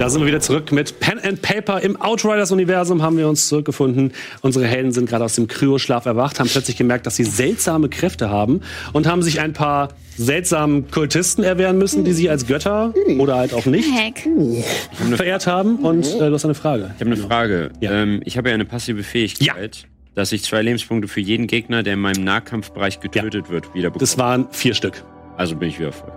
Da sind wir wieder zurück mit Pen and Paper. Im Outriders-Universum haben wir uns zurückgefunden. Unsere Helden sind gerade aus dem Kryoschlaf erwacht, haben plötzlich gemerkt, dass sie seltsame Kräfte haben und haben sich ein paar seltsamen Kultisten erwehren müssen, die sie als Götter oder halt auch nicht Heck. verehrt haben. Und äh, du hast eine Frage. Ich habe eine Frage. Ja. Ähm, ich habe ja eine passive Fähigkeit, dass ich zwei Lebenspunkte für jeden Gegner, der in meinem Nahkampfbereich getötet wird, wieder bekomme. Das waren vier Stück. also bin ich wieder voll.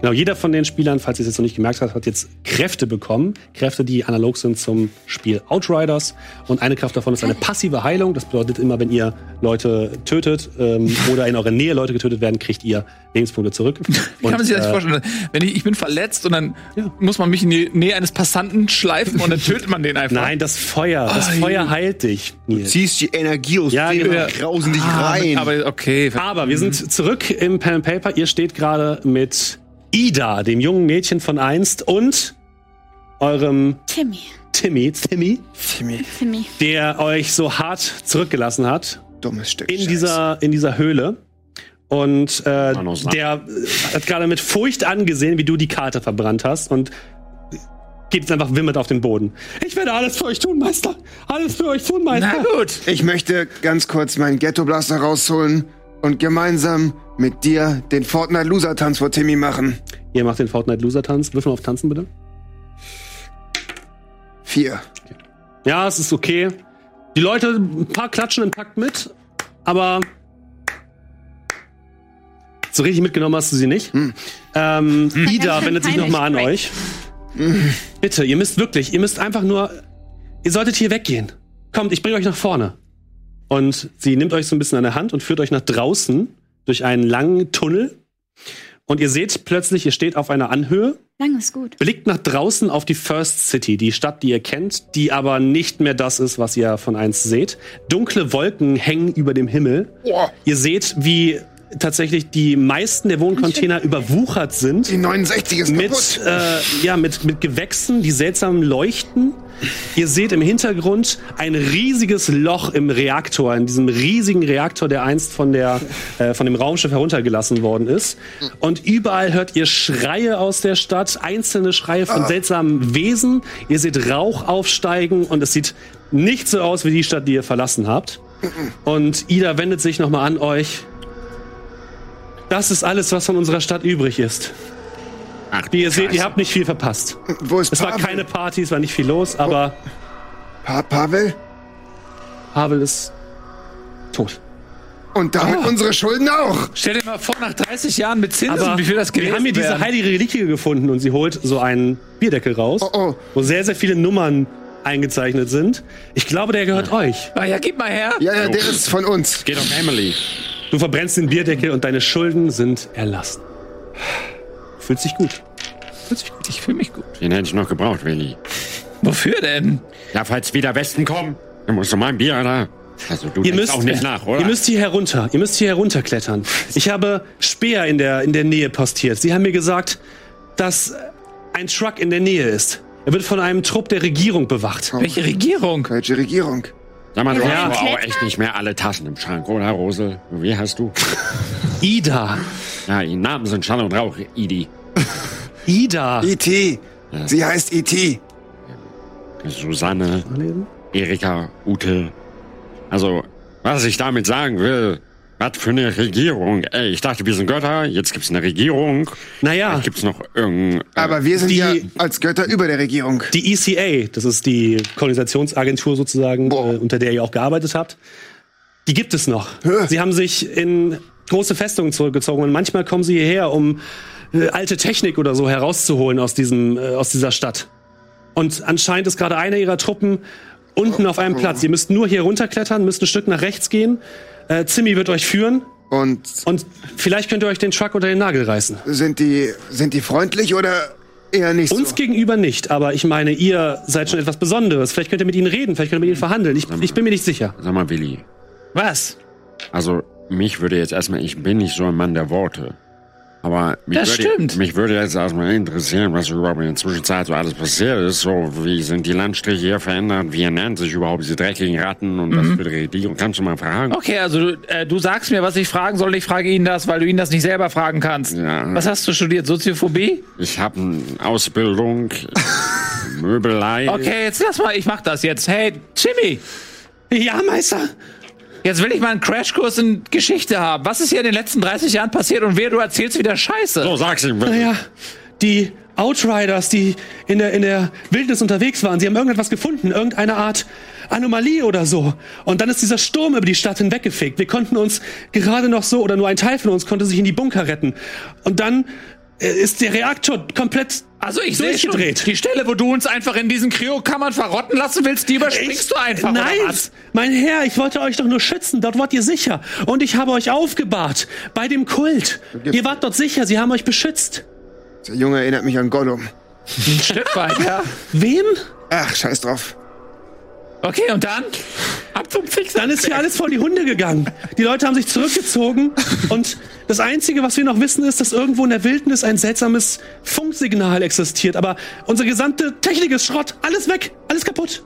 Genau, jeder von den Spielern, falls ihr es jetzt noch nicht gemerkt habt, hat jetzt Kräfte bekommen. Kräfte, die analog sind zum Spiel Outriders. Und eine Kraft davon ist eine passive Heilung. Das bedeutet immer, wenn ihr Leute tötet ähm, oder in eurer Nähe Leute getötet werden, kriegt ihr Lebenspunkte zurück. Wie kann man sich das äh, vorstellen? Wenn ich, ich bin verletzt und dann Ja. muss man mich in die Nähe eines Passanten schleifen und dann tötet man den einfach. Nein, das Feuer. Das Ai. Feuer heilt dich. Nils. Ziehst die Energie aus Ja, denen genau. und krausen dich Ah, rein. Aber okay. Aber wir sind zurück im Pen and Paper. Ihr steht gerade mit Ida, dem jungen Mädchen von einst, und eurem Timmy. Timmy, Timmy, Timmy, Timmy. der euch so hart zurückgelassen hat. dummes Stück. in dieser, in dieser Höhle. Und äh, der hat gerade mit Furcht angesehen, wie du die Karte verbrannt hast und geht jetzt einfach wimmert auf den Boden. Ich werde alles für euch tun, Meister. Alles für euch tun, Meister. Na gut. Ich möchte ganz kurz meinen Ghetto-Blaster rausholen und gemeinsam mit dir den Fortnite-Loser-Tanz vor Timmy machen. Ihr macht den Fortnite Loser Tanz. Würfel mal auf Tanzen bitte. Vier. Ja, es ist okay. Die Leute, ein paar klatschen im Takt mit, aber so richtig mitgenommen hast du sie nicht. Ähm, Ida wendet sich nochmal an euch. Bitte, ihr müsst wirklich, ihr müsst einfach nur, ihr solltet hier weggehen. Kommt, ich bringe euch nach vorne. Und sie nimmt euch so ein bisschen an der Hand und führt euch nach draußen durch einen langen Tunnel. Und ihr seht plötzlich, ihr steht auf einer Anhöhe Lang ist gut. blickt nach draußen auf die First City, die Stadt, die ihr kennt, die aber nicht mehr das ist, was ihr von einst seht. Dunkle Wolken hängen über dem Himmel. Ihr seht, wie tatsächlich die meisten der Wohncontainer überwuchert sind Die 69 ist mit, kaputt. äh, ja, mit, mit Gewächsen, die seltsam leuchten. Ihr seht im Hintergrund ein riesiges Loch im Reaktor, in diesem riesigen Reaktor, der einst von, der, äh, von dem Raumschiff heruntergelassen worden ist. Und überall hört ihr Schreie aus der Stadt, einzelne Schreie von seltsamen Wesen. Ihr seht Rauch aufsteigen und es sieht nicht so aus wie die Stadt, die ihr verlassen habt. Und Ida wendet sich nochmal an euch. Das ist alles, was von unserer Stadt übrig ist. Ach, Wie ihr seht, ihr Scheiße. habt nicht viel verpasst. Wo ist Es war Pavel? keine Party, es war nicht viel los, aber Pa Pavel? Havel ist tot. Und damit Oh. unsere Schulden auch. Stell dir mal vor, nach 30 Jahren mit Zinsen, Aber wie viel das wir gewesen haben hier diese heilige Reliquie gefunden und sie holt so einen Bierdeckel raus, Oh, oh. wo sehr, sehr viele Nummern eingezeichnet sind. Ich glaube, der gehört euch. Ah, ja, gib mal her. Ja, ja, der ist von uns. Geht auf Emily. Du verbrennst den Bierdeckel und deine Schulden sind erlassen. Fühlt sich gut. Fühlt sich gut. Ich fühle mich gut. Den hätte ich noch gebraucht, Willi. Wofür denn? Ja, falls wieder Westen kommen, dann musst du mal ein Bier, oder? Also du Ihr müsst, auch nicht nach, oder? ihr müsst hier herunter. Ihr müsst hier herunterklettern. Ich habe Speer in der, in der Nähe postiert. Sie haben mir gesagt, dass ein Truck in der Nähe ist. Er wird von einem Trupp der Regierung bewacht. Welche Regierung? Welche Regierung? Sag mal, du Ja, hast aber auch echt nicht mehr alle Tassen im Schrank, oder, Rosel? Wie heißt du? Ida. Ja, die Namen sind Schall und Rauch, Idi. Ida. E.T. Sie heißt E E.T. Susanne, Erika, Ute. Also, was ich damit sagen will, was für eine Regierung. Ey, ich dachte, wir sind Götter, jetzt gibt's eine Regierung. Naja, Vielleicht gibt's noch irgendein... Äh, Aber wir sind Die- ja als Götter über der Regierung. die ECA, das ist die Kolonisationsagentur sozusagen, äh, unter der ihr auch gearbeitet habt, die gibt es noch. Sie haben sich in große Festungen zurückgezogen und manchmal kommen sie hierher, um äh, alte Technik oder so herauszuholen aus diesem äh, aus dieser Stadt. Und anscheinend ist gerade einer ihrer Truppen unten auf einem Platz. Ihr müsst nur hier runterklettern, müsst ein Stück nach rechts gehen. Äh, Zimmy wird euch führen Und und vielleicht könnt ihr euch den Truck unter den Nagel reißen. sind die, sind die freundlich oder eher nicht Uns so? gegenüber nicht, aber ich meine, ihr seid schon etwas Besonderes. Vielleicht könnt ihr mit ihnen reden, vielleicht könnt ihr mit ihnen verhandeln. Ich, ich bin mir nicht sicher. Sag mal, Willi. Was? Also, mich würde jetzt erstmal, ich bin nicht so ein Mann der Worte. Aber mich, Das würde, stimmt. mich würde jetzt erstmal interessieren, was überhaupt in der Zwischenzeit so alles passiert ist. So, wie sind die Landstriche hier verändert? Wie ernähren sich überhaupt diese dreckigen Ratten? Und Mhm. was für die Regierung? Kannst du mal fragen? Okay, also du, äh, du sagst mir, was ich fragen soll. Ich frage ihn das, weil du ihn das nicht selber fragen kannst. Ja. Was hast du studiert? Soziophobie? Ich habe eine Ausbildung, Möbelei. Okay, jetzt lass mal. Ich mach das jetzt. Hey, Jimmy. Ja, Meister. Jetzt will ich mal einen Crashkurs in Geschichte haben. Was ist hier in den letzten 30 Jahren passiert und wer du erzählst wieder Scheiße? So, sag's ihm. Willi. Naja, die Outriders, die in der, in der Wildnis unterwegs waren, sie haben irgendetwas gefunden, irgendeine Art Anomalie oder so. Und dann ist dieser Sturm über die Stadt hinweggefegt. Wir konnten uns gerade noch so, oder nur ein Teil von uns konnte sich in die Bunker retten. Und dann ist der Reaktor komplett Also ich sehe schon, die Stelle, wo du uns einfach in diesen Kryokammern verrotten lassen willst, die überspringst du einfach, Nein, oder was? mein Herr, ich wollte euch doch nur schützen. Dort wart ihr sicher. Und ich habe euch aufgebahrt. Bei dem Kult. Ihr wart dort sicher. Sie haben euch beschützt. Der Junge erinnert mich an Gollum. Ein Stück weit, ja. Wem? Ach, scheiß drauf. Okay, und dann? Ab zum Fixer. Dann ist hier alles vor die Hunde gegangen. Die Leute haben sich zurückgezogen und das Einzige, was wir noch wissen, ist, dass irgendwo in der Wildnis ein seltsames Funksignal existiert. Aber unsere gesamte Technik ist Schrott. Alles weg. Alles kaputt.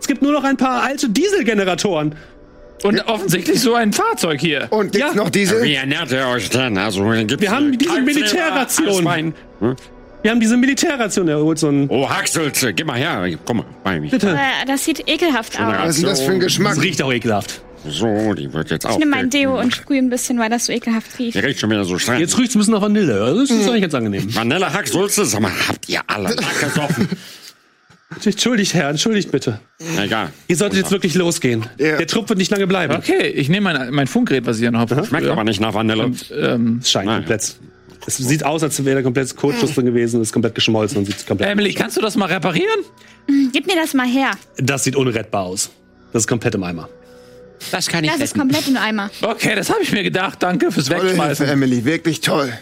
Es gibt nur noch ein paar alte Dieselgeneratoren. Und offensichtlich so ein Fahrzeug hier. Und gibt's Ja. noch diese? Wie ernährt ihr euch denn? Also, gibt's Wir haben diese Militärration. Hm? Wir haben diese Militärration. Er holt so ein... Oh, Haxels, geh mal her. Komm mal bei mich. Bitte. Äh, das sieht ekelhaft aus. Was ist denn das für ein Geschmack? Das riecht auch ekelhaft. So, die wird jetzt auch. Ich nehme mein Deo und sprühe ein bisschen, weil das so ekelhaft Die riecht. riecht schon wieder so streng. Jetzt riecht es ein bisschen nach Vanille. Das ist eigentlich ganz angenehm. Vanille Hacksulze? Sag mal, habt ihr alle gesoffen? Entschuldigt, Herr. Entschuldigt bitte. Egal. Ihr solltet jetzt wirklich losgehen. Ja. Der Trupp wird nicht lange bleiben. Okay, ich nehme mein, mein Funkgerät, was ich hier noch habe. Schmeckt aber nicht nach Vanille. Ähm, Es scheint Nein. komplett. Es sieht aus, als wäre da komplett Kurzschluss drin gewesen, ist komplett geschmolzen und sieht komplett. Emily, kannst du das mal reparieren? Gib mir das mal her. Das sieht unrettbar aus. Das ist komplett im Eimer. Das kann ich Das ist komplett im Eimer. Okay, das habe ich mir gedacht. Danke fürs Tolle Hilfe, Wegschmeißen. Emily. Wirklich toll.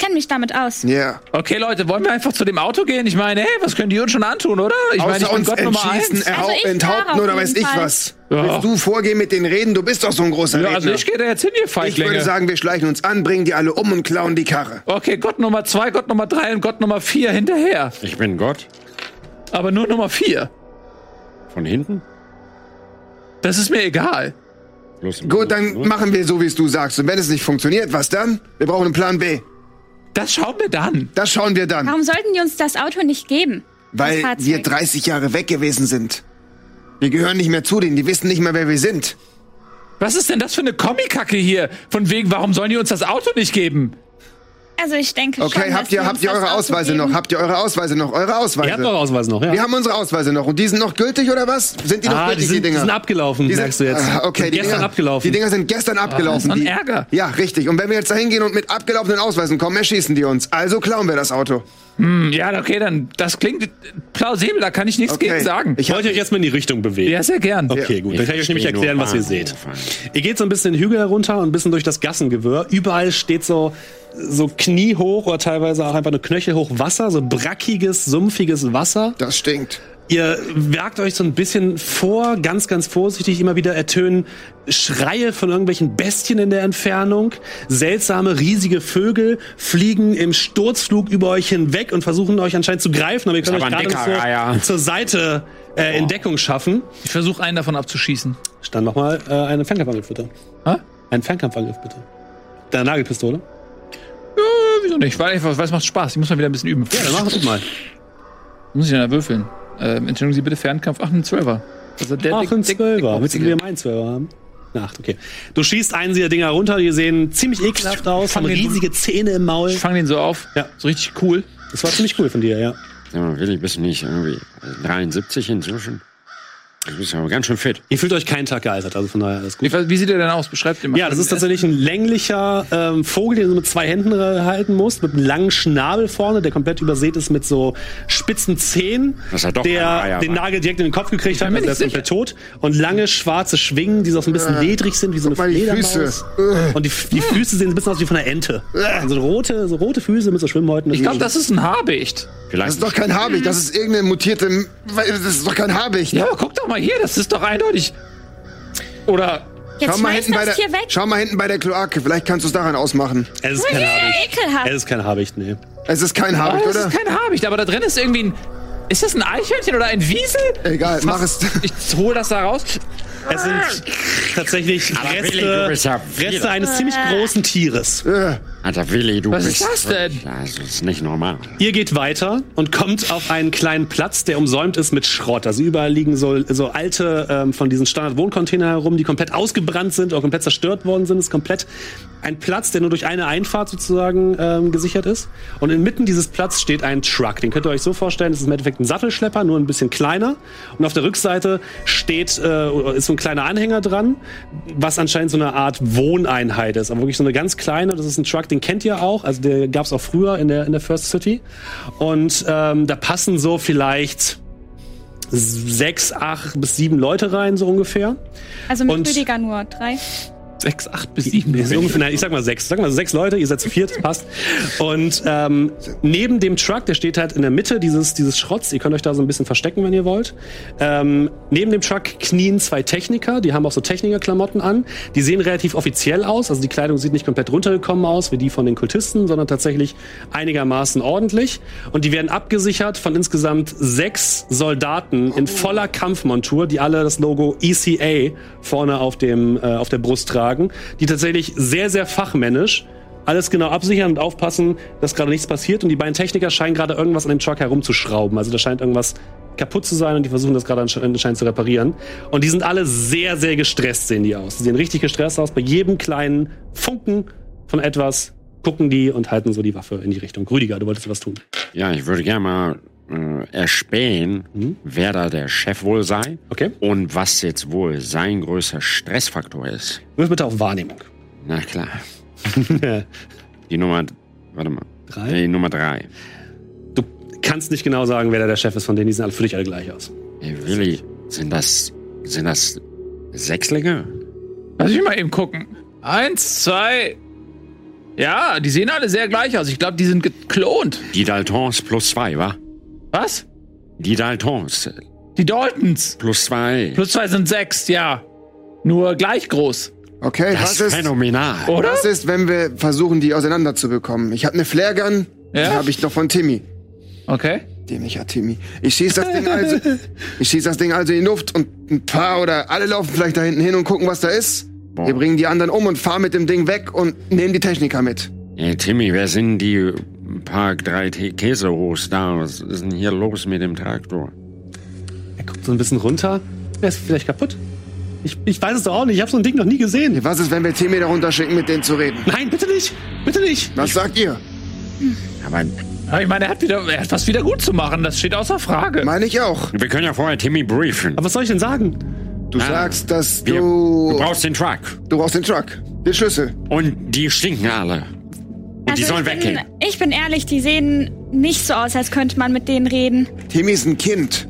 Ich kenne mich damit aus. Ja. Okay, Leute, wollen wir einfach zu dem Auto gehen? Ich meine, hey, was können die uns schon antun, oder? Ich meine, ich Außer bin uns Gott Nummer entschießen, eins. Also ich enthaupten oder weiß ich Fall. was. Ja. Willst du vorgehen mit den Reden? Du bist doch so ein großer Ja, Redner. also ich gehe da jetzt hin, ihr ich Feiglinge. würde sagen, wir schleichen uns an, bringen die alle um und klauen die Karre. Okay, Gott Nummer zwei, Gott Nummer drei und Gott Nummer vier hinterher. Ich bin Gott. Aber nur Nummer vier. Von hinten? Das ist mir egal. Los, Gut, dann machen wir so, wie es du sagst. Und wenn es nicht funktioniert, was dann? Wir brauchen einen Plan B. Das schauen wir dann. Das schauen wir dann. Warum sollten die uns das Auto nicht geben? Weil wir 30 Jahre weg gewesen sind. Wir gehören nicht mehr zu denen. Die wissen nicht mehr, wer wir sind. Was ist denn das für eine Comic-Kacke hier? Von wegen, warum sollen die uns das Auto nicht geben? Also ich denke Okay, schon, habt dass ihr, die habt ihr das eure Ausweise noch? Habt ihr eure Ausweise noch? Eure Ihr habt Ausweise? eure Ausweise noch, ja? Wir haben unsere Ausweise noch. Und die sind noch gültig oder was? Sind die noch ah, die gültig, sind, die die Dinger? sind abgelaufen, Die sind- merkst du jetzt. Ah, okay, Sind die gestern Dinger, abgelaufen. Die Dinger sind gestern abgelaufen. so ein die, Ärger. Ja, richtig. Und wenn wir jetzt da hingehen und mit abgelaufenen Ausweisen kommen, erschießen die uns. Also klauen wir das Auto. Hm, ja, okay, dann das klingt plausibel, da kann ich nichts Okay. gegen sagen. Ich Wollt ihr euch erstmal in die Richtung bewegen? ja, sehr gern. Okay, gut. Dann kann ich euch nämlich erklären, was ihr seht. Ihr geht so ein bisschen den Hügel herunter und ein bisschen durch das Gassengewirr. Überall steht so, so kniehoch oder teilweise auch einfach nur knöchelhoch Wasser, so brackiges, sumpfiges Wasser. Das stinkt. Ihr wagt euch so ein bisschen vor, ganz, ganz vorsichtig. Immer wieder ertönen Schreie von irgendwelchen Bestien in der Entfernung. Seltsame, riesige Vögel fliegen im Sturzflug über euch hinweg und versuchen euch anscheinend zu greifen, aber ihr könnt euch gerade so Reiher. zur Seite äh, in Deckung schaffen. Ich versuche einen davon abzuschießen. Stand nochmal äh, einen Fernkampfangriff, bitte. Hä? Einen Fernkampfangriff, bitte. Deine Nagelpistole. Ja, wieso nicht? Weil, ich, weil es macht Spaß. Ich muss mal wieder ein bisschen üben. Ja, dann mach es mal. Muss ich denn da würfeln? Ähm, entschuldigen Sie bitte Fernkampf. Ach, ein Zwölfer. Also der Ach, ein Zwölfer. Willst du wieder meinen Zwölfer haben? Eine Acht, okay. Du schießt einen dieser Dinger runter, die sehen ziemlich ekelhaft aus, haben fang den- riesige Zähne im Maul. Ich fange den so auf. Ja. So richtig cool. Das war ziemlich cool von dir, ja. Mal, Willi, bist du nicht irgendwie 73 inzwischen? Du bist aber ganz schön fit. Ihr fühlt euch keinen Tag gealtert, also von daher alles gut. Wie, wie sieht der denn aus? Beschreibt den mal. Ja, das ist tatsächlich ein länglicher ähm, Vogel, den du mit zwei Händen äh, halten musst, mit einem langen Schnabel vorne, der komplett übersät ist mit so spitzen Zähnen, Das hat doch der Eier, den. Nagel direkt in den Kopf gekriegt hat, also der ist komplett tot. Und lange schwarze Schwingen, die so ein bisschen ledrig sind, wie so eine mal die Fledermaus. Füße. Und die, die Füße sehen ein bisschen aus wie von einer Ente. Also rote, so rote Füße mit so Schwimmhäuten. ich glaube, das ist ein Habicht. Vielleicht Das ist doch kein Habicht, das ist irgendeine mutierte. Das ist doch kein Habicht. Ja, aber guck doch mal hier. Das ist doch eindeutig. Oder. Jetzt Schau mal, hinten bei der, hier weg. schau mal hinten bei der Kloake, vielleicht kannst du es daran ausmachen. Es ist kein Habicht. ekelhaft. Es ist kein Habicht, nee. Es ist kein Oh, Habicht, oder? ist kein Habicht, aber da drin ist irgendwie ein. Ist das ein Eichhörnchen oder ein Wiesel? Egal, mach es. Ich hole das da raus. Es sind tatsächlich Reste, Reste eines ziemlich großen Tieres. Alter Willi, du Was bist. ist das denn? Das ist nicht normal. Ihr geht weiter und kommt auf einen kleinen Platz, der umsäumt ist mit Schrott. Also überall liegen so, so alte ähm, von diesen Standard-Wohncontainer herum, die komplett ausgebrannt sind oder komplett zerstört worden sind. Es ist komplett ein Platz, der nur durch eine Einfahrt sozusagen ähm, gesichert ist. Und inmitten dieses Platz steht ein Truck. Den könnt ihr euch so vorstellen, das ist im Endeffekt ein Sattelschlepper, nur ein bisschen kleiner. Und auf der Rückseite steht, äh, ist so ein kleiner Anhänger dran, was anscheinend so eine Art Wohneinheit ist. Aber wirklich so eine ganz kleine. Das ist ein Truck, den kennt ihr auch. Also der gab es auch früher in der, in der First City. Und ähm, da passen so vielleicht sechs, acht bis sieben Leute rein, so ungefähr. Also mit Und- Rüdiger nur drei. Sechs, acht bis sieben. Nee, so ungefähr, ich sag mal sechs. Sag mal sechs Leute, ihr seid zu viert, das passt. Und ähm, neben dem Truck, der steht halt in der Mitte dieses, dieses Schrotts, ihr könnt euch da so ein bisschen verstecken, wenn ihr wollt. Ähm, neben dem Truck knien zwei Techniker, die haben auch so Technikerklamotten an. Die sehen relativ offiziell aus, also die Kleidung sieht nicht komplett runtergekommen aus, wie die von den Kultisten, sondern tatsächlich einigermaßen ordentlich. Und die werden abgesichert von insgesamt sechs Soldaten in voller Kampfmontur, die alle das Logo ECA vorne auf, dem, äh, auf der Brust tragen, die tatsächlich sehr, sehr fachmännisch alles genau absichern und aufpassen, dass gerade nichts passiert. Und die beiden Techniker scheinen gerade irgendwas an dem Truck herumzuschrauben. Also da scheint irgendwas kaputt zu sein und die versuchen das gerade ansche- anscheinend zu reparieren. Und die sind alle sehr, sehr gestresst, sehen die aus. Die sehen richtig gestresst aus. Bei jedem kleinen Funken von etwas gucken die und halten so die Waffe in die Richtung. Rüdiger, du wolltest was tun. Ja, ich würde gerne mal äh, erspähen, wer da der Chef wohl sei Okay. und was jetzt wohl sein größter Stressfaktor ist. Wirf bitte auf Wahrnehmung. Na klar. Die Nummer, warte mal. Drei? Die Nummer drei. Du kannst nicht genau sagen, wer da der Chef ist von denen. Die sehen alle für dich alle gleich aus. Ey, Willi, sind das, sind das Sechslinge? Lass mich mal eben gucken. Eins, zwei. Ja, die sehen alle sehr gleich aus. Ich glaube, die sind geklont. Die Daltons plus zwei, wa? Was? Die Daltons Die Daltons. plus zwei. Plus zwei sind sechs, ja. Nur gleich groß. Okay, Das was ist ist, phänomenal. Oder? was ist, wenn wir versuchen, die auseinanderzubekommen? Ich habe eine Flaregun, die Ja? habe ich doch von Timmy. Okay. Dämlicher Timmy. Ich schieß das Ding also, ich schieß das Ding also in die Luft und ein paar oder alle laufen vielleicht da hinten hin und gucken, was da ist. Boah. Wir bringen die anderen um und fahren mit dem Ding weg und nehmen die Techniker mit. Ey, Timmy, wer sind die Tä- Käsehos da? Was ist denn hier los mit dem Traktor? Er guckt so ein bisschen runter. Er ist vielleicht kaputt. Ich, ich weiß es doch auch nicht. Ich habe so ein Ding noch nie gesehen. Was ist, wenn wir Timmy darunter schicken, mit denen zu reden? Nein, bitte nicht. Bitte nicht. Was sagt ihr? Aber ich meine, er hat, wieder, er hat was wieder gut zu machen. Das steht außer Frage. Meine ich auch. wir können ja vorher Timmy briefen. Aber was soll ich denn sagen? Du Ah. sagst, dass Wir, du, du brauchst den Truck. du brauchst den Truck, den Schlüssel. Und die stinken alle. Und die Also sollen ich weggehen. bin, ich bin ehrlich, die sehen nicht so aus, als könnte man mit denen reden. Timmy ist ein Kind.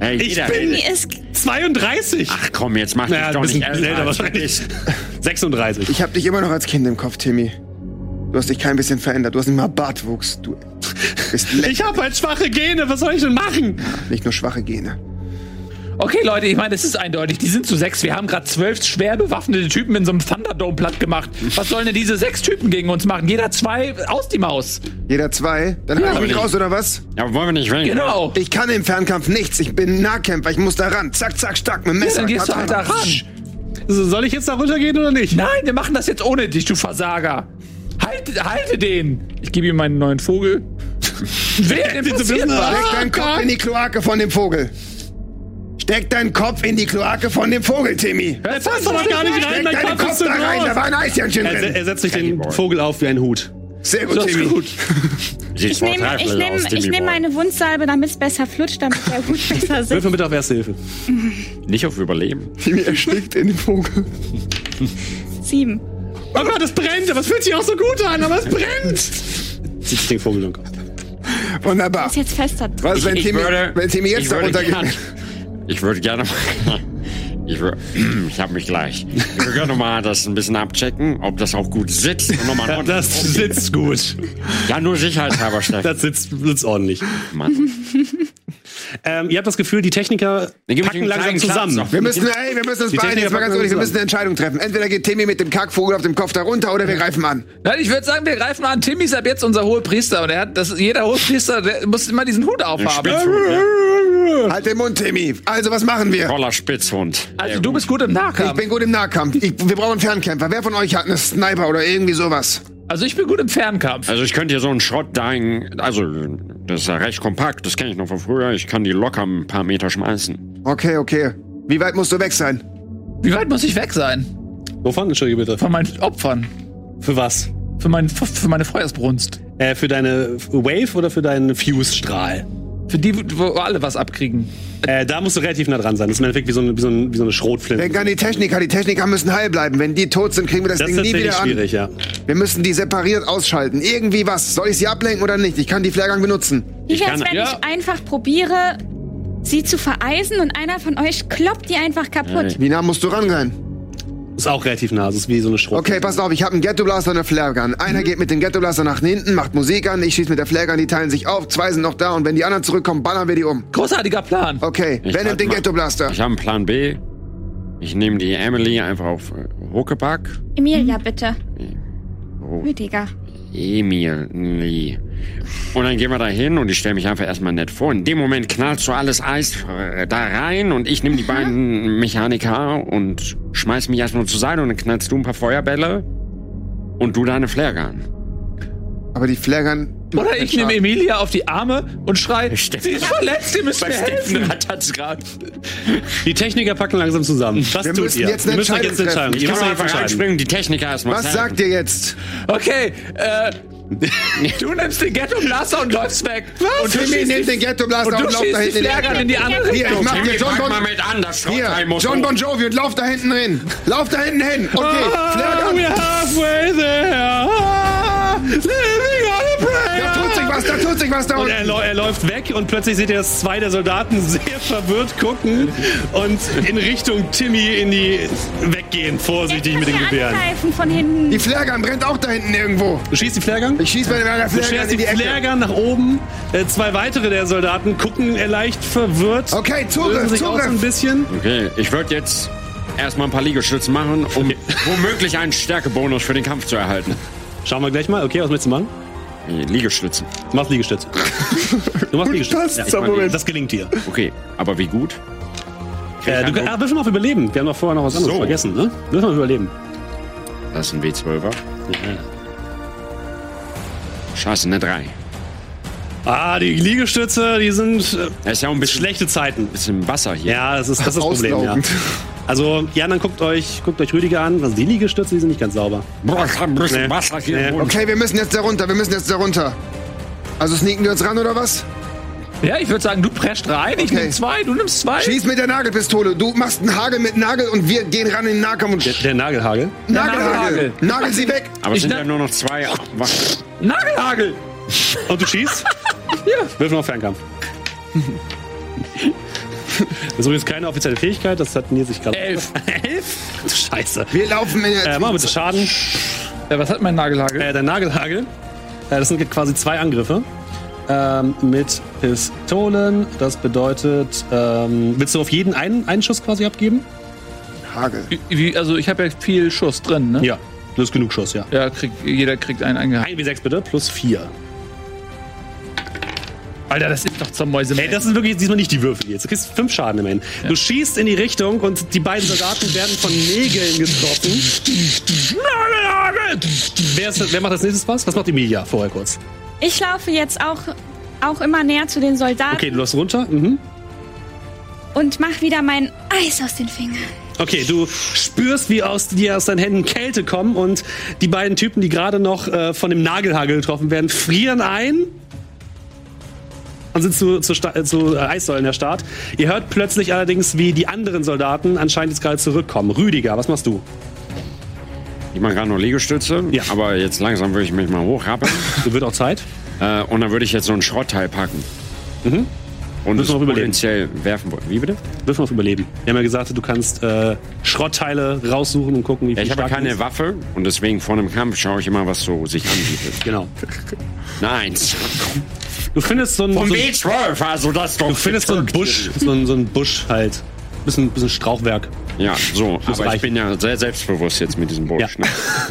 Hey, Ich bin-. Die ist 32. Ach komm, jetzt mach naja, dich ein doch nicht bisschen älter, älter wahrscheinlich. bist. 36. Ich hab dich immer noch als Kind im Kopf, Timmy. Du hast dich kein bisschen verändert. Du hast nicht mal Bartwuchs. Du bist. Ich habe halt schwache Gene, was soll ich denn machen? Nicht nur schwache Gene. Okay, Leute, ich meine, es ist eindeutig. Die sind zu sechs. Wir haben gerade zwölf schwer bewaffnete Typen in so einem Thunderdome platt gemacht. Was sollen denn diese sechs Typen gegen uns machen? Jeder zwei aus die Maus. Jeder zwei? Dann ja, ich mich raus, oder was? Ja, wollen wir nicht rein? Genau. Ich kann im Fernkampf nichts. Ich bin Nahkämpfer. Ich muss da ran. Zack, zack, stark mit dem Ja, Messer. dann gehst du halt da ran. So, Soll ich jetzt da runtergehen oder nicht? Nein, wir machen das jetzt ohne dich, du Versager. Halt, halte den. Ich gebe ihm meinen neuen Vogel. Wer denn passiert was? Steck deinen Kopf in die Kloake von dem Vogel. Steck deinen Kopf in die Kloake von dem Vogel, Timmy. Er passt aber gar nicht rein, Steck mein deinen Kopf Kopf ist zu da rein. Da war ein Eichhörnchen Er, drin. er setzt sich den Vogel auf wie ein Hut. Sehr gut, Das Timmy. gut. Ich nehme ich nehm, ich nehm meine Wundsalbe, damit es besser flutscht, damit der Hut besser Würfel sitzt. bitte auf Erste Hilfe. Nicht auf Überleben. Timmy erstickt in den Vogel. Sieben. Oh Gott, es brennt, aber es fühlt sich auch so gut an, aber es brennt. Zieht den Vogel im Kopf. Wunderbar. Ist jetzt fester. Was, wenn ich Timmy, würde, wenn Timmy ich jetzt da würde runtergeht? gern- Ich würde gerne mal. Ich, ich habe mich gleich. Ich würde gerne mal das ein bisschen abchecken, ob das auch gut sitzt. Und nochmal Das sitzt gut. ja, nur sicherheitshalber, Steffen. Das sitzt, sitzt ordentlich. Mann. Ähm, ihr habt das Gefühl, die Techniker packen den langsam zusammen. Wir müssen, ey, wir müssen uns beeilen. Jetzt mal ganz ehrlich, wir müssen eine Entscheidung treffen. Entweder geht Timmy mit dem Kackvogel auf dem Kopf da runter oder wir greifen an. Nein, ich würde sagen, wir greifen an. Timmy ist ab jetzt unser Hohepriester. Und er hat, das, jeder Hohepriester der muss immer diesen Hut aufhaben. Ne? Halt den Mund, Timmy. Also, was machen wir? Toller Spitzhund. Also du bist gut im Ich Nahkampf. bin gut im Nahkampf. Ich, wir brauchen einen Fernkämpfer. Wer von euch hat eine Sniper oder irgendwie sowas? Also ich bin gut im Fernkampf. Also ich könnte hier so einen Schrott dahin, also das ist ja recht kompakt, das kenne ich noch von früher. Ich kann die locker ein paar Meter schmeißen. Okay, okay. Wie weit musst du weg sein? Wie weit muss ich weg sein? Wovon? Entschuldige bitte. Von meinen Opfern. Für was? Für, mein, für meine Feuersbrunst. Äh, für deine Wave oder für deinen Fuse-Strahl? Für die, wo alle was abkriegen. Äh, da musst du relativ nah dran sein. Das ist im Endeffekt wie so eine, wie so eine, wie so eine Schrotflinte. Denk an die Techniker. Die Techniker müssen heil bleiben. Wenn die tot sind, kriegen wir das, Das Ding nie wieder an. schwierig, ja. Wir müssen die separiert ausschalten. Irgendwie was. Soll ich sie ablenken oder nicht? Ich kann die Flairgang benutzen. Wie wär's, wenn ja. ich einfach probiere, sie zu vereisen und einer von euch kloppt die einfach kaputt? Wie nah musst du ran sein? Ist auch relativ nah. Das ist wie so eine Schrotflinte. Okay, pass auf. Ich habe einen Ghetto Blaster und eine Flairgun. Einer Mhm. geht mit dem Ghetto Blaster nach hinten, macht Musik an. Ich schieße mit der Flairgun. Die teilen sich auf. Zwei sind noch da. Und wenn die anderen zurückkommen, ballern wir die um. Großartiger Plan. Okay, Ich wer nimmt den mal- Ghetto Blaster? Ich habe einen Plan B. Ich nehme die Emily einfach auf Huckepack. Emilia, bitte. Oh, Rüdiger. Emily. Und dann gehen wir da hin und ich stelle mich einfach erstmal nett vor. In dem Moment knallst du alles Eis äh, da rein und ich nehme die beiden Mechaniker und schmeiß mich erstmal zur Seite und dann knallst du ein paar Feuerbälle und du deine Flaregun. Aber die Flairgun. Oder ich nehme Emilia auf die Arme und schrei, Steffen- sie ist verletzt, ihr müsst mir helfen. Die Techniker packen langsam zusammen. Was Wir tut müssen ihr? jetzt müsst euch jetzt entscheiden. Ich Ihr kann müsst einfach einspringen, die Techniker erstmal Was sagt ihr jetzt? Okay, äh, du nimmst den Ghetto Blaster und läufst weg. Und du Timmy nimmt den Ghetto Blaster und und lauft da hinten in die Flaregun in die andere Hier, ich Richtung. mach dir John Bon... mal mit an, das Hier, muss John. Bon Jovi und lauf da hinten hin. Lauf da hinten hin. Okay, Ah, Flairgun. we're halfway there. Ah, living on was, da tut sich was da Und er, er läuft weg und plötzlich seht ihr, dass zwei der Soldaten sehr verwirrt gucken und in Richtung Timmy in die weggehen, vorsichtig mit den du Gewehren. von hinten. Die Flairgun brennt auch da hinten irgendwo. Du schießt die Flaregun? Ich schieß mit meiner Du Flairgun schießt die die. Flaregun nach oben. Äh, zwei weitere der Soldaten gucken äh, leicht verwirrt. Okay, Zugriff, sich auch so ein Zugriff. bisschen. Okay, ich würde jetzt erstmal ein paar Liegestützen machen, um womöglich einen Stärkebonus für den Kampf zu erhalten. Schauen wir gleich mal. Okay, was möchtest du machen? Nee, Liegestützen. Du machst Liegestütze. Du machst Liegestütze. Das Ja, Moment. das gelingt dir. Okay, aber wie gut? Äh, du, ah, würfel mal auf Überleben. Wir haben doch vorher noch was anderes So. vergessen, ne? Würfel mal auf Überleben. Das ist ein W12er. Scheiße, eine 3. Ah, die Liegestütze, die sind äh, Er ist ja auch ein bisschen, schlechte Zeiten. bisschen Wasser hier. Ja, das ist das, ist das Problem, ja. Also, die anderen guckt euch, guckt euch Rüdiger an. Also die Liegestütze, die sind nicht ganz sauber. Boah, ich hab ein bisschen Nee. Wasser hier Nee. im Mund. Okay, wir müssen jetzt da runter, wir müssen jetzt da runter. Also sneaken wir uns ran oder was? Ja, ich würde sagen, du prescht rein, ich Okay. nehme zwei, du nimmst zwei. Schieß mit der Nagelpistole. Du machst einen Hagel mit Nagel und wir gehen ran in den Nahkampf und Der, der Nagelhagel. Nagelhagel. Nagelhagel. Nagel sie weg. Aber es Ich sind ne- ja nur noch zwei. Wach- Nagelhagel! Und du schießt? ja. Wirf noch Fernkampf. Das ist übrigens keine offizielle Fähigkeit, das hat Nils sich gerade. Elf. Elf? Du Scheiße. Wir laufen in der Äh, mach bitte Schaden. Ja, was hat mein Nagelhagel? Äh, der Nagelhagel. Äh, das sind quasi zwei Angriffe. Ähm, mit Pistolen. Das bedeutet, ähm, willst du auf jeden einen, einen Schuss quasi abgeben? Hagel. Wie, also ich habe ja viel Schuss drin, ne? Ja. Das ist genug Schuss, ja. Ja, krieg, jeder kriegt einen angehauen. 1 W6 bitte, plus 4. Alter, das ist doch zum Mäuse. Ey, das sind wirklich diesmal nicht die Würfel jetzt. Du kriegst 5 Schaden im Ende. Du schießt in die Richtung und die beiden Soldaten werden von Nägeln getroffen. Wer, ist, wer macht das nächstes was? Was macht Emilia vorher kurz? Ich laufe jetzt auch, auch immer näher zu den Soldaten Okay, du läufst runter. Mhm. und mach wieder mein Eis aus den Fingern. Okay, du spürst, wie aus dir aus deinen Händen Kälte kommen und die beiden Typen, die gerade noch äh, von dem Nagelhagel getroffen werden, frieren ein und sind zu, zu, Sta- zu äh, Eissäulen der Start. Ihr hört plötzlich allerdings, wie die anderen Soldaten anscheinend jetzt gerade zurückkommen. Rüdiger, was machst du? Ich mache gerade noch Liegestütze, Ja. aber jetzt langsam würde ich mich mal hochrappeln. Du wird auch Zeit. äh, und dann würde ich jetzt so ein Schrottteil packen. Mhm. Und Müssen es noch potenziell werfen wollen. Wie bitte? Wirf mal auf Überleben. Wir haben ja gesagt, du kannst äh, Schrottteile raussuchen und gucken, wie Ja, viel ich habe keine bist. Waffe und deswegen vor einem Kampf schaue ich immer, was so sich anbietet. Genau. Nein. Du findest so ein, so ein, W12, also das doch. du findest so einen Busch, so ein, so ein Busch halt. Bisschen, bisschen Strauchwerk. Ja, so. Das Aber ich reicht. bin ja sehr selbstbewusst jetzt mit diesem Busch. Ja. Ne?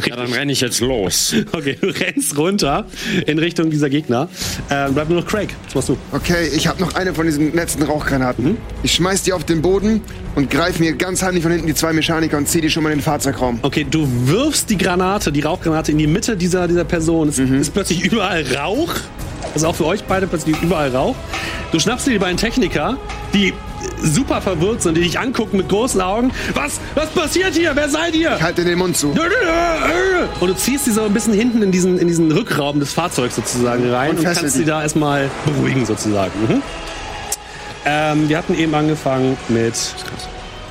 Ja, dann renne ich jetzt los. Okay, du rennst runter in Richtung dieser Gegner. Äh, bleibt nur noch Craig. Was machst du? Okay, ich habe noch eine von diesen letzten Rauchgranaten. Mhm. Ich schmeiß die auf den Boden und greife mir ganz heimlich von hinten die zwei Mechaniker und ziehe die schon mal in den Fahrzeugraum. Okay, du wirfst die Granate, die Rauchgranate in die Mitte dieser, dieser Person. Es Mhm. ist plötzlich überall Rauch. Also auch für euch beide plötzlich überall Rauch. Du schnappst dir die beiden Techniker, die super verwirrt sind, die dich angucken mit großen Augen. Was? Was passiert hier? Wer seid ihr? Halt dir den Mund zu. Und du ziehst sie so ein bisschen hinten in diesen, in diesen Rückraum des Fahrzeugs sozusagen rein Und und, kannst sie da erstmal beruhigen sozusagen. Mhm. Ähm, wir hatten eben angefangen mit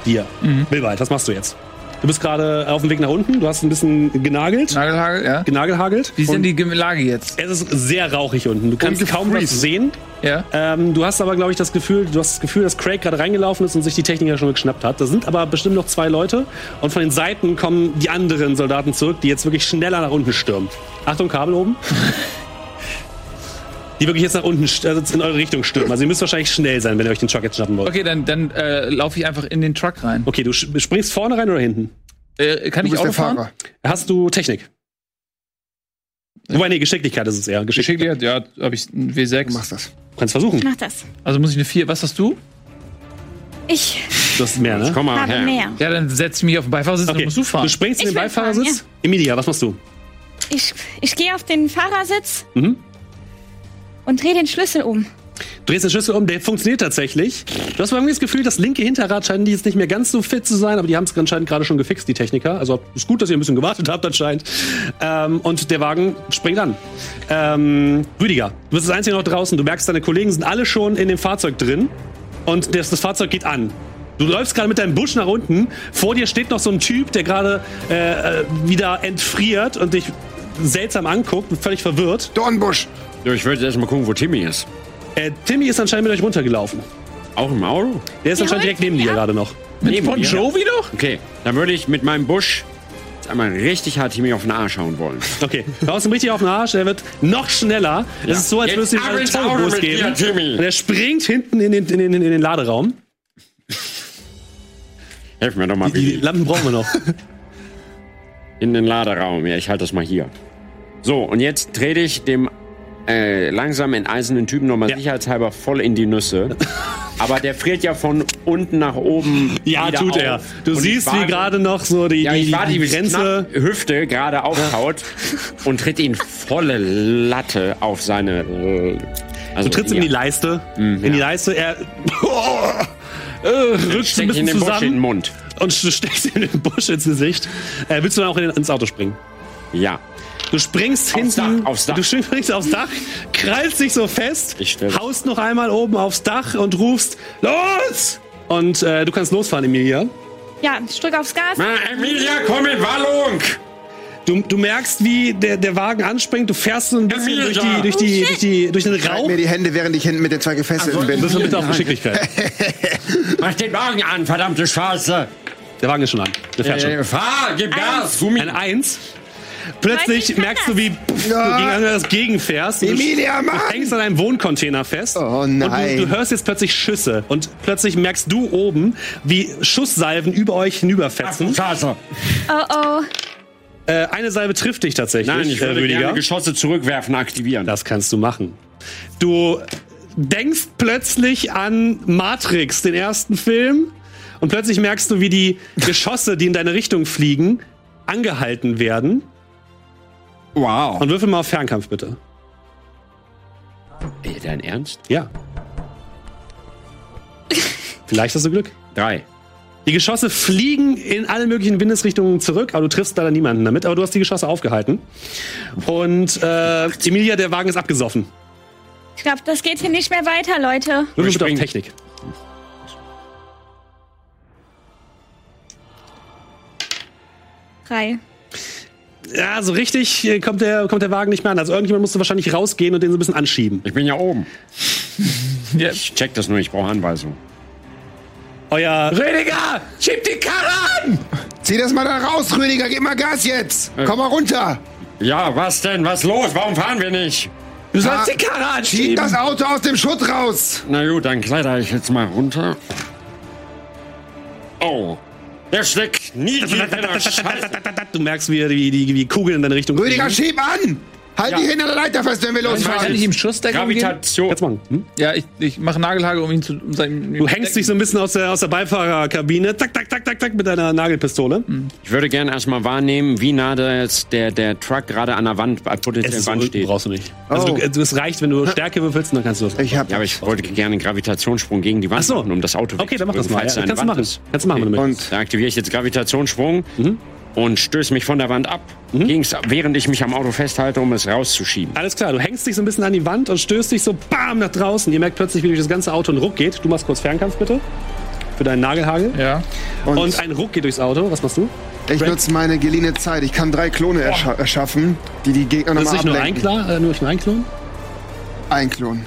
dir. Mhm. Bilbald, was machst du jetzt? Du bist gerade auf dem Weg nach unten, du hast ein bisschen genagelt, Nagelhagel, ja. genagelhagelt. Wie ist denn die Lage jetzt? es ist sehr rauchig unten. Du kannst kaum was sehen. Ja. Ähm, du hast aber, glaube ich, das Gefühl, du hast das Gefühl, dass Craig gerade reingelaufen ist und sich die Techniker schon geschnappt hat. Da sind aber bestimmt noch zwei Leute und von den Seiten kommen die anderen Soldaten zurück, die jetzt wirklich schneller nach unten stürmen. Achtung, Kabel oben. die wirklich jetzt nach unten, also in eure Richtung stürmen. Also ihr müsst wahrscheinlich schnell sein, wenn ihr euch den Truck jetzt schnappen wollt. Okay, dann, dann äh, laufe ich einfach in den Truck rein. Okay, du springst vorne rein oder hinten? Äh, kann Du ich bist Auto der fahren? Fahrer. Hast du Technik? Wobei, nee, Geschicklichkeit ist es eher. Geschicklichkeit. Geschicklichkeit, ja, habe ich ein Du W6. machst das. Du kannst versuchen. Mach das. Also muss ich eine 4. Was hast du? Ich Du hast mehr, ne? Komm mal habe her. mehr. Ja, dann setz ich mich auf den Beifahrersitz und Okay. musst du fahren. Du springst in Ich den will fahren, Beifahrersitz. Emilia, was machst du? Ich, ich gehe auf den Fahrersitz Mhm. Und drehe den Schlüssel um. Du drehst den Schlüssel um, der funktioniert tatsächlich. Du hast aber irgendwie das Gefühl, das linke Hinterrad scheint jetzt nicht mehr ganz so fit zu sein, aber die haben es anscheinend gerade schon gefixt, die Techniker. Also ist gut, dass ihr ein bisschen gewartet habt anscheinend. Ähm, und der Wagen springt an. Ähm, Rüdiger, du bist das Einzige noch draußen. Du merkst, deine Kollegen sind alle schon in dem Fahrzeug drin und das, das Fahrzeug geht an. Du läufst gerade mit deinem Busch nach unten. Vor dir steht noch so ein Typ, der gerade äh, äh, wieder entfriert und dich seltsam anguckt, völlig verwirrt. Dornbusch! Ja, ich würde erst mal gucken, wo Timmy ist. Äh, Timmy ist anscheinend mit euch runtergelaufen. Auch im Auto? Der ist Die anscheinend direkt neben dir ab. gerade noch. Mit Neben Bon? Jovi noch? Okay, dann würde ich mit meinem Busch jetzt einmal richtig hart Timmy auf den Arsch hauen wollen. Okay, du haust ihm richtig auf den Arsch, er wird noch schneller. Es Ja. ist so, als Jetzt würdest du ihm einen mit geben. dir. Und er springt hinten in den, in den, in den Laderaum. Helf mir doch mal, Die, die. Lampen brauchen wir noch. In den Laderaum. Ja, ich halte das mal hier. So, und jetzt trete ich dem äh, langsam enteisenden Typen nochmal Ja. sicherheitshalber voll in die Nüsse. Aber der friert ja von unten nach oben. Ja, tut auf. er. Du Und siehst, wie gerade noch so die, Ja, die, warte, die Grenze. Hüfte gerade auftaut und tritt ihn volle Latte auf seine. äh, Also, Du trittst ihm in die Leiste. Mhm, in die ja. Leiste, er äh, rückt ein bisschen in den Busch in den zusammen Mund. und du steckst ihm den Busch ins Gesicht. Äh, willst du dann auch in, ins Auto springen? Ja. Du springst Aufs hinten, Dach, aufs Dach. du springst aufs Dach, krallst dich so fest, haust noch einmal oben aufs Dach und rufst los! Und äh, du kannst losfahren, Emilia. Ja, ich drücke aufs Gas. Na, Emilia, komm in Wallung! Du, du merkst, wie der, der Wagen anspringt, du fährst so ein bisschen durch, die, durch, die, durch, die, durch den Rauch. mir die Hände, während ich hinten mit den zwei Gefesselten bin. Würfel bitte auf Geschicklichkeit. Mach den Wagen an, verdammte Scheiße. Der Wagen ist schon an. Der fährt schon. Äh, fahr, gib Gas, Gummi. Eine Eins. Plötzlich merkst du, wie pff, du gegen das gegenfährst. Und du Emilia, Mann! Du hängst an einem Wohncontainer fest. Oh, Und nein. du, du hörst jetzt plötzlich Schüsse. Und plötzlich merkst du oben, wie Schusssalven über euch hinüberfetzen. Scheiße. Oh oh. Äh, eine Salve trifft dich tatsächlich, Nein, ich äh, würde Rüdiger. gerne Geschosse zurückwerfen, aktivieren. Das kannst du machen. Du denkst plötzlich an Matrix, den ersten Film, und plötzlich merkst du, wie die Geschosse, die in deine Richtung fliegen, angehalten werden. Wow. Und würfel mal auf Fernkampf, bitte. Ey, dein Ernst? Ja. Vielleicht hast du Glück. Drei. Die Geschosse fliegen in alle möglichen Windesrichtungen zurück, aber du triffst leider niemanden damit. Aber du hast die Geschosse aufgehalten. Und äh, Emilia, der Wagen ist abgesoffen. Ich glaube, das geht hier nicht mehr weiter, Leute. Würfel bitte auf. Technik. Drei. Ja, so richtig äh, kommt der, kommt der Wagen nicht mehr an. Also irgendjemand musste wahrscheinlich rausgehen und den so ein bisschen anschieben. Ich bin ja oben. Ja. Ich check das nur, ich brauche Anweisungen. Euer Rüdiger, schieb die Karre an! Zieh das mal da raus, Rüdiger, gib mal Gas jetzt. Komm mal runter. Ja, was denn? Was los? Warum fahren wir nicht? Du sollst Ah, die Karre Schieb das anschieben! Auto aus dem Schutt raus. Na gut, dann kleider ich jetzt mal runter. Oh. Der steckt nie Scheiße. Du merkst, wie, wie, die, wie Kugeln in deine Richtung Rüdiger, schieb an. Halt die hinter der Leiter fest, wenn wir Kann losfahren. ich ihm Schussdeckung geben? Gravitation. Jetzt machen. Hm? Ja, ich, ich mache Nagelhagel, um ihn zu... Um sein, Du hängst dich so ein bisschen aus der, aus der Beifahrerkabine, tak, tak, tak, tak, tak, mit deiner Nagelpistole. Ich würde gerne erstmal wahrnehmen, wie nah das, der, der Truck gerade an der Wand, an potenziellen Wand steht. brauchst du nicht. Also Oh. du, du, es reicht, wenn du Stärke würfelst, und dann kannst du das. Ich hab Ja, aber ich wollte gerne einen Gravitationssprung gegen die Wand Ach so. machen, um das Auto Okay, dann mach das mal. Ja, kannst du machen. Kannst du machen, wenn du möchtest. Und Da aktiviere ich jetzt Gravitationssprung Mhm. Und stöße mich von der Wand ab, ging's, während ich mich am Auto festhalte, um es rauszuschieben. Alles klar, du hängst dich so ein bisschen an die Wand und stößt dich so bam nach draußen. Ihr merkt plötzlich, wie durch das ganze Auto ein Ruck geht. Du machst kurz Fernkampf bitte. Für deinen Nagelhagel. Ja. Und, Und ein Ruck geht durchs Auto. Was machst du? ich nutze meine geliehene Zeit. Ich kann drei Klone erscha erschaffen, die die Gegner nochmal nicht nur ein, ablenken. Klar, äh, nur ein Klon? Ein Klon.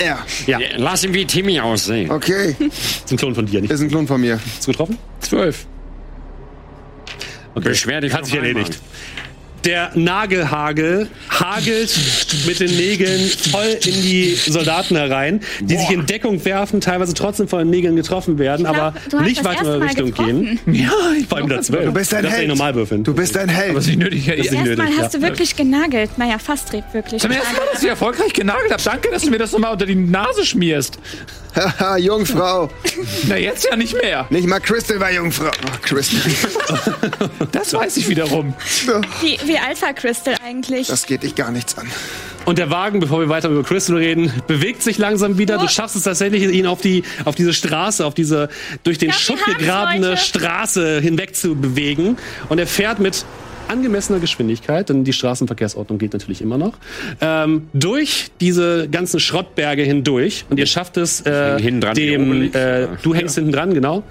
ja, Ja, Ja, Lass ihn wie Timmy aussehen. okay. ist ein Klon von dir. Nicht Ist ein Klon von mir. Hast du getroffen? Zwölf. Beschwer dich Hat sich erledigt. Der Nagelhagel hagelt mit den Nägeln voll in die Soldaten herein, die sich in Deckung werfen, teilweise trotzdem von den Nägeln getroffen werden, glaub, aber hast nicht das weiter in eure Mal Richtung getroffen. gehen. Ja, ich Vor allem der 12. Du bist ein das Held. normal würfeln. Du bist ein Held. Was nicht nötig. ist nicht Erstmal nötig, hast ja. du wirklich genagelt. Naja, fast wirklich. Zum ersten Mal, dass ich erfolgreich genagelt habe. Danke, dass du mir das nochmal unter die Nase schmierst. Haha, Jungfrau. Na, jetzt ja nicht mehr. Nicht mal Crystal war Jungfrau. Ach, Crystal. Das weiß ich wiederum. Wie, wie alt war Crystal eigentlich? Das geht dich gar nichts an. Und der Wagen, bevor wir weiter über Crystal reden, bewegt sich langsam wieder. Du schaffst es tatsächlich, ihn auf die, auf diese Straße, auf diese durch den glaub, Schutt gegrabene. Straße hinweg zu bewegen. Und er fährt mit angemessener Geschwindigkeit, denn die Straßenverkehrsordnung gilt natürlich immer noch, ähm, durch diese ganzen Schrottberge hindurch. Und ihr schafft es, äh, dran dem, äh, du hängst hinten dran, genau.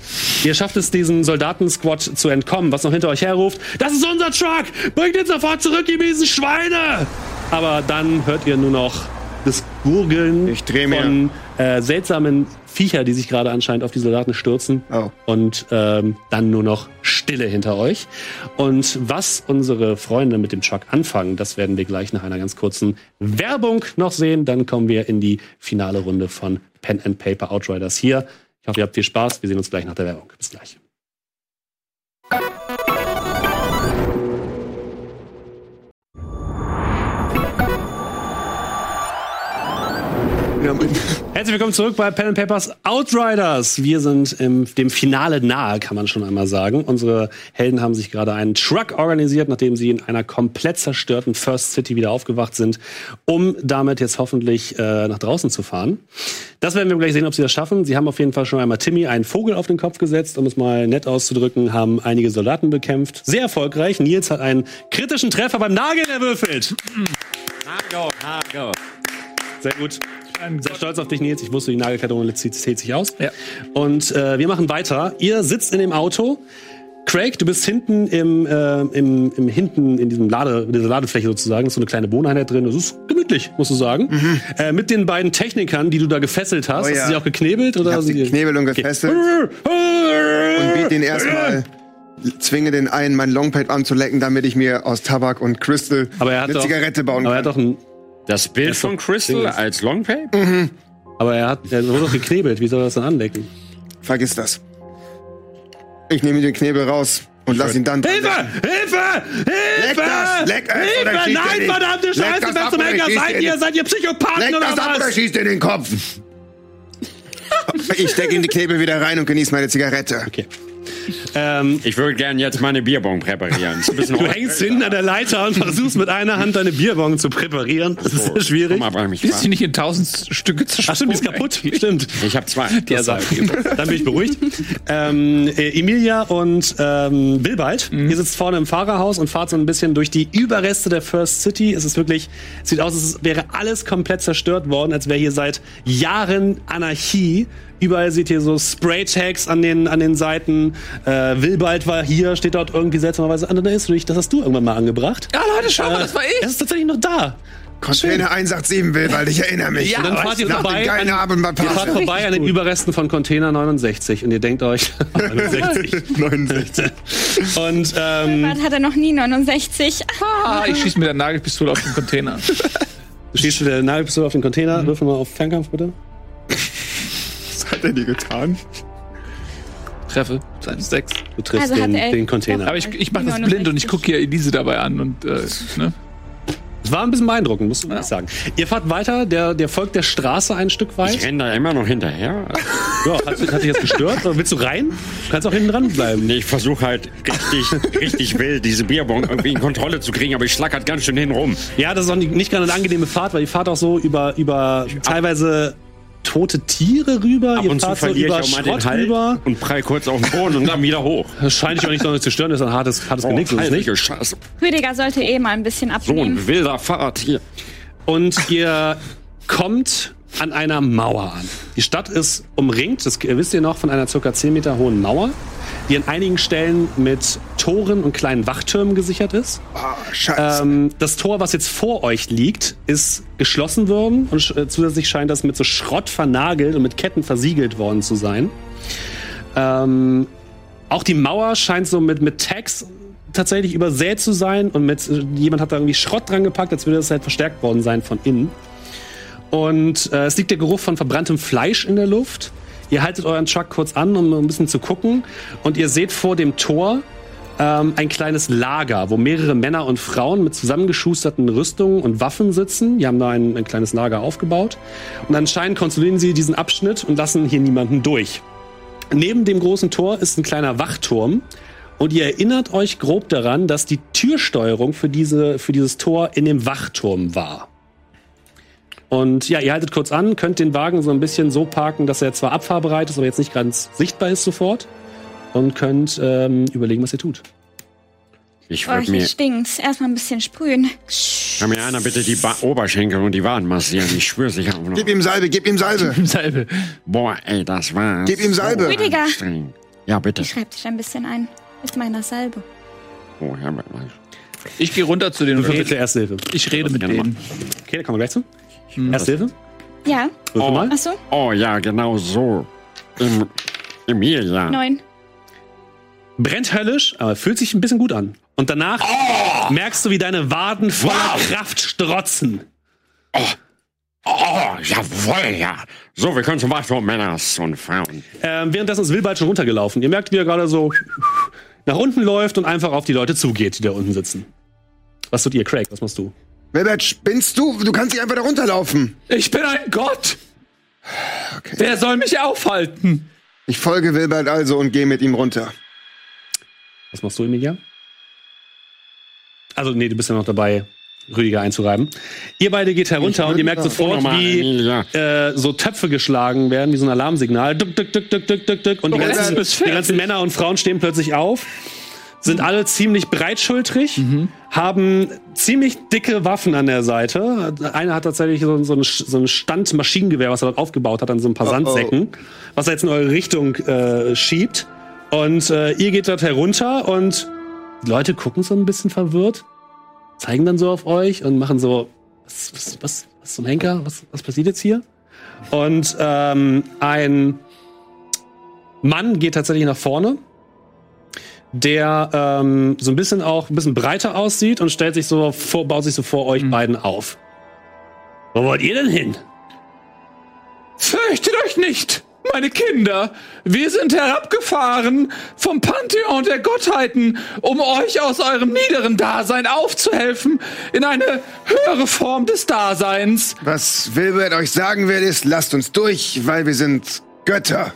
Ihr schafft es, diesem Soldatensquad zu entkommen, was noch hinter euch herruft. Das ist unser Truck! Bringt ihn sofort zurück, ihr miesen Schweine! Aber dann hört ihr nur noch das Gurgeln von äh, seltsamen Viecher, die sich gerade anscheinend auf die Soldaten stürzen. Oh. Und ähm, dann nur noch Stille hinter euch. Und was unsere Freunde mit dem Truck anfangen, das werden wir gleich nach einer ganz kurzen Werbung noch sehen. Dann kommen wir in die finale Runde von Pen and Paper Outriders hier. Ich hoffe, ihr habt viel Spaß. Wir sehen uns gleich nach der Werbung. Bis gleich. Ja, Herzlich willkommen zurück bei Pen and Papers Outriders. Wir sind im, dem Finale nahe, kann man schon einmal sagen. Unsere Helden haben sich gerade einen Truck organisiert, nachdem sie in einer komplett zerstörten First City wieder aufgewacht sind, um damit jetzt hoffentlich äh, nach draußen zu fahren. Das werden wir gleich sehen, ob sie das schaffen. Sie haben auf jeden Fall schon einmal Timmy einen Vogel auf den Kopf gesetzt, um es mal nett auszudrücken, haben einige Soldaten bekämpft. Sehr erfolgreich. Nils hat einen kritischen Treffer beim Nageln erwürfelt. Hago, Hago. Sehr gut. Sehr stolz auf dich, Nils. Ich wusste, die Nagelkartone zählt, sich aus. Ja. Und äh, wir machen weiter. Ihr sitzt in dem Auto. Craig, du bist hinten im, äh, im, im hinten in diesem Lade, in dieser Ladefläche sozusagen, ist so eine kleine Wohneinheit drin. Das ist gemütlich, musst du sagen. Äh, mit den beiden Technikern, die du da gefesselt hast. Mhm. Oh ja. Hast du sie auch geknebelt oder Ich hab sind sie die- knebelt und gefesselt und biet den erstmal, zwinge den einen, mein Longpad anzulecken, damit ich mir aus Tabak und Crystal Aber er hat eine doch, Zigarette bauen aber er kann. hat doch ein, Das Bild Das von Crystal als Longpay? aber er hat, er wurde doch geknebelt. Wie soll er das dann anlecken? Vergiss das. Ich nehme den Knebel raus und lass ihn dann. Hilfe! Hilfe! Hilfe! Leck das! Leck oder Hilfe! Nein, verdammte Scheiße! das Wer zum Henker seid ihr? Seid ihr Psychopathen Leck oder das ab oder schießt in den Kopf! Ich stecke in die Knebel wieder rein und genieße meine Zigarette. Okay. Ähm, Ich würde gern jetzt meine Bierbong präparieren. Du hängst hinten an der Leiter und versuchst mit einer Hand deine Bierbong zu präparieren. Das ist sehr schwierig. Komm mich Ist sie nicht in tausend Stücke Ach stimmt, die ist kaputt. Stimmt. Ich habe zwei. Der sagt. Dann bin ich beruhigt. ähm, äh, Emilia und ähm, Bilbald, ihr sitzt vorne im Fahrerhaus und fahrt so ein bisschen durch die Überreste der First City. Es ist wirklich, es sieht aus, als wäre alles komplett zerstört worden, als wäre hier seit Jahren Anarchie. Überall seht ihr so Spray-Tags an den, an den Seiten. Äh, Wilbald war hier, steht dort irgendwie seltsamerweise an. Da ist natürlich, das hast du irgendwann mal angebracht. Ja, Leute, schau mal, das war ich. Es ist tatsächlich noch da. Container 187 will, weil ich erinnere mich. Ja, Und dann fahrt ihr vorbei. an- Abend bei Ihr fahrt vorbei an den Überresten von Container 69 und ihr denkt euch 69. 69. Und ähm, Was hat er noch nie 69? Ah, ich schieße mit der Nagelpistole auf den Container. du schießt mit der Nagelpistole auf den Container. Würfel mal auf Fernkampf, bitte. Was hat er dir getan? Treffe, seine sechs. Du triffst Also den, den Container. Aber ich, ich mache das blind und ich gucke hier Elise dabei an und äh, ne? Es war ein bisschen beeindruckend, musst du Ja. ehrlich sagen. Ihr fahrt weiter, der, der folgt der Straße ein Stück Ich weit. renne da immer noch hinterher. Ja, hat, hat dich jetzt gestört? Oder willst du rein? Du kannst auch hinten dran bleiben. Nee, ich versuche halt richtig, richtig wild, diese Bierbong irgendwie in Kontrolle zu kriegen, aber ich schlackert ganz schön hin rum. Ja, das ist auch nicht, nicht gerade eine angenehme Fahrt, weil ihr fahrt auch so über, über teilweise tote Tiere rüber. Ab ihr und zu fahrt so verliere über ich auch mal den Schrott Halt rüber. und prall kurz auf den Boden und dann wieder hoch. Das scheint dich auch nicht sonderlich zu stören, das ist ein hartes, hartes Genick, so ist es nicht. heilige Scheiße. Rüdiger sollte eh mal ein bisschen So abnehmen. ein wilder Fahrt hier. Und ihr kommt an einer Mauer an. Die Stadt ist umringt, das wisst ihr noch, von einer circa 10 Meter hohen Mauer, die an einigen Stellen mit Toren und kleinen Wachtürmen gesichert ist. Ah, scheiße. Ähm, das Tor, was jetzt vor euch liegt, ist geschlossen worden und sch- äh, zusätzlich scheint das mit so Schrott vernagelt und mit Ketten versiegelt worden zu sein. Ähm, auch die Mauer scheint so mit, mit Tags tatsächlich übersät zu sein und mit äh, jemand hat da irgendwie Schrott dran gepackt, als würde das halt verstärkt worden sein von innen. Und äh, es liegt der Geruch von verbranntem Fleisch in der Luft. Ihr haltet euren Truck kurz an, um ein bisschen zu gucken. Und ihr seht vor dem Tor ähm, ein kleines Lager, wo mehrere Männer und Frauen mit zusammengeschusterten Rüstungen und Waffen sitzen. Die haben da ein, ein kleines Lager aufgebaut. Und anscheinend kontrollieren sie diesen Abschnitt und lassen hier niemanden durch. Neben dem großen Tor ist ein kleiner Wachturm. Und ihr erinnert euch grob daran, dass die Türsteuerung für, diese, für dieses Tor in dem Wachturm war. Und ja, ihr haltet kurz an, könnt den Wagen so ein bisschen so parken, dass er zwar abfahrbereit ist, aber jetzt nicht ganz sichtbar ist sofort. Und könnt ähm, überlegen, was ihr tut. Ich Oh, würde hier mir, stinkt's. Erstmal ein bisschen sprühen. kann mir einer bitte die ba Oberschenkel und die Waden massieren. Ich schwör's, ich habe noch. Gib ihm Salbe, gib ihm Salbe. Salbe. Boah, ey, das war. Gib ihm Salbe. Rüdiger. anstrengend. Ja, bitte. Ich schreib dich ein bisschen ein. Mit meiner Salbe. Oh, ja, aber- Ich gehe runter zu den und Würfel rede. bitte Erste Hilfe. Ich rede mit denen. Okay, da kommen wir gleich zu. Erste Hilfe. Ja, Würfel Oh. mal. ach so, oh ja, genau so. Im, Emilia. neun. Brennt höllisch, aber fühlt sich ein bisschen gut an. Und danach Oh! merkst du, wie deine Waden voller Kraft strotzen. Oh, jawohl, ja. So, wir können zum Wachturm, Männer und Frauen. Ähm, währenddessen ist Wilbald schon runtergelaufen. Ihr merkt, wie er gerade so nach unten läuft und einfach auf die Leute zugeht, die da unten sitzen. Was tut ihr, Craig? Was machst du? Wilbert, spinnst du? Du kannst nicht einfach da runterlaufen. Ich bin ein Gott. Wer soll mich aufhalten? Ich folge Wilbert also und gehe mit ihm runter. Was machst du, Emilia? Also, nee, du bist ja noch dabei, Rüdiger einzureiben. Ihr beide geht herunter und ihr merkt sofort, wie äh, so Töpfe geschlagen werden, wie so ein Alarmsignal. Duck, duck, duck, duck, duck, duck, duck. Und die Oh, ganzen, die ganzen Männer und Frauen stehen plötzlich auf, sind alle ziemlich breitschultrig, haben ziemlich dicke Waffen an der Seite. Einer hat tatsächlich so, so ein, so ein Standmaschinengewehr, was er dort aufgebaut hat, an so ein paar Oh, oh. Sandsäcken, was er jetzt in eure Richtung äh, schiebt. Und äh, ihr geht dort herunter und die Leute gucken so ein bisschen verwirrt, zeigen dann so auf euch und machen so, was, was, was, was zum Henker? Was, was passiert jetzt hier? Und ähm, ein Mann geht tatsächlich nach vorne, der ähm, so ein bisschen auch ein bisschen breiter aussieht und stellt sich so vor, baut sich so vor euch beiden auf. Wo wollt ihr denn hin? Fürchtet euch nicht, meine Kinder. Wir sind herabgefahren vom Pantheon der Gottheiten, um euch aus eurem niederen Dasein aufzuhelfen in eine höhere Form des Daseins. Was Wilbert euch sagen will, ist, lasst uns durch, weil wir sind Götter.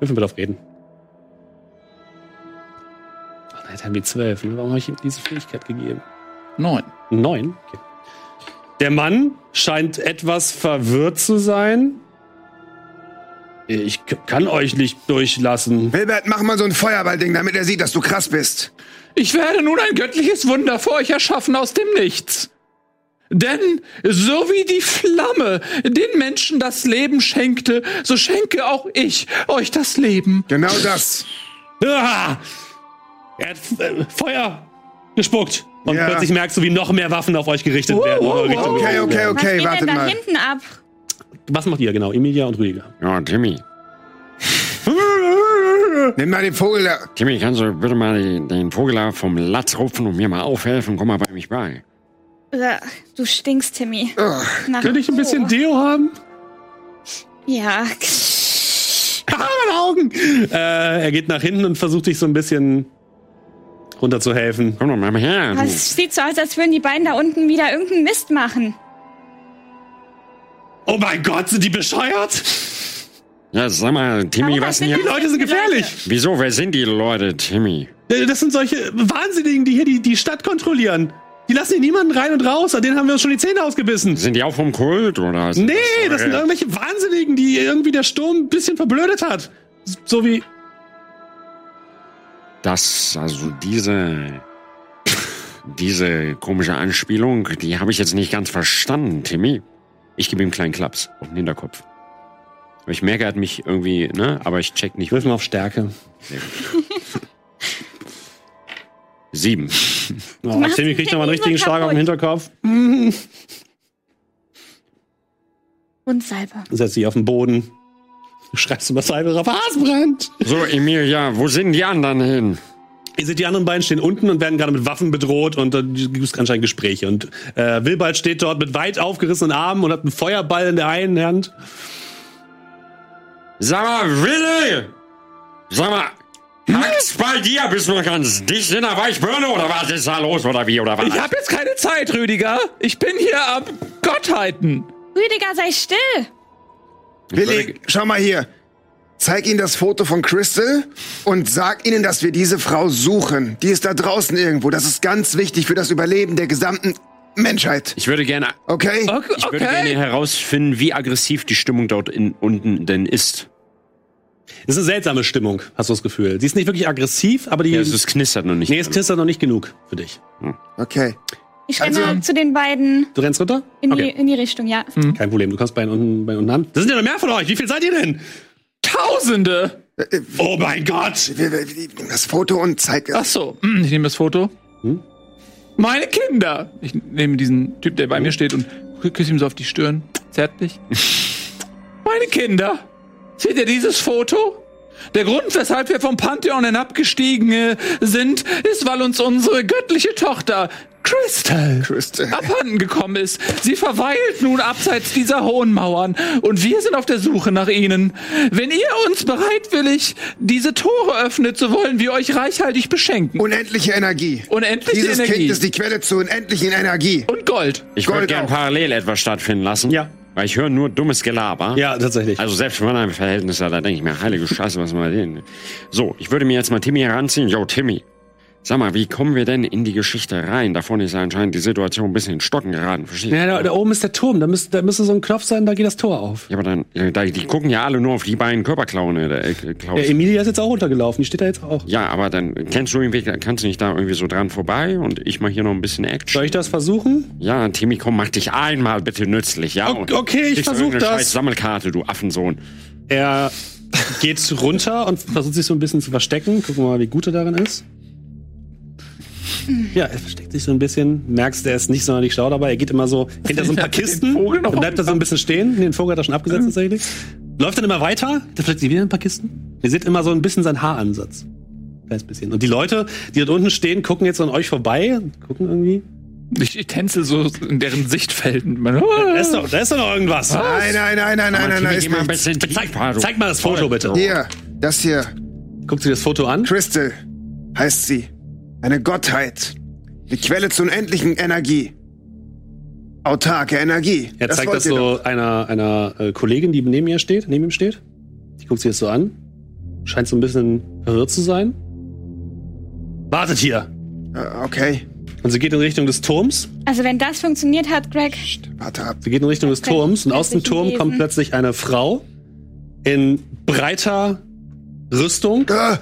Dürfen wir auf reden. Die zwölf. ne? Warum habe ich ihm diese Fähigkeit gegeben? Neun. Neun. Okay. Der Mann scheint etwas verwirrt zu sein. Ich kann euch nicht durchlassen. Wilbert, mach mal so ein Feuerballding, damit er sieht, dass du krass bist. Ich werde nun ein göttliches Wunder für euch erschaffen aus dem Nichts. Denn so wie die Flamme den Menschen das Leben schenkte, so schenke auch ich euch das Leben. Genau das. Ah! Er hat äh, Feuer gespuckt. Und Ja. plötzlich merkst du, wie noch mehr Waffen auf euch gerichtet werden. wow, Oder Richtung- Okay, okay, Was okay, geht denn wartet da mal. hinten ab? Was macht ihr genau? Emilia und Rüdiger. Ja, Timmy. Nimm mal den Vogel da. Timmy, kannst du bitte mal den, den Vogel da vom Latz rupfen und mir mal aufhelfen? Komm mal bei mich bei. Äh, Du stinkst, Timmy. Nach Könnte ich ein bisschen Oh. Deo haben? Ja. Ah, meine Augen! Äh, er geht nach hinten und versucht sich so ein bisschen runterzuhelfen. Komm doch mal her. Es sieht so aus, als würden die beiden da unten wieder irgendeinen Mist machen. Oh mein Gott, sind die bescheuert? Ja, sag mal, Timmy, was denn sind hier? Die Leute sind gefährlich. Wieso? Wer sind die Leute, Timmy? Das sind solche Wahnsinnigen, die hier die, die Stadt kontrollieren. Die lassen hier niemanden rein und raus. An denen haben wir uns schon die Zähne ausgebissen. Sind die auch vom Kult oder? sind Nee, das sind eure- irgendwelche Wahnsinnigen, die irgendwie der Sturm ein bisschen verblödet hat. So wie. Das, also diese, diese komische Anspielung, die habe ich jetzt nicht ganz verstanden, Timmy. Ich gebe ihm einen kleinen Klaps auf den Hinterkopf. Aber ich merke, er hat mich irgendwie, ne, aber ich check nicht. Wirf mal auf Stärke. Sieben. Oh, Timmy kriegt nochmal einen richtigen Schlag auf den. Hinterkopf. Und Salbe. Setzt sich auf den Boden. Du schreibst über Salbe drauf. Hasenbrand! So, Emilia, wo sind die anderen hin? Ihr seht, die anderen beiden stehen unten und werden gerade mit Waffen bedroht und da gibt es anscheinend Gespräche. Und äh, Wilbald steht dort mit weit aufgerissenen Armen und hat einen Feuerball in der einen Hand. Sag mal, Willi! Sag mal, hackt's bei dir? Bist du noch ganz dicht in der Weichbirne oder was ist da los oder wie oder was? Ich habe jetzt keine Zeit, Rüdiger. Ich bin hier am Gottheiten. Rüdiger, sei still. Willi, schau mal hier. Zeig ihnen das Foto von Crystal und sag ihnen, dass wir diese Frau suchen. Die ist da draußen irgendwo. Das ist ganz wichtig für das Überleben der gesamten Menschheit. Ich würde gerne, Okay? Okay. ich würde gerne herausfinden, wie aggressiv die Stimmung dort in, unten denn ist. Das ist eine seltsame Stimmung, hast du das Gefühl. Sie ist nicht wirklich aggressiv, aber die. Ja, es ist knistert noch nicht. nee, es knistert noch nicht genug für dich. Okay. Ich renne Also- zu den beiden Du rennst runter? in, die, Okay, in die Richtung, ja. kein Problem. Du kannst bei unten, bei unten haben. Das sind ja noch mehr von euch. Wie viel seid ihr denn? Tausende. Äh, Oh mein Gott! das Foto und zeig Ach es. so, hm, ich nehme das Foto. Hm? Meine Kinder. Ich nehme diesen Typ, der bei mir steht und kü- küsse ihm so auf die Stirn. Zärtlich. Meine Kinder. Seht ihr dieses Foto? Der Grund, weshalb wir vom Pantheon hinabgestiegen äh, sind, ist, weil uns unsere göttliche Tochter Crystal Crystal. abhanden gekommen ist. Sie verweilt nun abseits dieser hohen Mauern und wir sind auf der Suche nach ihnen. Wenn ihr uns bereitwillig diese Tore öffnet, so wollen wir euch reichhaltig beschenken. Unendliche Energie. Unendliche Dieses Energie. Kind ist die Quelle zur unendlichen Energie. Und Gold. Ich würde gern auch. parallel etwas stattfinden lassen. Ja. Weil ich höre nur dummes Gelaber. Ja, tatsächlich. Also selbst für meine Verhältnisse, da denke ich mir, heilige Scheiße, was mal den. So, ich würde mir jetzt mal Timmy heranziehen. Yo, Timmy. Sag mal, wie kommen wir denn in die Geschichte rein? Davon ist ja anscheinend die Situation ein bisschen in Stocken geraten. Verstehst? Ja, da, da oben ist der Turm. Da müsste, da müsste so ein Knopf sein, da geht das Tor auf. Ja, aber dann, ja, da, die gucken ja alle nur auf die beiden Körperklauen. Äh, äh, Klaus. Emilia ist jetzt auch runtergelaufen. Die steht da jetzt auch. ja, aber dann kennst du Weg, kannst du nicht da irgendwie so dran vorbei und ich mach hier noch ein bisschen Action. Soll ich das versuchen? Ja, Timmy, komm, mach dich einmal bitte nützlich, ja? O- okay, ich versuch das. Scheiß Sammelkarte, du Affensohn. Er geht runter und versucht sich so ein bisschen zu verstecken. Gucken wir mal, wie gut er darin ist. Ja, er versteckt sich so ein bisschen. Merkst, er ist nicht sonderlich schlau dabei. Er geht immer so hinter so ein paar Kisten. Dann bleibt er so ein bisschen stehen. Den Vogel hat er schon abgesetzt tatsächlich. Läuft dann immer weiter. Da versteckt sich wieder ein paar Kisten. Ihr seht immer so ein bisschen seinen Haaransatz. Kleines bisschen. Und die Leute, die dort unten stehen, gucken jetzt an euch vorbei. Gucken irgendwie. Ich, ich tänzel so in deren Sichtfeld. Man, Da ist doch, da ist doch noch irgendwas. Nein, nein, nein, nein, nein, nein, nein, ist ein bisschen Zeig, zeig mal das Foto bitte. Hier, das hier. Guckt sie das Foto an. Crystal heißt sie. Eine Gottheit. Die Quelle zur unendlichen Energie. Autarke Energie. Er zeigt das ihr so doch. einer, einer äh, Kollegin, die neben ihr steht, neben ihm steht. Die guckt sich das so an. Scheint so ein bisschen verwirrt zu sein. Wartet hier! Äh, Okay, Und sie geht in Richtung des Turms. Also wenn das funktioniert hat, Greg, warte ab. Sie geht in Richtung des Turms und aus dem Turm lesen. kommt plötzlich eine Frau in breiter Rüstung Äh,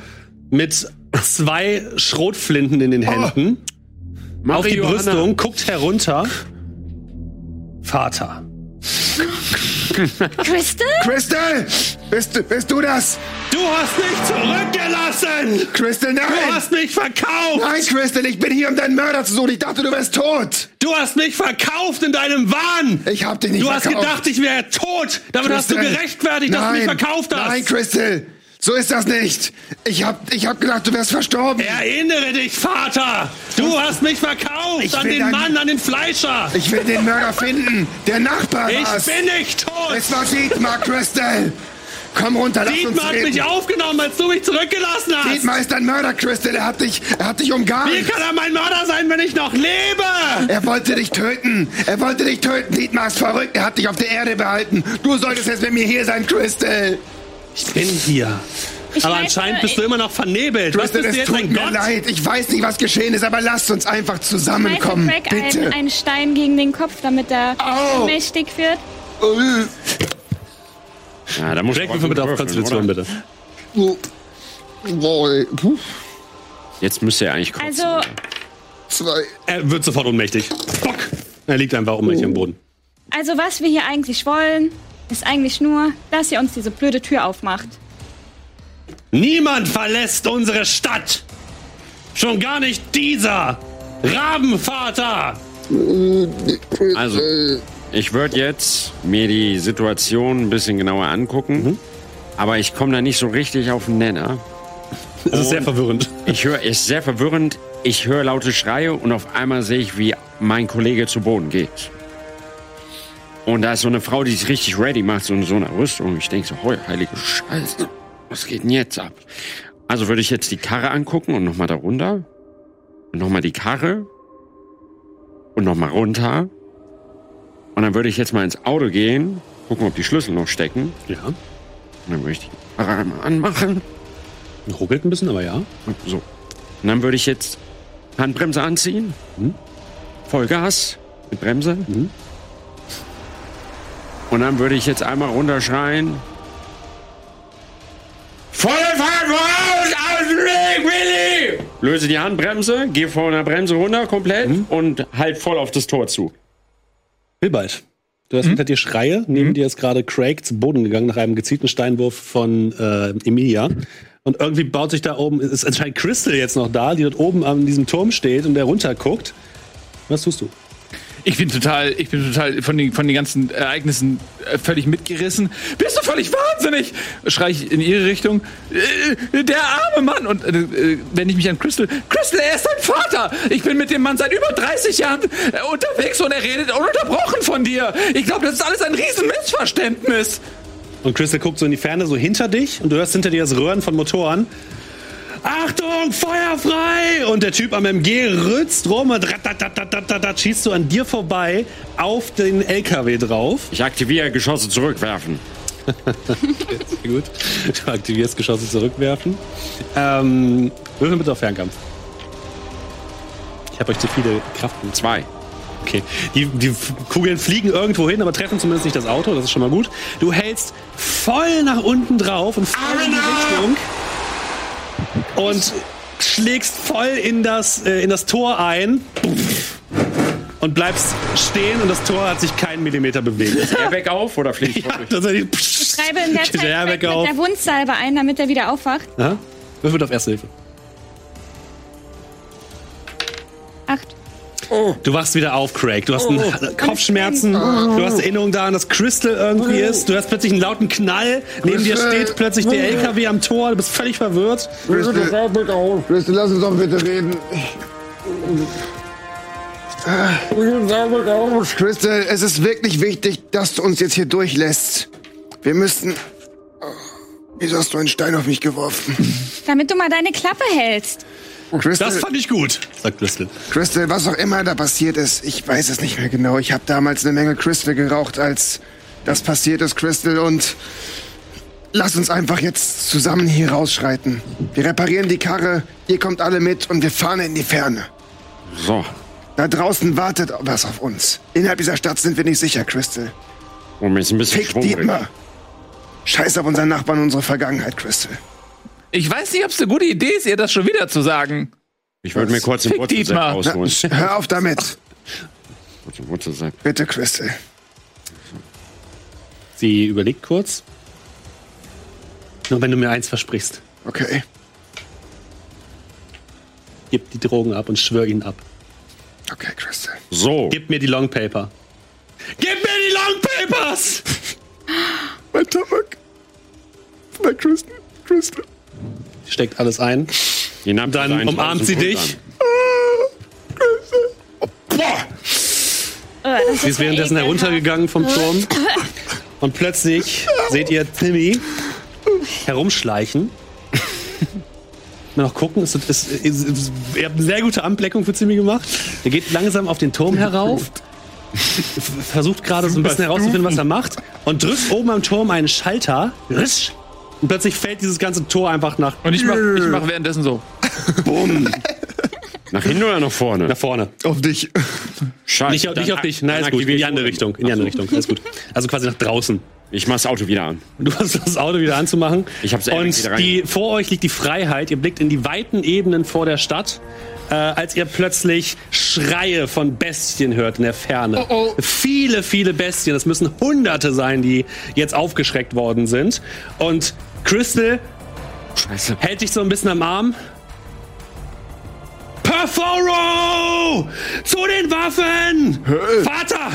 mit zwei Schrotflinten in den Händen. Auf die Johanna. Brüstung, guckt herunter. Vater. Crystal? Crystal! Bist du, bist du das? Du hast mich zurückgelassen! Crystal, nein! Du hast mich verkauft! Nein, Crystal, ich bin hier, um deinen Mörder zu suchen. Ich dachte, du wärst tot. Du hast mich verkauft in deinem Wahn! Ich hab dich nicht Du hast verkauft. gedacht, ich wäre tot! Damit hast du Crystal. gerechtfertigt, dass du mich Nein. verkauft hast! Nein, Crystal, so ist das nicht. Ich hab, ich hab gedacht, du wärst verstorben. Erinnere dich, Vater! Du hast mich verkauft Ich an den dein- Mann, an den Fleischer! Ich will den Mörder finden. Der Nachbar Ich war's. bin nicht tot! Es war Dietmar, Crystal. Komm runter, lass uns Dietmar hat reden. mich aufgenommen, als du mich zurückgelassen hast! Dietmar ist ein Mörder, Crystal. Er hat dich, er hat dich umgarnt. Wie kann er mein Mörder sein, wenn ich noch lebe? Er wollte dich töten. Er wollte dich töten. Dietmar ist verrückt. Er hat dich auf der Erde behalten. Du solltest jetzt mit mir hier sein, Crystal. Ich bin hier. Ich Aber anscheinend bist du immer noch vernebelt. Was Crystal, bist du es jetzt tut ein mir Gott? leid. Ich weiß nicht, was geschehen ist, aber lasst uns einfach zusammenkommen. Greg Bitte. einen, einen Stein gegen den Kopf, damit er Au. mächtig wird. Ja, da muss Jack, würfel bitte auf Konstitution, bitte. oh. Jetzt müsste er eigentlich kotzen. Also, zwei. Er wird sofort ohnmächtig. Bock! Er liegt einfach ohnmächtig am Boden. also was wir hier eigentlich wollen, ist eigentlich nur, dass ihr uns diese blöde Tür aufmacht. Niemand verlässt unsere Stadt! Schon gar nicht dieser! Rabenvater! Also, ich würde jetzt mir die Situation ein bisschen genauer angucken. Aber ich komme da nicht so richtig auf den Nenner. Das ist sehr verwirrend. Ich höre, es ist sehr verwirrend. Ich höre laute Schreie und auf einmal sehe ich, wie mein Kollege zu Boden geht. Und da ist so eine Frau, die sich richtig ready macht, so in so einer Rüstung. Ich denke so, heu, heilige Scheiße. Was geht denn jetzt ab? Also würde ich jetzt die Karre angucken und nochmal darunter. Und nochmal die Karre. Und nochmal runter. Und dann würde ich jetzt mal ins Auto gehen, gucken, ob die Schlüssel noch stecken. Ja. Und dann würde ich die Karre einmal anmachen. Ruckelt ein bisschen, aber ja. So. Und dann würde ich jetzt Handbremse anziehen. Vollgas mit Bremse. Und dann würde ich jetzt einmal runterschreien. Volle Fahrt voraus! Aus dem Weg, Willi! Löse die Handbremse, gehe von der Bremse runter komplett und halt voll auf das Tor zu. Bilbald. Du hast hinter dir Schreie. Neben dir ist gerade Craig zu Boden gegangen nach einem gezielten Steinwurf von äh, Emilia. Und irgendwie baut sich da oben, ist anscheinend Crystal jetzt noch da, die dort oben an diesem Turm steht und der runterguckt. Was tust du? Ich bin total, ich bin total von den, von den ganzen Ereignissen äh, völlig mitgerissen. Bist du völlig wahnsinnig? Schrei ich in ihre Richtung. Äh, der arme Mann. Und äh, äh, wenn ich mich an Crystal. Crystal, er ist dein Vater. Ich bin mit dem Mann seit über 30 Jahren unterwegs und er redet ununterbrochen von dir. Ich glaube, das ist alles ein riesen Missverständnis. Und Crystal guckt so in die Ferne, so hinter dich, und du hörst hinter dir das Röhren von Motoren. Achtung, Feuer frei! Und der Typ am MG rützt rum und ratatatatatatat schießt so an dir vorbei auf den LKW drauf. Ich aktiviere Geschosse zurückwerfen. Sehr gut. Du aktivierst Geschosse zurückwerfen. Ähm, würfel bitte auf Fernkampf. Ich habe euch zu viele Kraftpunkte. Zwei. Okay. Die, die Kugeln fliegen irgendwo hin, aber treffen zumindest nicht das Auto. Das ist schon mal gut. Du hältst voll nach unten drauf und voll in die Richtung. Und schlägst voll in das, äh, in das Tor ein. und bleibst stehen und das Tor hat sich keinen Millimeter bewegt. Airbag auf oder fliegt ja, tatsächlich. Schreibe in der Zeit der mit auf. der Wundsalbe ein, damit er wieder aufwacht. Ja? Würfel auf Erste Hilfe. Acht. Du wachst wieder auf, Craig. Du hast einen Kopfschmerzen. Du hast Erinnerung daran, dass Crystal irgendwie ist. Du hörst plötzlich einen lauten Knall. Neben dir steht plötzlich der LKW am Tor. Du bist völlig verwirrt. Crystal, Crystal, lass uns doch bitte reden. Crystal, es ist wirklich wichtig, dass du uns jetzt hier durchlässt. Wir müssten. Oh, Wieso hast du einen Stein auf mich geworfen? Damit du mal deine Klappe hältst. Crystal, Das fand ich gut, sagt Crystal. Crystal, was auch immer da passiert ist, ich weiß es nicht mehr genau. Ich habe damals eine Menge Crystal geraucht, als das passiert ist, Crystal. Und lass uns einfach jetzt zusammen hier rausschreiten. Wir reparieren die Karre, ihr kommt alle mit und wir fahren in die Ferne. So. Da draußen wartet was auf uns. Innerhalb dieser Stadt sind wir nicht sicher, Crystal. Um jetzt ein bisschen Fick Dietmar. Scheiß auf unseren Nachbarn und unsere Vergangenheit, Crystal. Ich weiß nicht, ob es eine gute Idee ist, ihr das schon wieder zu sagen. Ich wollte mir kurz den Wurzelsepp Dietmar. Na, hör auf damit. Kurz den Wurzelsepp. Bitte, Crystal. Sie überlegt kurz. Nur wenn du mir eins versprichst. Okay. Gib die Drogen ab und schwör ihn ab. Okay, Crystal. So. Gib mir die Long Paper. Gib mir die Long Papers! Mein Tabak. Mein Crystal. Crystal. Steckt alles ein. Nahm Dann umarmt sie dich. Das Sie ist währenddessen heruntergegangen vom Turm. Und plötzlich seht ihr Timmy herumschleichen. Mal noch gucken, es ist, ist, ist, ist, ihr habt eine sehr gute Anbleckung für Timmy gemacht. Er geht langsam auf den Turm herauf, versucht gerade so ein bisschen herauszufinden, was er macht und drückt oben am Turm einen Schalter. Risch, Und plötzlich fällt dieses ganze Tor einfach nach, Und ich mach, ich mach währenddessen so. Nach hinten oder nach vorne? nach vorne. Auf dich. Scheiße. Nicht, auf- nicht auf dich, nein, dann ist gut. In aktiviere die ich andere. Richtung. In die andere Richtung, alles gut. Also quasi nach draußen. Ich mach das Auto wieder an. Und du hast das Auto wieder anzumachen. Ich hab's Und wieder rein- die, vor euch liegt die Freiheit. Ihr blickt in die weiten Ebenen vor der Stadt, äh, als ihr plötzlich Schreie von Bestien hört in der Ferne. Viele, viele Bestien. Das müssen Hunderte sein, die jetzt aufgeschreckt worden sind. Und Crystal Scheiße. hält dich so ein bisschen am Arm. Perforo! Zu den Waffen! Vater!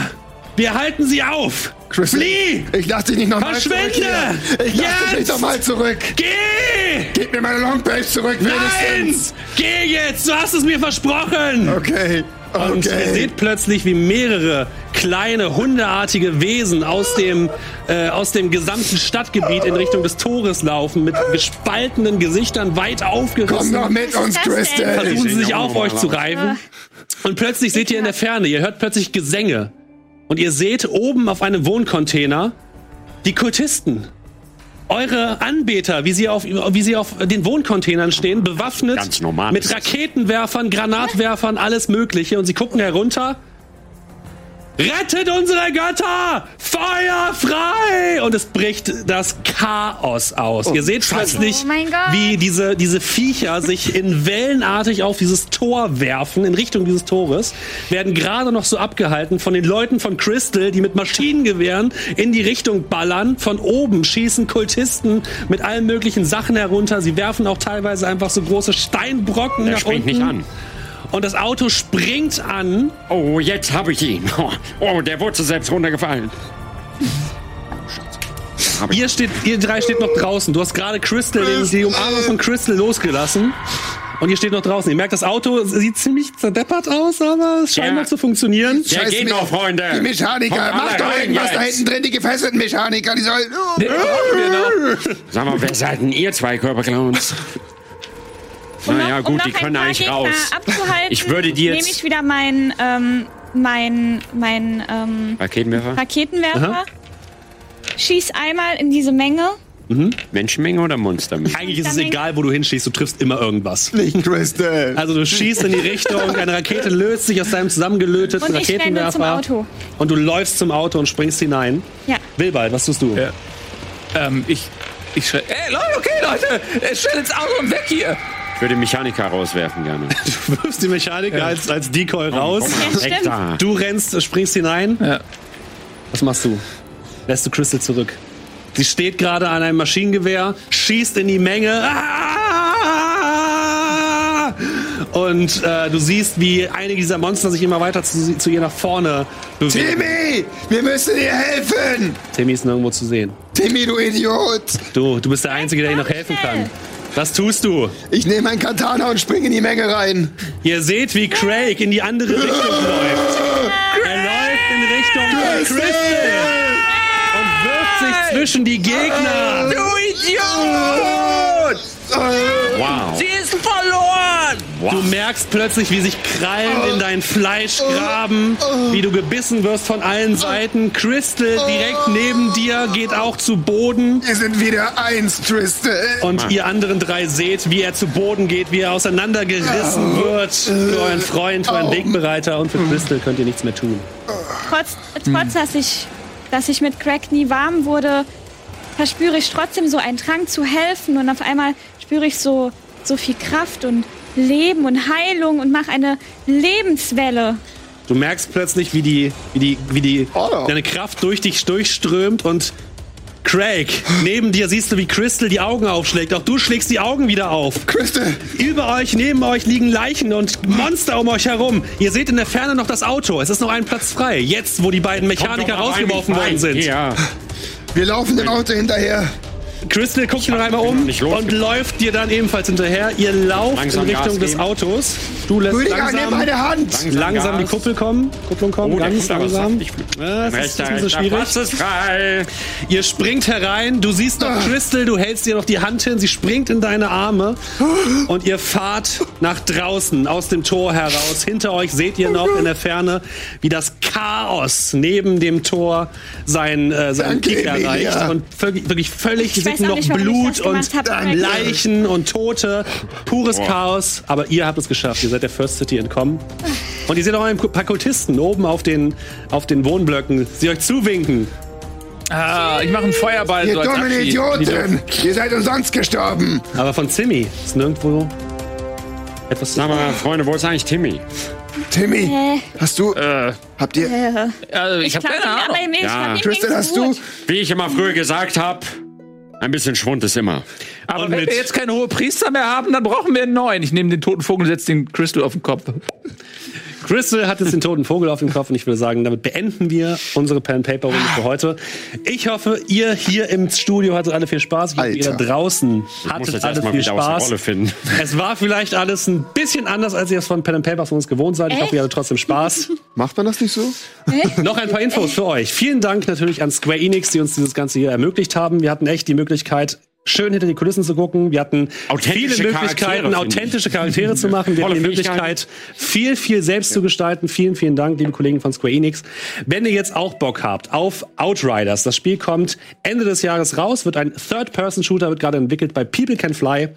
Wir halten sie auf! Crystal. Flieh! Ich lass dich nicht nochmal zurück. Verschwinde! Ich lass dich Jetzt! nicht nochmal zurück. Geh! Gib mir meine Longpage zurück, Nein! wenigstens. Geh jetzt! Du hast es mir versprochen! Okay. Und ihr Okay. seht plötzlich, wie mehrere kleine hundeartige Wesen aus dem, äh, aus dem gesamten Stadtgebiet in Richtung des Tores laufen, mit gespaltenen Gesichtern weit Komm aufgerissen. doch mit uns? Crystal. Versuchen sie sich auf euch zu reiben. Und plötzlich seht ihr in der Ferne, ihr hört plötzlich Gesänge. Und ihr seht oben auf einem Wohncontainer die Kultisten. Eure Anbeter, wie sie auf, wie sie auf den Wohncontainern stehen, bewaffnet mit. Raketenwerfern, Granatwerfern, alles Mögliche. Und sie gucken herunter. Rettet unsere Götter! Feuer frei! Und es bricht das Chaos aus. Ihr seht plötzlich, Oh mein Gott. wie diese, diese Viecher sich in wellenartig auf dieses Tor werfen, in Richtung dieses Tores, werden gerade noch so abgehalten von den Leuten von Crystal, die mit Maschinengewehren in die Richtung ballern. Von oben schießen Kultisten mit allen möglichen Sachen herunter. Sie werfen auch teilweise einfach so große Steinbrocken Der nach springt unten. nicht an. Und das Auto springt an. Oh, jetzt habe ich ihn. Oh, oh, der wurde selbst runtergefallen. Hab ich. Ihr, steht, ihr drei steht noch draußen. Du hast gerade Crystal, den, die Umarmung von Crystal losgelassen. Und ihr steht noch draußen. Ihr merkt, das Auto sieht ziemlich zerdeppert aus, aber es scheint Ja. noch zu funktionieren. Der Scheiß geht noch, Freunde. Die Mechaniker, mach doch irgendwas da jetzt. hinten drin, die gefesselten Mechaniker, die sollen. Genau. Sag mal, wer seid denn ihr zwei Körperclowns? Um naja, noch- um gut, die können eigentlich Gegner raus. Abzuhalten, Ich würde die jetzt- Nehme ich wieder meinen ähm, mein, mein, ähm, Raketenwerfer? Raketenwerfer. Schieß einmal in diese Menge. Menschenmenge oder Monstermenge? Eigentlich ist es egal, wo du hinschießt, du triffst immer irgendwas. Nicht Crystal. Also du schießt in die Richtung, eine Rakete löst sich aus deinem zusammengelöteten Und ich renne Raketenwerfer. zum Auto. Und du läufst zum Auto und springst hinein. Ja. Wilbald, was tust du? Ja. Ähm, ich, ich schrei, ey, Leute, okay, Leute, äh, schnell ins Auto und weg hier. Ich würde den Mechaniker rauswerfen gerne. Du wirfst die Mechaniker als, als Decoy raus. Ja, Weg stimmt. da. Du rennst, springst hinein. Ja. Was machst du? Lässt du Crystal zurück. Sie steht gerade an einem Maschinengewehr, schießt in die Menge. Ah! Und äh, du siehst, wie einige dieser Monster sich immer weiter zu, zu ihr nach vorne bewegen. Timmy, wir müssen ihr helfen! Timmy ist nirgendwo zu sehen. Timmy, du Idiot! Du, du bist der Einzige, der ihr noch helfen kann. Was tust du? Ich nehme ein Katana und springe in die Menge rein. Ihr seht, wie Craig in die andere Richtung läuft. Er läuft in Richtung Crystal und wirft sich zwischen die Gegner. Du Idiot! Wow. Ist verloren! Du merkst plötzlich, wie sich Krallen in dein Fleisch graben, wie du gebissen wirst von allen Seiten. Crystal direkt neben dir geht auch zu Boden. Wir sind wieder eins, Tristan. Und ihr anderen drei seht, wie er zu Boden geht, wie er auseinandergerissen wird. Für euren Freund, für euren Wegbereiter und für Crystal könnt ihr nichts mehr tun. Trotz, trotz dass, ich, dass ich mit Craig nie warm wurde, verspüre ich trotzdem so einen Drang zu helfen. Und auf einmal spüre ich so, so viel Kraft und Leben und Heilung und mache eine Lebenswelle. Du merkst plötzlich, wie die, wie die, wie die, Oh. deine Kraft durch dich durchströmt und Craig, neben dir siehst du, wie Crystal die Augen aufschlägt. Auch du schlägst die Augen wieder auf. Crystal, Über euch, neben euch liegen Leichen und Monster um euch herum. Ihr seht in der Ferne noch das Auto. Es ist noch ein Platz frei. Jetzt, wo die beiden Mechaniker rausgeworfen worden sind. Ja. wir laufen dem Auto hinterher. Crystal guckt noch einmal um nicht und läuft dir dann ebenfalls hinterher. Ihr lauft Langsam in Richtung des. Autos. Du lässt Rüdiger, langsam, meine Hand. langsam die Gas. Kuppel kommen. Kupplung kommen, Oh, ganz langsam. das ist, ist ein bisschen rechter schwierig. Platz ist frei. Ihr springt herein, du siehst noch Crystal, du hältst ihr noch die Hand hin, sie springt in deine Arme und ihr fahrt nach draußen aus dem Tor heraus. Hinter euch seht ihr noch in der Ferne, wie das Chaos neben dem Tor sein, äh, seinen Danke, Emilia. erreicht und völlig, wirklich völlig, Ich auch noch nicht, ich Blut und hab. Leichen und Tote, pures Chaos, aber ihr habt es geschafft, ihr seid der First City entkommen. Und ihr seht auch ein paar Kultisten oben auf den, auf den Wohnblöcken, die euch zuwinken. Ah, ich mache einen Feuerball Ihr so dummen Abschied. Idioten. Ihr seid umsonst gestorben. Aber von Zimmy ist nirgendwo etwas zu Sag mal, Freunde, wo ist eigentlich Timmy? Timmy, Äh, hast du, Äh, habt ihr, äh, also ich habe glaub, keine Ahnung. ich Ja. ging's hast du. Wie ich immer früher gesagt habe, ein bisschen Schwund ist immer. Aber Und wenn wir jetzt keine hohe Priester mehr haben, dann brauchen wir einen neuen. Ich nehme den toten Vogel und setze den Crystal auf den Kopf. Crystal hat jetzt den toten Vogel auf dem Kopf und ich würde sagen, damit beenden wir unsere Pen Paper Runde für heute. Ich hoffe, ihr hier im Studio hattet alle viel Spaß. Ich hoffe, ihr da draußen hattet alle viel Spaß. Rolle finden. Es war vielleicht alles ein bisschen anders, als ihr es von Pen and Paper von uns gewohnt seid. Ich hoffe, ihr hattet trotzdem Spaß. macht man das nicht so? Noch ein paar Infos für euch. Vielen Dank natürlich an Square Enix, die uns dieses Ganze hier ermöglicht haben. Wir hatten echt die Möglichkeit, schön hinter die Kulissen zu gucken. Wir hatten viele Möglichkeiten, Charaktere, authentische Charaktere zu machen. Wir hatten die. Möglichkeit, viel, viel selbst zu gestalten. Vielen, vielen Dank, liebe Kollegen von Square Enix. Wenn ihr jetzt auch Bock habt auf Outriders, das Spiel kommt Ende des Jahres raus, wird ein Third-Person-Shooter, wird gerade entwickelt bei People Can Fly,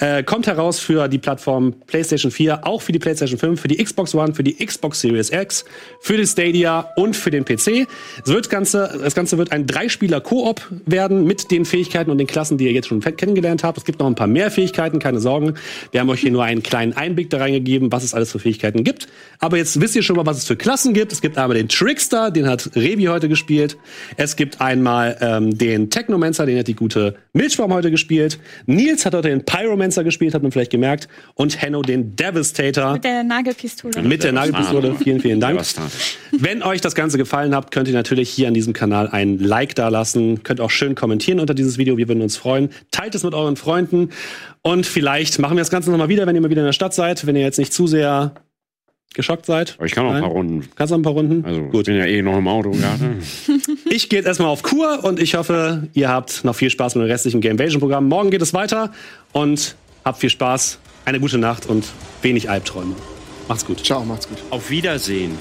äh, kommt heraus für die Plattform PlayStation 4, auch für die PlayStation 5, für die Xbox One, für die Xbox Series X, für die Stadia und für den PC. Es wird Ganze, das Ganze wird ein Dreispieler-Koop werden mit den Fähigkeiten und den Klassen, die ihr jetzt schon kennengelernt habt. Es gibt noch ein paar mehr Fähigkeiten, keine Sorgen. Wir haben euch hier nur einen kleinen Einblick da reingegeben, was es alles für Fähigkeiten gibt. Aber jetzt wisst ihr schon mal, was es für Klassen gibt. Es gibt einmal den Trickster, den hat Revi heute gespielt. Es gibt einmal ähm, den Technomancer, den hat die gute Milchbaum heute gespielt. Nils hat heute den Pyromancer gespielt, hat man vielleicht gemerkt. Und Henno den Devastator. Mit der Nagelpistole. Mit der Nagelpistole. Vielen, vielen Dank. Wenn euch das Ganze gefallen hat, könnt ihr natürlich hier an diesem Kanal ein Like da lassen. Könnt auch schön kommentieren unter dieses Video. Wir würden uns freuen. Teilt es mit euren Freunden. Und vielleicht machen wir das Ganze nochmal wieder, wenn ihr mal wieder in der Stadt seid. Wenn ihr jetzt nicht zu sehr geschockt seid. Aber ich kann noch ein paar? Runden. Kannst du noch ein paar Runden? Also, ich gut. bin ja eh noch im Auto gerade. Ich gehe jetzt erstmal auf Kur und ich hoffe, ihr habt noch viel Spaß mit dem restlichen Gamevasion-Programm. Morgen geht es weiter und habt viel Spaß. Eine gute Nacht und wenig Albträume. Macht's gut. Ciao, macht's gut. Auf Wiedersehen.